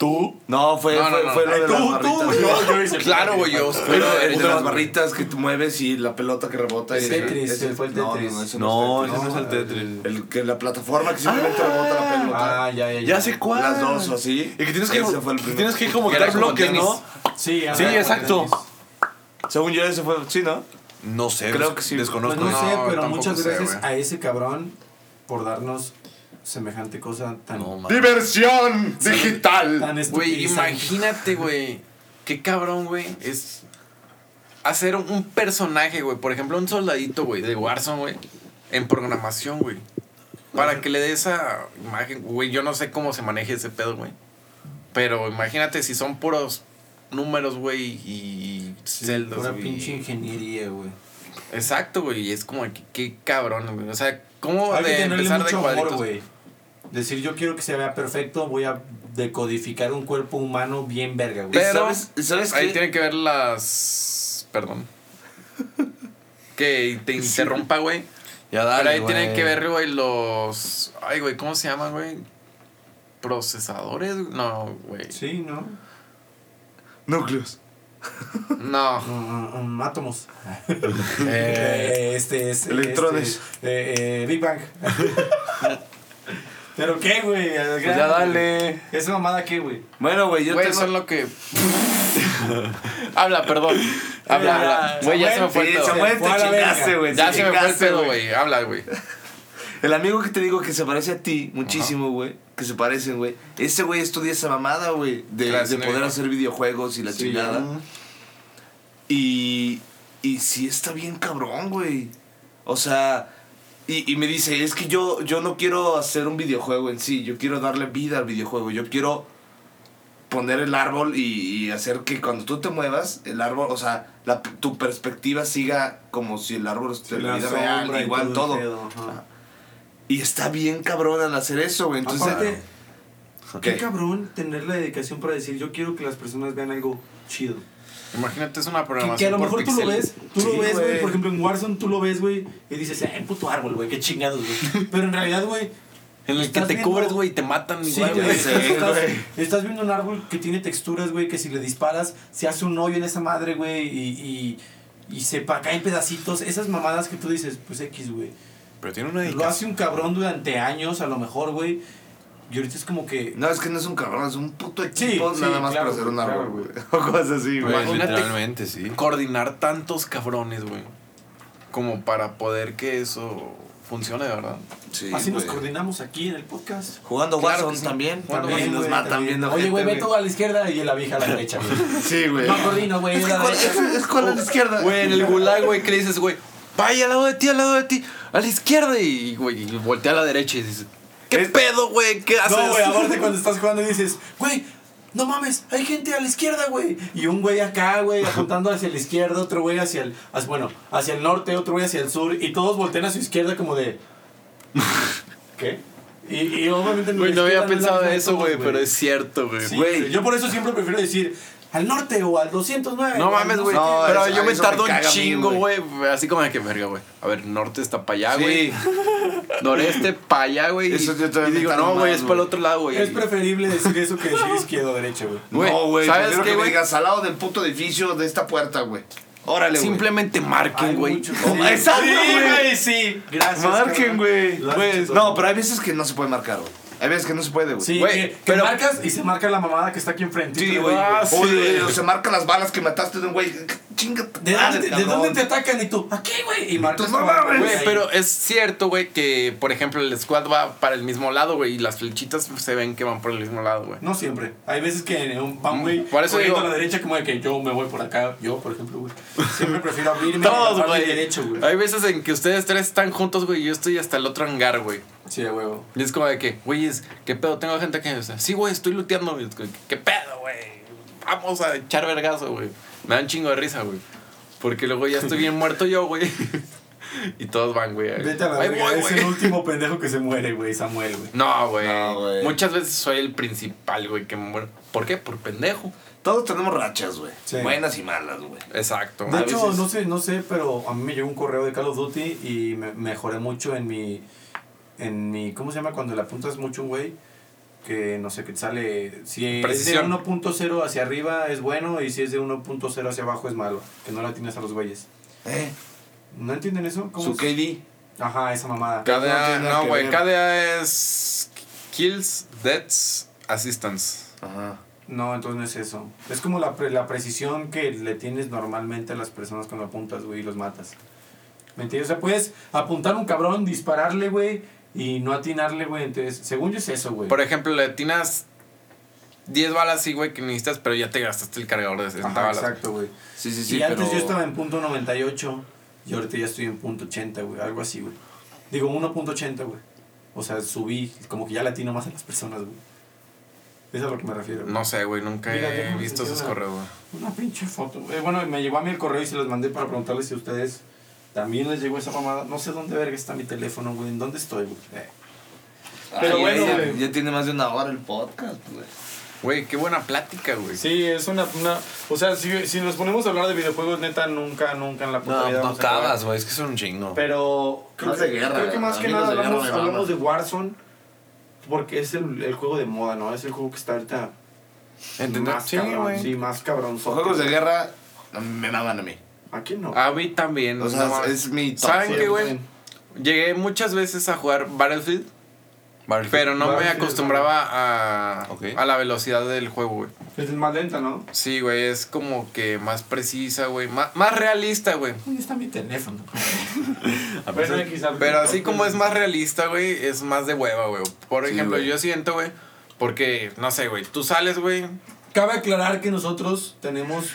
[SPEAKER 5] ¿Tú?
[SPEAKER 3] No, fue,
[SPEAKER 2] No, no,
[SPEAKER 3] fue,
[SPEAKER 2] no.
[SPEAKER 3] fue lo de
[SPEAKER 1] tú,
[SPEAKER 3] las
[SPEAKER 1] tú,
[SPEAKER 3] barritas.
[SPEAKER 1] güey.
[SPEAKER 3] güey.
[SPEAKER 1] Yo hice el
[SPEAKER 2] Claro, güey, yo.
[SPEAKER 3] Fue
[SPEAKER 2] pero
[SPEAKER 3] lo de, las barritas que tú mueves y la pelota que rebota. y
[SPEAKER 1] Tetris,
[SPEAKER 3] ese-
[SPEAKER 1] fue el
[SPEAKER 3] no,
[SPEAKER 1] Tetris.
[SPEAKER 3] No, no, ese
[SPEAKER 5] No,
[SPEAKER 3] es
[SPEAKER 5] no el
[SPEAKER 3] Tetris. El que la plataforma que simplemente rebota la pelota.
[SPEAKER 1] Ah, ya, ya, ya.
[SPEAKER 5] Ya sé cuál.
[SPEAKER 3] Las dos o así.
[SPEAKER 5] Y que tienes que,
[SPEAKER 3] Ese fue el
[SPEAKER 5] que
[SPEAKER 3] primero.
[SPEAKER 5] tienes que como quitar bloques,
[SPEAKER 2] tenis.
[SPEAKER 5] ¿no?
[SPEAKER 1] Sí,
[SPEAKER 5] Sí, exacto.
[SPEAKER 3] Según yo, ese fue. Sí, ¿no?
[SPEAKER 5] No sé.
[SPEAKER 3] Creo que sí.
[SPEAKER 1] Pues
[SPEAKER 5] Desconozco.
[SPEAKER 1] no,
[SPEAKER 2] No,
[SPEAKER 1] sé, pero muchas gracias a ese cabrón por darnos semejante cosa tan,
[SPEAKER 5] No.
[SPEAKER 4] Diversión digital.
[SPEAKER 1] tan
[SPEAKER 2] Güey, imagínate, güey. Qué cabrón, güey. Es hacer un- personaje, güey. Por ejemplo, un soldadito, güey, de Warzone, güey. En programación, güey. Para que le dé esa imagen, güey. Yo no sé cómo se maneja ese pedo, güey. Pero imagínate si son puros números, güey, y
[SPEAKER 1] Sí,
[SPEAKER 2] celdas,
[SPEAKER 1] pinche ingeniería, güey.
[SPEAKER 2] Exacto, güey. y Es como que qué cabrón, güey. O sea, ¿cómo
[SPEAKER 1] Hay que
[SPEAKER 2] de
[SPEAKER 1] tenerle
[SPEAKER 2] empezar de
[SPEAKER 1] mucho amor,
[SPEAKER 2] cuadritos?
[SPEAKER 1] güey. Decir, yo quiero que se vea perfecto, voy a decodificar un cuerpo humano bien verga, güey.
[SPEAKER 2] Pero
[SPEAKER 3] ¿Sabes- sabes
[SPEAKER 2] ahí
[SPEAKER 3] qué?
[SPEAKER 2] tienen que ver las. Perdón. Que te interrumpa, güey.
[SPEAKER 5] Ya dale,
[SPEAKER 2] Pero ahí
[SPEAKER 5] güey.
[SPEAKER 2] tienen que ver, güey, los. Ay, güey, ¿cómo se llaman, güey? Procesadores. No, güey.
[SPEAKER 1] Sí, ¿no?
[SPEAKER 3] Núcleos.
[SPEAKER 2] No.
[SPEAKER 1] Mm, átomos.
[SPEAKER 2] Eh,
[SPEAKER 1] este es.
[SPEAKER 3] Electrones.
[SPEAKER 1] este, eh, eh, Big Bang. ¿Pero qué, güey?
[SPEAKER 5] Pues ya dale.
[SPEAKER 1] ¿Esa mamada qué, güey?
[SPEAKER 3] Bueno, güey, yo
[SPEAKER 2] Güey,
[SPEAKER 3] tengo.
[SPEAKER 2] son lo que. habla, perdón. Habla, habla. Güey, ya se me fue el pedo.
[SPEAKER 3] Te.
[SPEAKER 2] Ya
[SPEAKER 3] te
[SPEAKER 2] se me fue el pedo, güey. Habla, güey.
[SPEAKER 3] El amigo que te digo que se parece a ti muchísimo, güey. Que se parecen, güey. Ese güey estudia esa mamada, güey. De, de poder hacer videojuegos y la
[SPEAKER 1] Sí,
[SPEAKER 3] chingada.
[SPEAKER 1] ya.
[SPEAKER 3] Y. Y sí está bien cabrón, güey. O sea. Y, y me dice, es que yo, yo no quiero hacer un videojuego en sí. Yo quiero darle vida al videojuego. Yo quiero poner el árbol y, y hacer que cuando tú te muevas, el árbol, o sea, la, tu perspectiva siga como si el árbol estuviera la vida real, igual todo.
[SPEAKER 1] ajá.
[SPEAKER 3] Y está bien cabrón al hacer eso, güey. Entonces,
[SPEAKER 1] Aparte, qué
[SPEAKER 3] ¿Qué?
[SPEAKER 1] cabrón tener la dedicación para decir, yo quiero que las personas vean algo chido.
[SPEAKER 2] Imagínate, es una
[SPEAKER 1] Que,
[SPEAKER 2] programación.
[SPEAKER 1] que a lo
[SPEAKER 2] por
[SPEAKER 1] mejor tú lo
[SPEAKER 2] pixel.
[SPEAKER 1] ves, tú
[SPEAKER 3] Sí,
[SPEAKER 1] lo ves, güey. Por ejemplo, en Warzone tú lo ves, güey, y dices, eh, puto árbol, güey, qué chingados, güey. Pero en realidad, güey.
[SPEAKER 2] En el que
[SPEAKER 1] estás
[SPEAKER 2] te
[SPEAKER 1] viendo-
[SPEAKER 2] cubres, güey, y te matan
[SPEAKER 1] Sí,
[SPEAKER 2] igual,
[SPEAKER 1] güey.
[SPEAKER 3] Sí,
[SPEAKER 1] estás,
[SPEAKER 3] güey.
[SPEAKER 1] estás viendo un árbol que tiene texturas, güey, que si le disparas, se hace un hoyo en esa madre, güey, y, y, y se caen pedacitos. Esas mamadas que tú dices, pues X, güey.
[SPEAKER 5] Pero tiene una
[SPEAKER 1] Lo
[SPEAKER 5] dedicación.
[SPEAKER 1] hace un cabrón durante años, a lo mejor, güey. Y ahorita es como que.
[SPEAKER 3] no, es que no es un cabrón, es un puto equipo
[SPEAKER 1] Sí, sí,
[SPEAKER 3] nada más
[SPEAKER 1] claro,
[SPEAKER 3] para hacer un
[SPEAKER 1] güey,
[SPEAKER 3] árbol,
[SPEAKER 1] claro,
[SPEAKER 3] güey. O cosas así, güey.
[SPEAKER 2] Imagínate.
[SPEAKER 5] Literalmente, sí.
[SPEAKER 2] Coordinar tantos cabrones, güey. como para poder que eso funcione, de verdad.
[SPEAKER 3] Sí,
[SPEAKER 1] Así nos
[SPEAKER 3] güey.
[SPEAKER 1] coordinamos aquí en el podcast.
[SPEAKER 3] Jugando
[SPEAKER 2] Claro
[SPEAKER 3] Warzone
[SPEAKER 2] sí.
[SPEAKER 3] también. También
[SPEAKER 1] También,
[SPEAKER 3] nos
[SPEAKER 1] güey,
[SPEAKER 3] matan
[SPEAKER 1] también.
[SPEAKER 3] viendo
[SPEAKER 1] Oye, güey, ve tú a la izquierda y la vieja a la derecha, güey.
[SPEAKER 3] Sí, güey.
[SPEAKER 1] No coordino, güey,
[SPEAKER 3] Es
[SPEAKER 1] la
[SPEAKER 3] cuál- es- es cuál a la izquierda.
[SPEAKER 2] Güey, en el gulag, güey, le dices, güey, vaya al lado de ti, al lado de ti, a la izquierda y, güey, y voltea a la derecha y dices, ¿qué
[SPEAKER 3] Es-
[SPEAKER 2] pedo, güey? ¿Qué haces?
[SPEAKER 1] No, güey, aparte cuando estás jugando dices, güey, no mames, hay gente a la izquierda, güey. Y un güey acá, güey, apuntando hacia la izquierda, otro güey hacia el, hacia- bueno, hacia el norte, otro güey hacia el sur, y todos voltean a su izquierda como de... ¿Qué? Y, y obviamente
[SPEAKER 2] Güey, no había pensado eso, güey, pero es cierto, güey.
[SPEAKER 1] Sí,
[SPEAKER 2] Güey,
[SPEAKER 1] güey, Yo por eso siempre prefiero decir al norte o al 209.
[SPEAKER 2] No mames, güey.
[SPEAKER 3] No,
[SPEAKER 2] pero
[SPEAKER 3] eso-
[SPEAKER 2] yo me tardo un chingo, güey. Así como de que verga, güey. A ver, norte está para allá, güey.
[SPEAKER 3] Sí.
[SPEAKER 2] Noreste para allá, güey.
[SPEAKER 3] Eso yo
[SPEAKER 2] Y
[SPEAKER 3] me
[SPEAKER 2] digo, no, güey, es para el otro lado, güey.
[SPEAKER 1] Es preferible decir eso que decir izquierda o derecha, güey.
[SPEAKER 3] No, güey.
[SPEAKER 2] ¿sabes qué, güey?
[SPEAKER 3] digas al lado del puto edificio de esta puerta, güey. Órale, güey.
[SPEAKER 2] Simplemente marquen, güey.
[SPEAKER 3] Oh,
[SPEAKER 1] Sí.
[SPEAKER 3] exacto,
[SPEAKER 1] Sí,
[SPEAKER 3] güey.
[SPEAKER 1] sí. Gracias.
[SPEAKER 3] Marquen, güey.
[SPEAKER 1] Hecho
[SPEAKER 3] No, pero hay veces que no se puede marcar, güey. Hay veces que no se puede, güey.
[SPEAKER 1] Sí,
[SPEAKER 2] Güey,
[SPEAKER 1] que,
[SPEAKER 2] pero-
[SPEAKER 1] marcas y se marca la mamada que está aquí enfrente.
[SPEAKER 3] Sí, güey.
[SPEAKER 1] ah, sí.
[SPEAKER 3] o se marcan las balas que mataste de un güey. Chinga. tu
[SPEAKER 1] ¿De,
[SPEAKER 3] madre,
[SPEAKER 1] dónde, ¿De
[SPEAKER 3] cabrón.
[SPEAKER 1] dónde te atacan? Y tú, aquí, güey. Y marcas.
[SPEAKER 3] No.
[SPEAKER 2] Güey, pero es cierto, güey, que por ejemplo el squad va para el mismo lado, güey, y las flechitas se ven que van por el mismo lado, güey.
[SPEAKER 1] No siempre. Hay veces que van, güey,
[SPEAKER 2] Por eso
[SPEAKER 1] corriendo
[SPEAKER 2] digo-
[SPEAKER 1] a la derecha como de que yo me voy por acá. Yo, por ejemplo, güey. Siempre prefiero abrirme
[SPEAKER 2] Todos, güey.
[SPEAKER 1] derecho, güey.
[SPEAKER 2] Hay veces en que ustedes tres están juntos, güey, y yo estoy hasta el otro hangar, güey.
[SPEAKER 1] Sí, huevo.
[SPEAKER 2] Y es como de que, güey, es- ¿qué pedo? Tengo gente que dice, sí, güey, estoy luteando. Y es como, ¿Qué pedo, güey? Vamos a echar vergazo, güey. Me dan chingo de risa, güey. Porque luego ya estoy bien muerto yo, güey. y todos van, güey.
[SPEAKER 1] Vete a la verga.
[SPEAKER 2] voy,
[SPEAKER 1] Es
[SPEAKER 2] güey.
[SPEAKER 1] el último pendejo que se muere, güey. Samuel, güey.
[SPEAKER 2] No, güey.
[SPEAKER 3] No, güey.
[SPEAKER 2] Muchas veces soy el principal, güey, que me muero. ¿Por qué? Por pendejo.
[SPEAKER 3] Todos tenemos rachas, güey.
[SPEAKER 1] Sí.
[SPEAKER 3] Buenas y malas, güey.
[SPEAKER 2] Exacto.
[SPEAKER 1] De
[SPEAKER 2] A
[SPEAKER 1] hecho,
[SPEAKER 2] veces-
[SPEAKER 1] no sé, no sé, pero a mí me llegó un correo de Call of Duty y me mejoré mucho en mi, en mi, ¿cómo se llama? Cuando le apuntas mucho güey, que no sé, que te sale, si es de
[SPEAKER 2] Precisión.
[SPEAKER 1] 1.0 hacia arriba es bueno y si es de 1.0 hacia abajo es malo, que no la tienes a los güeyes.
[SPEAKER 3] Eh.
[SPEAKER 1] ¿No entienden eso? ¿Cómo
[SPEAKER 3] Su
[SPEAKER 1] es?
[SPEAKER 3] KD.
[SPEAKER 1] Ajá, esa mamada.
[SPEAKER 3] No
[SPEAKER 2] KDA, no, güey.
[SPEAKER 3] ver.
[SPEAKER 2] KDA es Kills, Deaths, Assistance.
[SPEAKER 3] Ajá.
[SPEAKER 1] No, entonces no es eso. Es como la, pre- la precisión que le tienes normalmente a las personas cuando apuntas, güey, y los matas. ¿Me entiendes? O sea, puedes apuntar a un cabrón, dispararle, güey, y no atinarle, güey. Entonces, según yo es eso, güey.
[SPEAKER 2] Por ejemplo, le tinas 10 balas, sí, güey, que necesitas, pero ya te gastaste el cargador de 60
[SPEAKER 1] Ajá,
[SPEAKER 2] balas.
[SPEAKER 1] exacto, güey.
[SPEAKER 3] Sí, sí, sí,
[SPEAKER 1] y antes yo estaba en punto 98 y ahorita ya estoy en punto 80, güey. Algo así, güey. Digo, 1.80, güey. O sea, subí, como que ya latino más a las personas, güey. Eso es a lo que me refiero. güey.
[SPEAKER 2] No sé, güey, nunca
[SPEAKER 1] Mira,
[SPEAKER 2] he visto esos correos, güey.
[SPEAKER 1] Una pinche foto. güey. bueno, me llegó a mí el correo y se los mandé para preguntarles si ustedes también les llegó esa mamada. No sé dónde verga está mi teléfono, güey. ¿En dónde estoy, güey? Eh. Pero
[SPEAKER 3] Ay,
[SPEAKER 1] bueno,
[SPEAKER 3] ya,
[SPEAKER 1] güey.
[SPEAKER 3] ya tiene más de una hora el podcast, güey.
[SPEAKER 2] Güey, qué buena plática, güey.
[SPEAKER 1] Sí, es una, una... O sea, si, si nos ponemos a hablar de videojuegos, neta, nunca, nunca en la puta vida vamos a acabar.
[SPEAKER 2] güey, es que es un chingo.
[SPEAKER 1] Pero creo,
[SPEAKER 3] de guerra,
[SPEAKER 1] creo que más que nada
[SPEAKER 3] de
[SPEAKER 1] hablamos, hablamos de Warzone porque es el, el juego de moda, ¿no? Es el juego que está ahorita
[SPEAKER 2] ¿Entendés?
[SPEAKER 1] más
[SPEAKER 2] Sí,
[SPEAKER 1] cabrón, sí, más cabrón.
[SPEAKER 3] Los juegos de guerra me maman a mí.
[SPEAKER 1] Aquí no.
[SPEAKER 2] A mí también.
[SPEAKER 3] O sea,
[SPEAKER 2] no
[SPEAKER 3] es mi top.
[SPEAKER 2] ¿Saben qué, güey?
[SPEAKER 1] también.
[SPEAKER 2] Llegué muchas veces a jugar Battlefield, pero no me acostumbraba a,
[SPEAKER 3] Ok.
[SPEAKER 2] a la velocidad del juego, güey.
[SPEAKER 1] Es más lenta, ¿no?
[SPEAKER 2] Sí, güey, es como que más precisa, güey. Más, más realista, güey.
[SPEAKER 1] Está mi teléfono. A-
[SPEAKER 2] Pero así como es más realista, güey, es más de hueva, güey. Por
[SPEAKER 3] Sí,
[SPEAKER 2] ejemplo, yo siento, güey, porque, no sé, güey, tú sales, güey.
[SPEAKER 1] Cabe aclarar que nosotros tenemos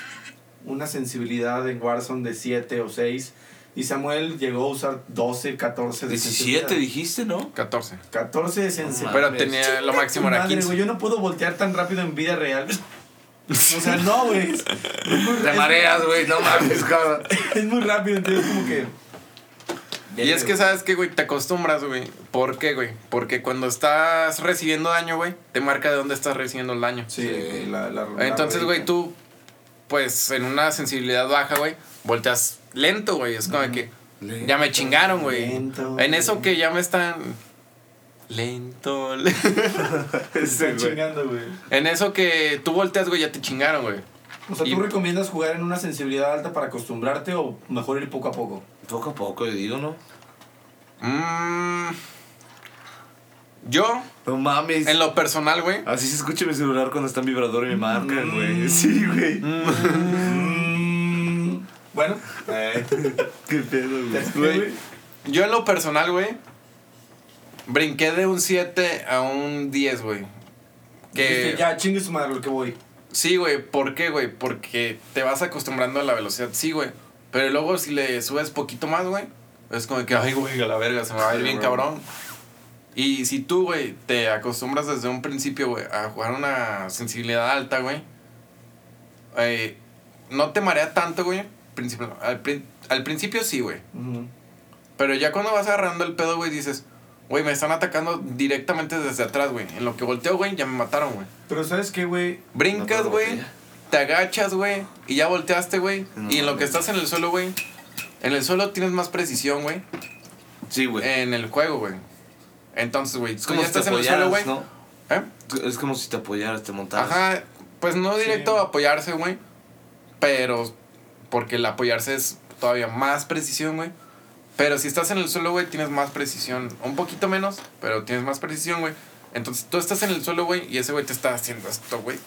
[SPEAKER 1] una sensibilidad en Warzone de 7 o 6 y Samuel llegó a usar 12, 14 de
[SPEAKER 3] 17
[SPEAKER 1] sensibilidad.
[SPEAKER 3] dijiste, ¿no?
[SPEAKER 2] 14.
[SPEAKER 1] 14 de sensibilidad.
[SPEAKER 2] Pero tenía lo máximo era
[SPEAKER 1] madre,
[SPEAKER 2] 15.
[SPEAKER 1] güey, yo no puedo voltear tan rápido en vida real. O sea, no, güey.
[SPEAKER 3] Te mareas, güey, no mames, cabrón.
[SPEAKER 1] Es muy rápido, entonces como que...
[SPEAKER 2] Y es que, ¿sabes qué, güey? Te acostumbras, güey. ¿Por qué, güey? Porque cuando estás recibiendo daño, güey, te marca de dónde estás recibiendo el daño.
[SPEAKER 1] Sí, la, la, la
[SPEAKER 2] Entonces, güey, tú, pues, en una sensibilidad baja, güey, volteas lento, güey. Es como de que ya me chingaron, güey.
[SPEAKER 1] lento,
[SPEAKER 2] En eso que ya me están... Lento, le-
[SPEAKER 1] Te están chingando, güey.
[SPEAKER 2] En eso que tú volteas, güey, ya te chingaron, güey.
[SPEAKER 1] O sea,
[SPEAKER 2] Y-
[SPEAKER 1] ¿tú recomiendas jugar en una sensibilidad alta para acostumbrarte o mejor ir poco a poco?
[SPEAKER 3] Poco a poco, yo digo, ¿no?
[SPEAKER 2] Mm, yo,
[SPEAKER 3] No mames.
[SPEAKER 2] en lo personal, güey,
[SPEAKER 3] Así se escucha mi celular cuando está en vibrador y me marcan, güey. Sí, güey.
[SPEAKER 1] Mm, bueno, eh,
[SPEAKER 3] Qué pedo, güey.
[SPEAKER 2] Yo en lo personal, güey, brinqué de un 7 a un 10, güey. Que...
[SPEAKER 1] Ya, chingue su madre, lo que voy.
[SPEAKER 2] Sí, güey, ¿por qué, güey? Porque te vas acostumbrando a la velocidad, sí, güey. Pero luego si le subes poquito más, güey, es como que, ay, güey, a la verga, se me va a ir bien cabrón. Y si tú, güey, te acostumbras desde un principio, güey, a jugar una sensibilidad alta, güey, eh, no te marea tanto, güey. Al, prin- al principio sí, güey.
[SPEAKER 1] Ujú.
[SPEAKER 2] Pero ya cuando vas agarrando el pedo, güey, dices, güey, me están atacando directamente desde atrás, güey. En lo que volteo, güey, ya me mataron, güey.
[SPEAKER 1] Pero ¿sabes qué, güey?
[SPEAKER 2] Brincas,
[SPEAKER 3] No,
[SPEAKER 2] güey,
[SPEAKER 3] botella.
[SPEAKER 2] te agachas, güey, y ya volteaste, güey.
[SPEAKER 3] No,
[SPEAKER 2] y en lo que estás en el suelo, güey, en el suelo tienes más precisión, güey,
[SPEAKER 3] Sí, güey.
[SPEAKER 2] en el juego, güey. Entonces, güey,
[SPEAKER 3] Es
[SPEAKER 2] como
[SPEAKER 3] si te
[SPEAKER 2] estás en el suelo, güey.
[SPEAKER 3] apoyaras, ¿no?
[SPEAKER 2] ¿Eh?
[SPEAKER 3] Es como si te apoyaras, te montaras.
[SPEAKER 2] Ajá, pues no directo
[SPEAKER 1] Sí.
[SPEAKER 2] a apoyarse, güey, pero porque el apoyarse es todavía más precisión, güey. Pero si estás en el suelo, güey, tienes más precisión. Un poquito menos, pero tienes más precisión, güey. Entonces tú estás en el suelo, güey, y ese güey te está haciendo esto, güey.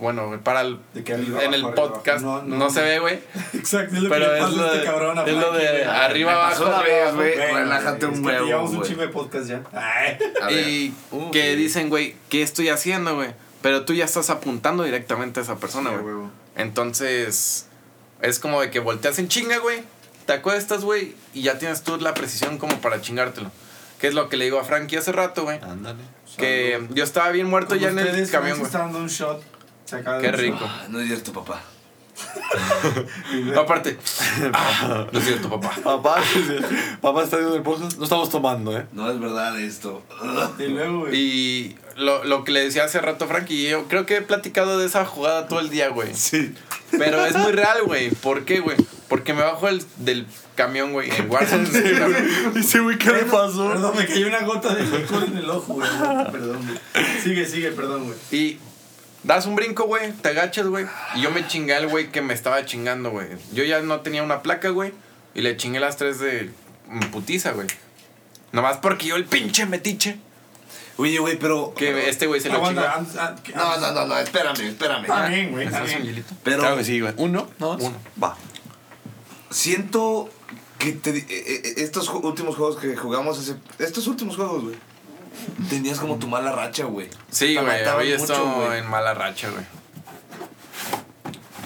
[SPEAKER 2] Bueno, para el,
[SPEAKER 1] De que arriba,
[SPEAKER 2] en el
[SPEAKER 1] arriba,
[SPEAKER 2] podcast no,
[SPEAKER 1] No, no.
[SPEAKER 2] se ve, güey.
[SPEAKER 1] Exacto, es lo
[SPEAKER 2] Pero
[SPEAKER 1] que le
[SPEAKER 2] es
[SPEAKER 1] pasa
[SPEAKER 2] lo
[SPEAKER 1] a
[SPEAKER 2] de,
[SPEAKER 1] este cabrón a
[SPEAKER 2] es lo de arriba, abajo, arriba,
[SPEAKER 3] güey. Relájate
[SPEAKER 1] es
[SPEAKER 3] un huevo,
[SPEAKER 1] Llevamos un
[SPEAKER 3] güey.
[SPEAKER 1] chingo de podcast ya.
[SPEAKER 2] Y
[SPEAKER 3] Uh,
[SPEAKER 2] que dicen, güey, ¿qué estoy haciendo, güey? Pero tú ya estás apuntando directamente a esa persona,
[SPEAKER 1] Sí,
[SPEAKER 2] güey.
[SPEAKER 1] huevo.
[SPEAKER 2] Entonces, es como de que volteas en chinga, güey. Te acuestas, güey, y ya tienes tú la precisión como para chingártelo. Que es lo que le digo a Frankie hace rato, güey.
[SPEAKER 5] Ándale.
[SPEAKER 2] Que yo estaba bien muerto
[SPEAKER 1] Como
[SPEAKER 2] ya en el camión, güey.
[SPEAKER 1] dando un shot.
[SPEAKER 2] Qué rico.
[SPEAKER 3] Ah, no es cierto, papá.
[SPEAKER 2] Aparte, ah, lo siento, papá.
[SPEAKER 5] Papá, papá está viendo el podcast. No estamos tomando, ¿eh?
[SPEAKER 3] No es verdad esto.
[SPEAKER 1] Y luego, güey.
[SPEAKER 2] Y lo, lo que le decía hace rato, Frankie, yo creo que he platicado de esa jugada todo el día, güey.
[SPEAKER 5] Sí.
[SPEAKER 2] Pero es muy real, güey. ¿Por qué, güey? Porque me bajo el, del camión, güey, en Warzone.
[SPEAKER 5] Ese güey, ¿qué le pasó?
[SPEAKER 1] Perdón, me cayó una gota de alcohol en el ojo, güey. Perdón, güey. Sigue, sigue, perdón, güey.
[SPEAKER 2] Y das un brinco, güey, te agachas, güey. Y yo me chingué al güey que me estaba chingando, güey. Yo ya no tenía una placa, güey. Y le chingué las tres de putiza, güey. Nomás porque yo el pinche metiche.
[SPEAKER 3] Oye, güey, pero.
[SPEAKER 2] Que este güey se lo chingó.
[SPEAKER 3] No, no, no, no, espérame, espérame.
[SPEAKER 1] Está bien, güey.
[SPEAKER 2] ¿Me
[SPEAKER 1] Está bien.
[SPEAKER 3] Pero
[SPEAKER 5] Claro que sí, güey. ¿Uno? ¿No?
[SPEAKER 2] Uno.
[SPEAKER 5] Va.
[SPEAKER 3] siento que te, eh, eh, estos últimos juegos que jugamos, hace, estos últimos juegos, güey, tenías como tu mala racha, güey.
[SPEAKER 2] Sí, güey. Hoy estoy en mala racha, güey.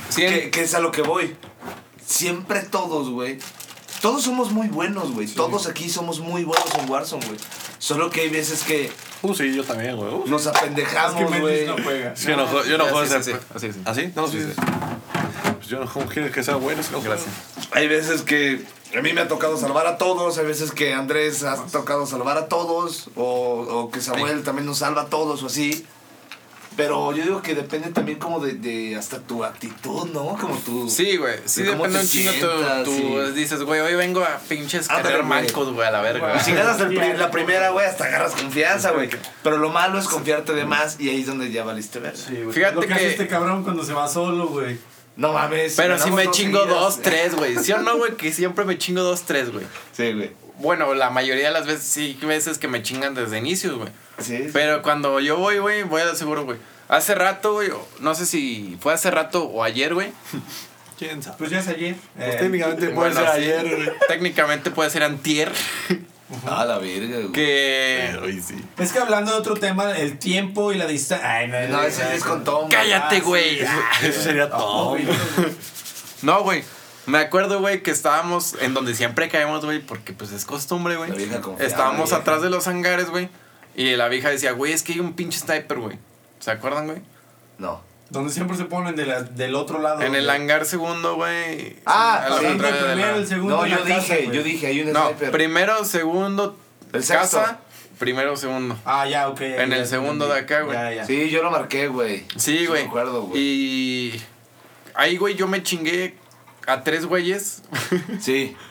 [SPEAKER 2] Sí,
[SPEAKER 3] Que, que es a lo que voy. Siempre todos, güey. Todos somos muy buenos, güey. Todos aquí somos muy buenos en Warzone, güey. Solo que hay veces que
[SPEAKER 5] Uh, sí, yo también, güey. Uh.
[SPEAKER 3] nos
[SPEAKER 1] Es que
[SPEAKER 3] apendejamos, güey.
[SPEAKER 1] no juega.
[SPEAKER 5] Es que yo no, juego- yo no
[SPEAKER 2] Sí,
[SPEAKER 5] juego
[SPEAKER 2] sí,
[SPEAKER 5] ese.
[SPEAKER 2] sí, así es.
[SPEAKER 5] ¿Ah, sí? No, sí,
[SPEAKER 2] Sí,
[SPEAKER 5] sí. Pues yo no ¿cómo quieres que sea bueno. si no juego?
[SPEAKER 2] Gracias.
[SPEAKER 3] Hay veces que a mí me ha tocado salvar a todos, hay veces que Andrés ha tocado salvar a todos, o, o que Samuel también nos salva a todos o así. Pero yo digo que depende también como de, de hasta tu actitud, ¿no? Como tu...
[SPEAKER 2] Sí, güey. Sí
[SPEAKER 3] de
[SPEAKER 2] depende un chingo. Tú,
[SPEAKER 3] sientas,
[SPEAKER 2] tú
[SPEAKER 3] sí.
[SPEAKER 2] dices, güey, hoy vengo a pinches cargar
[SPEAKER 3] güey.
[SPEAKER 2] mancos, güey, a la verga.
[SPEAKER 3] Si ganas el la primera, güey, hasta agarras confianza, güey. Pero lo malo es confiarte de más y ahí es donde ya valiste ver.
[SPEAKER 1] Sí, güey.
[SPEAKER 2] Fíjate
[SPEAKER 1] Lo que,
[SPEAKER 2] que-
[SPEAKER 1] hace este cabrón cuando se va solo, güey.
[SPEAKER 3] No mames.
[SPEAKER 2] Pero si me
[SPEAKER 3] dos
[SPEAKER 2] chingo
[SPEAKER 3] seguidas.
[SPEAKER 2] dos, tres, güey. ¿Sí o no, güey? Que siempre me chingo dos, tres, güey.
[SPEAKER 3] Sí, güey.
[SPEAKER 2] Bueno, la mayoría de las veces sí, veces que me chingan desde inicios, güey.
[SPEAKER 3] Sí.
[SPEAKER 2] Pero cuando yo voy, güey, voy al seguro, güey. Hace rato, güey, no sé si fue hace rato o ayer, güey.
[SPEAKER 5] ¿Quién sabe?
[SPEAKER 1] Pues ya es ayer.
[SPEAKER 5] Pues
[SPEAKER 1] Eh,
[SPEAKER 5] técnicamente puede
[SPEAKER 2] Bueno,
[SPEAKER 5] ser ayer, güey.
[SPEAKER 2] Técnicamente puede ser antier.
[SPEAKER 3] A la verga, güey.
[SPEAKER 2] Que...
[SPEAKER 5] Pero sí.
[SPEAKER 1] Es que hablando de otro tema, el tiempo y la distancia. Ay, no,
[SPEAKER 3] No, ese es con Tom.
[SPEAKER 2] ¡Cállate,
[SPEAKER 1] Ah,
[SPEAKER 2] güey!
[SPEAKER 1] sí.
[SPEAKER 5] Eso sería todo.
[SPEAKER 1] güey.
[SPEAKER 2] No, güey. Me acuerdo, güey, que estábamos en donde siempre caemos, güey, porque pues es costumbre, güey.
[SPEAKER 3] La vieja confiable,
[SPEAKER 2] Estábamos
[SPEAKER 3] vieja.
[SPEAKER 2] atrás de los hangares, güey. Y la vieja decía, güey, es que hay un pinche sniper, güey. ¿Se acuerdan, güey?
[SPEAKER 3] No.
[SPEAKER 1] Donde siempre se ponen de la- del otro lado.
[SPEAKER 2] En el hangar segundo, güey.
[SPEAKER 3] Ah,
[SPEAKER 1] Sí, el
[SPEAKER 2] de la-
[SPEAKER 1] primero, el segundo.
[SPEAKER 3] No, yo
[SPEAKER 1] casa,
[SPEAKER 3] dije,
[SPEAKER 1] güey.
[SPEAKER 3] yo dije, hay un
[SPEAKER 2] No,
[SPEAKER 3] sniper.
[SPEAKER 2] primero, segundo,
[SPEAKER 3] El sexto.
[SPEAKER 2] casa. Primero, segundo.
[SPEAKER 1] Ah, ya, ok.
[SPEAKER 2] En
[SPEAKER 1] ya,
[SPEAKER 2] el segundo
[SPEAKER 1] ya,
[SPEAKER 2] de acá, güey.
[SPEAKER 1] Ya, ya.
[SPEAKER 3] Sí, yo lo marqué, güey.
[SPEAKER 2] Sí, güey.
[SPEAKER 3] me acuerdo, güey.
[SPEAKER 2] Y ahí, güey, yo me chingué a tres güeyes.
[SPEAKER 3] Sí.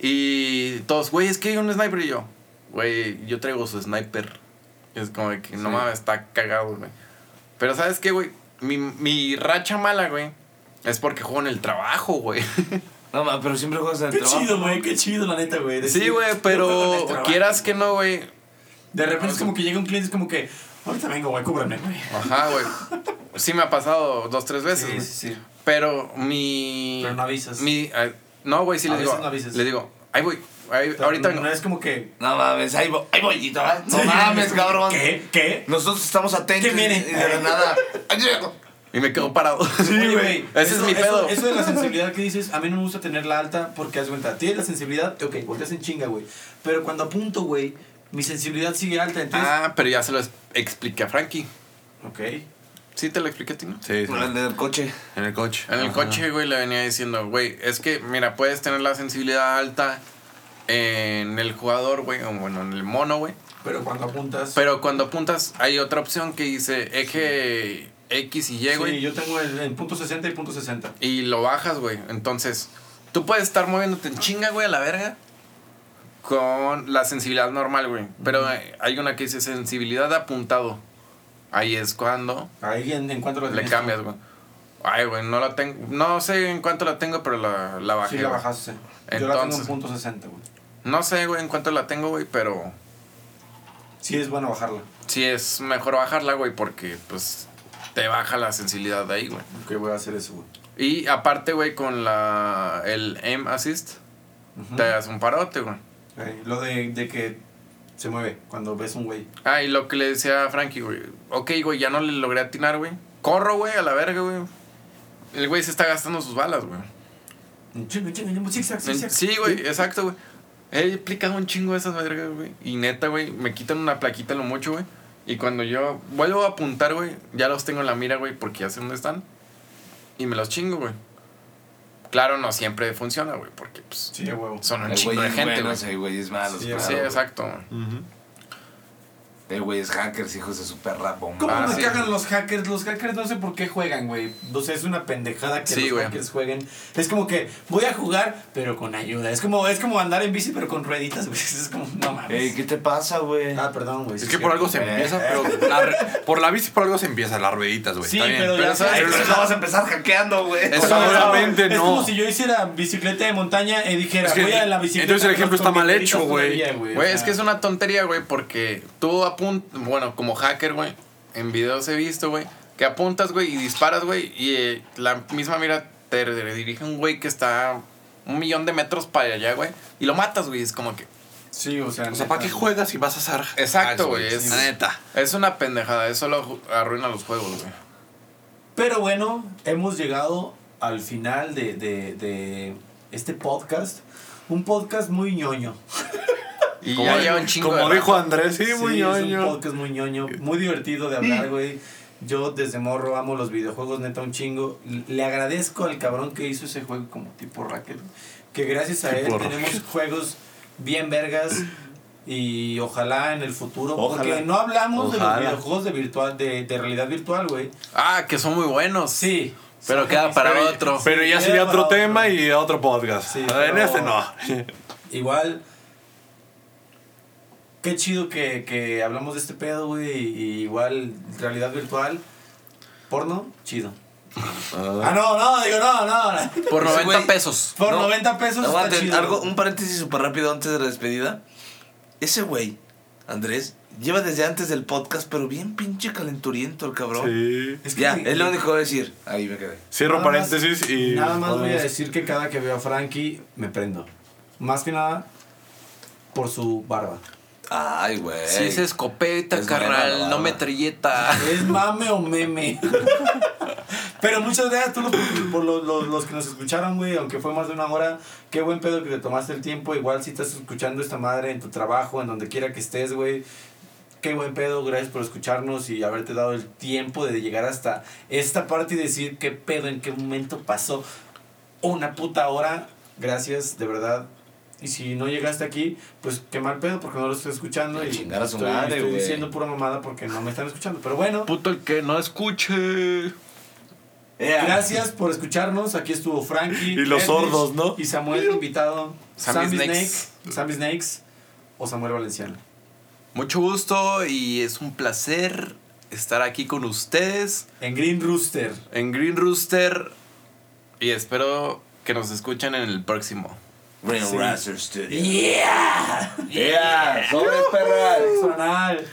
[SPEAKER 2] Y todos, güey, es que hay un sniper. Y yo, güey, yo traigo su sniper. Y es como que no
[SPEAKER 3] Sí.
[SPEAKER 2] mames, está cagado, güey. Pero ¿sabes qué, güey? Mi, mi racha mala, güey, es porque juego en el trabajo, güey.
[SPEAKER 3] No, ma, pero siempre juegas en el
[SPEAKER 1] Qué
[SPEAKER 3] trabajo.
[SPEAKER 1] chido, güey, qué chido, la neta, güey.
[SPEAKER 2] Sí, güey, pero
[SPEAKER 1] trabajo.
[SPEAKER 2] quieras que no, güey.
[SPEAKER 1] De repente es como que llega un cliente, es como que, ahorita vengo, güey, cúbrame, güey.
[SPEAKER 2] Ajá, güey. Sí me ha pasado dos, tres veces.
[SPEAKER 1] Sí,
[SPEAKER 2] güey.
[SPEAKER 1] sí, sí.
[SPEAKER 2] Pero mi...
[SPEAKER 1] Pero no avisas.
[SPEAKER 2] Mi, eh, No, güey, sí le digo.
[SPEAKER 1] no avisas.
[SPEAKER 2] Le digo, ahí voy. Ahí-
[SPEAKER 1] Pero
[SPEAKER 2] ahorita
[SPEAKER 1] no, no es como que.
[SPEAKER 3] No mames, ahí voy, ahí voy, ¿no? No
[SPEAKER 1] Sí,
[SPEAKER 3] mames, cabrón.
[SPEAKER 1] ¿Qué? ¿Qué?
[SPEAKER 3] Nosotros estamos atentos
[SPEAKER 1] ¿Qué viene?
[SPEAKER 3] y de la nada.
[SPEAKER 2] Y me quedo parado.
[SPEAKER 1] Oye, güey,
[SPEAKER 2] Ese es mi pedo.
[SPEAKER 1] Eso, eso de la sensibilidad que dices, a mí no me gusta tenerla alta porque haz cuenta, tienes la sensibilidad, ok, volteas en chinga, güey. Pero cuando apunto, güey, mi sensibilidad sigue alta, entonces.
[SPEAKER 2] Ah, pero ya se lo expliqué a Frankie.
[SPEAKER 1] Ok.
[SPEAKER 2] Sí, te lo expliqué a ti, ¿no?
[SPEAKER 5] Sí, sí.
[SPEAKER 3] El del coche.
[SPEAKER 5] En el coche.
[SPEAKER 2] En el
[SPEAKER 5] Ajá.
[SPEAKER 2] coche, güey, le venía diciendo, güey, es que, mira, puedes tener la sensibilidad alta en el jugador, güey, o bueno, en el mono, güey.
[SPEAKER 1] Pero cuando apuntas.
[SPEAKER 2] Pero cuando apuntas, hay otra opción que dice eje X y Y,
[SPEAKER 1] sí,
[SPEAKER 2] güey.
[SPEAKER 1] yo tengo el, punto 60 y punto 60.
[SPEAKER 2] Y lo bajas, güey. Entonces, tú puedes estar moviéndote en chinga, güey, a la verga. Con la sensibilidad normal, güey. Pero hay una que dice sensibilidad de apuntado. Ahí es cuando
[SPEAKER 1] Ahí en, en cuanto lo
[SPEAKER 2] le cambias, güey. Ay, güey, no la tengo. No sé en cuánto la tengo, pero la, la bajé.
[SPEAKER 1] Sí, la bajaste. Yo la tengo en punto 60, güey.
[SPEAKER 2] No sé, güey, en cuánto la tengo, güey, pero
[SPEAKER 1] Sí, es bueno bajarla.
[SPEAKER 2] sí es mejor bajarla, güey, porque pues te baja la sensibilidad de ahí, güey.
[SPEAKER 1] Ok, voy a hacer eso, güey.
[SPEAKER 2] Y aparte, güey, con la el aim assist, te das un parote, güey.
[SPEAKER 1] Lo de, de que se mueve cuando ves un güey.
[SPEAKER 2] Ah, y lo que le decía a Frankie, güey. Ok, güey, ya no le logré atinar, güey. Corro, güey, a la verga, güey. El güey se está gastando sus balas, güey.
[SPEAKER 1] Zigzag.
[SPEAKER 2] Sí, güey, exacto, güey. He aplicado un chingo de esas vergas, güey. Y neta, güey, me quitan una plaquita lo mucho, güey. Y cuando yo vuelvo a apuntar, güey, ya los tengo en la mira, güey, porque ya sé dónde están. Y me los chingo, güey. Claro, no siempre funciona, güey, porque pues,
[SPEAKER 1] Sí,
[SPEAKER 2] son un
[SPEAKER 3] El
[SPEAKER 2] chingo de gente,
[SPEAKER 3] bueno,
[SPEAKER 2] güey.
[SPEAKER 3] ese güey es malo.
[SPEAKER 1] Sí,
[SPEAKER 3] claro,
[SPEAKER 2] Sí, exacto. güey.
[SPEAKER 5] Ujú.
[SPEAKER 3] Eh, güey, es hackers, hijos de su perra bomba.
[SPEAKER 1] ¿Cómo
[SPEAKER 2] Ah,
[SPEAKER 1] me
[SPEAKER 2] sí.
[SPEAKER 1] cagan los hackers? Los hackers no sé por qué juegan, güey. O sea, es una pendejada que
[SPEAKER 2] Sí,
[SPEAKER 1] los hackers jueguen. Es como que voy a jugar, pero con ayuda. Es como, es como andar en bici, pero con rueditas, güey. Es como, no mames.
[SPEAKER 3] Ey, ¿qué te pasa, güey?
[SPEAKER 1] Ah, perdón, güey.
[SPEAKER 5] Es
[SPEAKER 1] sí,
[SPEAKER 5] que por algo se
[SPEAKER 1] Eh,
[SPEAKER 5] empieza,
[SPEAKER 1] eh.
[SPEAKER 5] pero la re- por la bici por algo se empieza, las rueditas, güey.
[SPEAKER 1] Sí,
[SPEAKER 5] Está bien.
[SPEAKER 1] pero,
[SPEAKER 2] Pero
[SPEAKER 1] ya
[SPEAKER 2] ¿sabes?
[SPEAKER 1] sabes.
[SPEAKER 3] Pero
[SPEAKER 1] es
[SPEAKER 3] no vas a empezar hackeando, güey.
[SPEAKER 5] Seguramente
[SPEAKER 1] es
[SPEAKER 5] no.
[SPEAKER 1] como si yo hiciera bicicleta de montaña y dijera,
[SPEAKER 5] Es que-
[SPEAKER 1] voy a la bicicleta.
[SPEAKER 5] entonces el ejemplo está mal hecho, güey.
[SPEAKER 2] Güey, es que es una tontería, güey, porque tú apuntas, bueno, como hacker, güey, en videos he visto, güey, que apuntas, güey, y disparas, güey, y eh, la misma mira te redirige un güey que está un millón de metros para allá, güey, y lo matas, güey, es como que...
[SPEAKER 1] Sí, o sea.
[SPEAKER 5] O sea, ¿para qué juegas si vas a hacer?
[SPEAKER 2] Exacto,
[SPEAKER 5] Ah,
[SPEAKER 2] güey, es-
[SPEAKER 5] neta.
[SPEAKER 2] Es una pendejada, eso lo arruina los juegos, güey.
[SPEAKER 1] Pero bueno, hemos llegado al final de, de, de este podcast. Un podcast muy ñoño.
[SPEAKER 2] Y
[SPEAKER 5] Como,
[SPEAKER 2] ya lleva un chingo
[SPEAKER 5] como
[SPEAKER 2] de
[SPEAKER 5] dijo
[SPEAKER 2] rato.
[SPEAKER 5] Andrés, sí, muy
[SPEAKER 1] Sí, es un
[SPEAKER 5] ñoño.
[SPEAKER 1] podcast muy ñoño, muy divertido de hablar, güey. Yo desde morro amo los videojuegos, neta, un chingo. Le agradezco al cabrón que hizo ese juego como tipo Racket. Que gracias a él tenemos juegos bien vergas. Y ojalá en el futuro, porque
[SPEAKER 5] Ojalá.
[SPEAKER 1] no hablamos de los videojuegos de, virtual, de, de realidad virtual, güey.
[SPEAKER 2] Ah, que son muy buenos.
[SPEAKER 1] Sí.
[SPEAKER 2] Pero queda para
[SPEAKER 5] Pero-
[SPEAKER 2] otro.
[SPEAKER 5] Pero ya sería otro tema
[SPEAKER 1] otro.
[SPEAKER 5] y otro podcast.
[SPEAKER 1] Sí,
[SPEAKER 5] en
[SPEAKER 1] pero-
[SPEAKER 5] este no.
[SPEAKER 1] Igual, qué chido que, que hablamos de este pedo, güey. Y igual, realidad virtual, porno, chido. Ah, no, no, digo, no, no.
[SPEAKER 2] Por
[SPEAKER 3] Ese
[SPEAKER 2] 90
[SPEAKER 3] güey-
[SPEAKER 2] pesos.
[SPEAKER 1] Por
[SPEAKER 3] No,
[SPEAKER 1] 90 pesos está chido.
[SPEAKER 3] algo, un paréntesis súper rápido antes de la despedida. Ese güey, Andrés, lleva desde antes del podcast, pero bien pinche calenturiento el cabrón.
[SPEAKER 5] Sí.
[SPEAKER 1] Es que
[SPEAKER 3] Ya, es lo único que voy a decir. Ahí me quedé.
[SPEAKER 5] Cierro
[SPEAKER 1] Nada más-
[SPEAKER 5] paréntesis y.
[SPEAKER 1] Nada más voy a decir que cada que veo a Frankie me prendo. Más que nada por su barba.
[SPEAKER 3] Ay, güey.
[SPEAKER 2] Si es escopeta,
[SPEAKER 3] Es
[SPEAKER 2] carnal, no metralleta.
[SPEAKER 1] ¿Es mame o meme? Pero muchas gracias a todos los, por los, los- los que nos escucharon, güey. Aunque fue más de una hora. Qué buen pedo que te tomaste el tiempo. Igual si estás escuchando esta madre en tu trabajo, en donde quiera que estés, güey. Qué buen pedo. Gracias por escucharnos y haberte dado el tiempo de llegar hasta esta parte y decir qué pedo, en qué momento pasó una puta hora. Gracias, de verdad. Y si no llegaste aquí, pues qué mal pedo porque no lo estoy escuchando. Y
[SPEAKER 3] chingar a su
[SPEAKER 1] estoy,
[SPEAKER 3] madre,
[SPEAKER 1] estoy diciendo pura mamada porque no me están escuchando. Pero bueno.
[SPEAKER 2] Puto el que no escuche.
[SPEAKER 1] Gracias por escucharnos. Aquí estuvo Frankie.
[SPEAKER 5] Y los
[SPEAKER 1] Edwidge
[SPEAKER 5] sordos, ¿no?
[SPEAKER 1] Y Samuel, invitado.
[SPEAKER 2] Sammy
[SPEAKER 1] Sammy
[SPEAKER 2] Snakes.
[SPEAKER 1] Snake. Sammy Snakes. O Samuel Valenciano.
[SPEAKER 2] Mucho gusto y es un placer estar aquí con ustedes
[SPEAKER 1] En Green Rooster.
[SPEAKER 2] en Green Rooster y espero que nos escuchen en el próximo.
[SPEAKER 3] Green
[SPEAKER 1] Sí.
[SPEAKER 3] Racer Studio.
[SPEAKER 1] ¡Yeah!
[SPEAKER 3] Yeah, sobres perras.
[SPEAKER 1] Personal.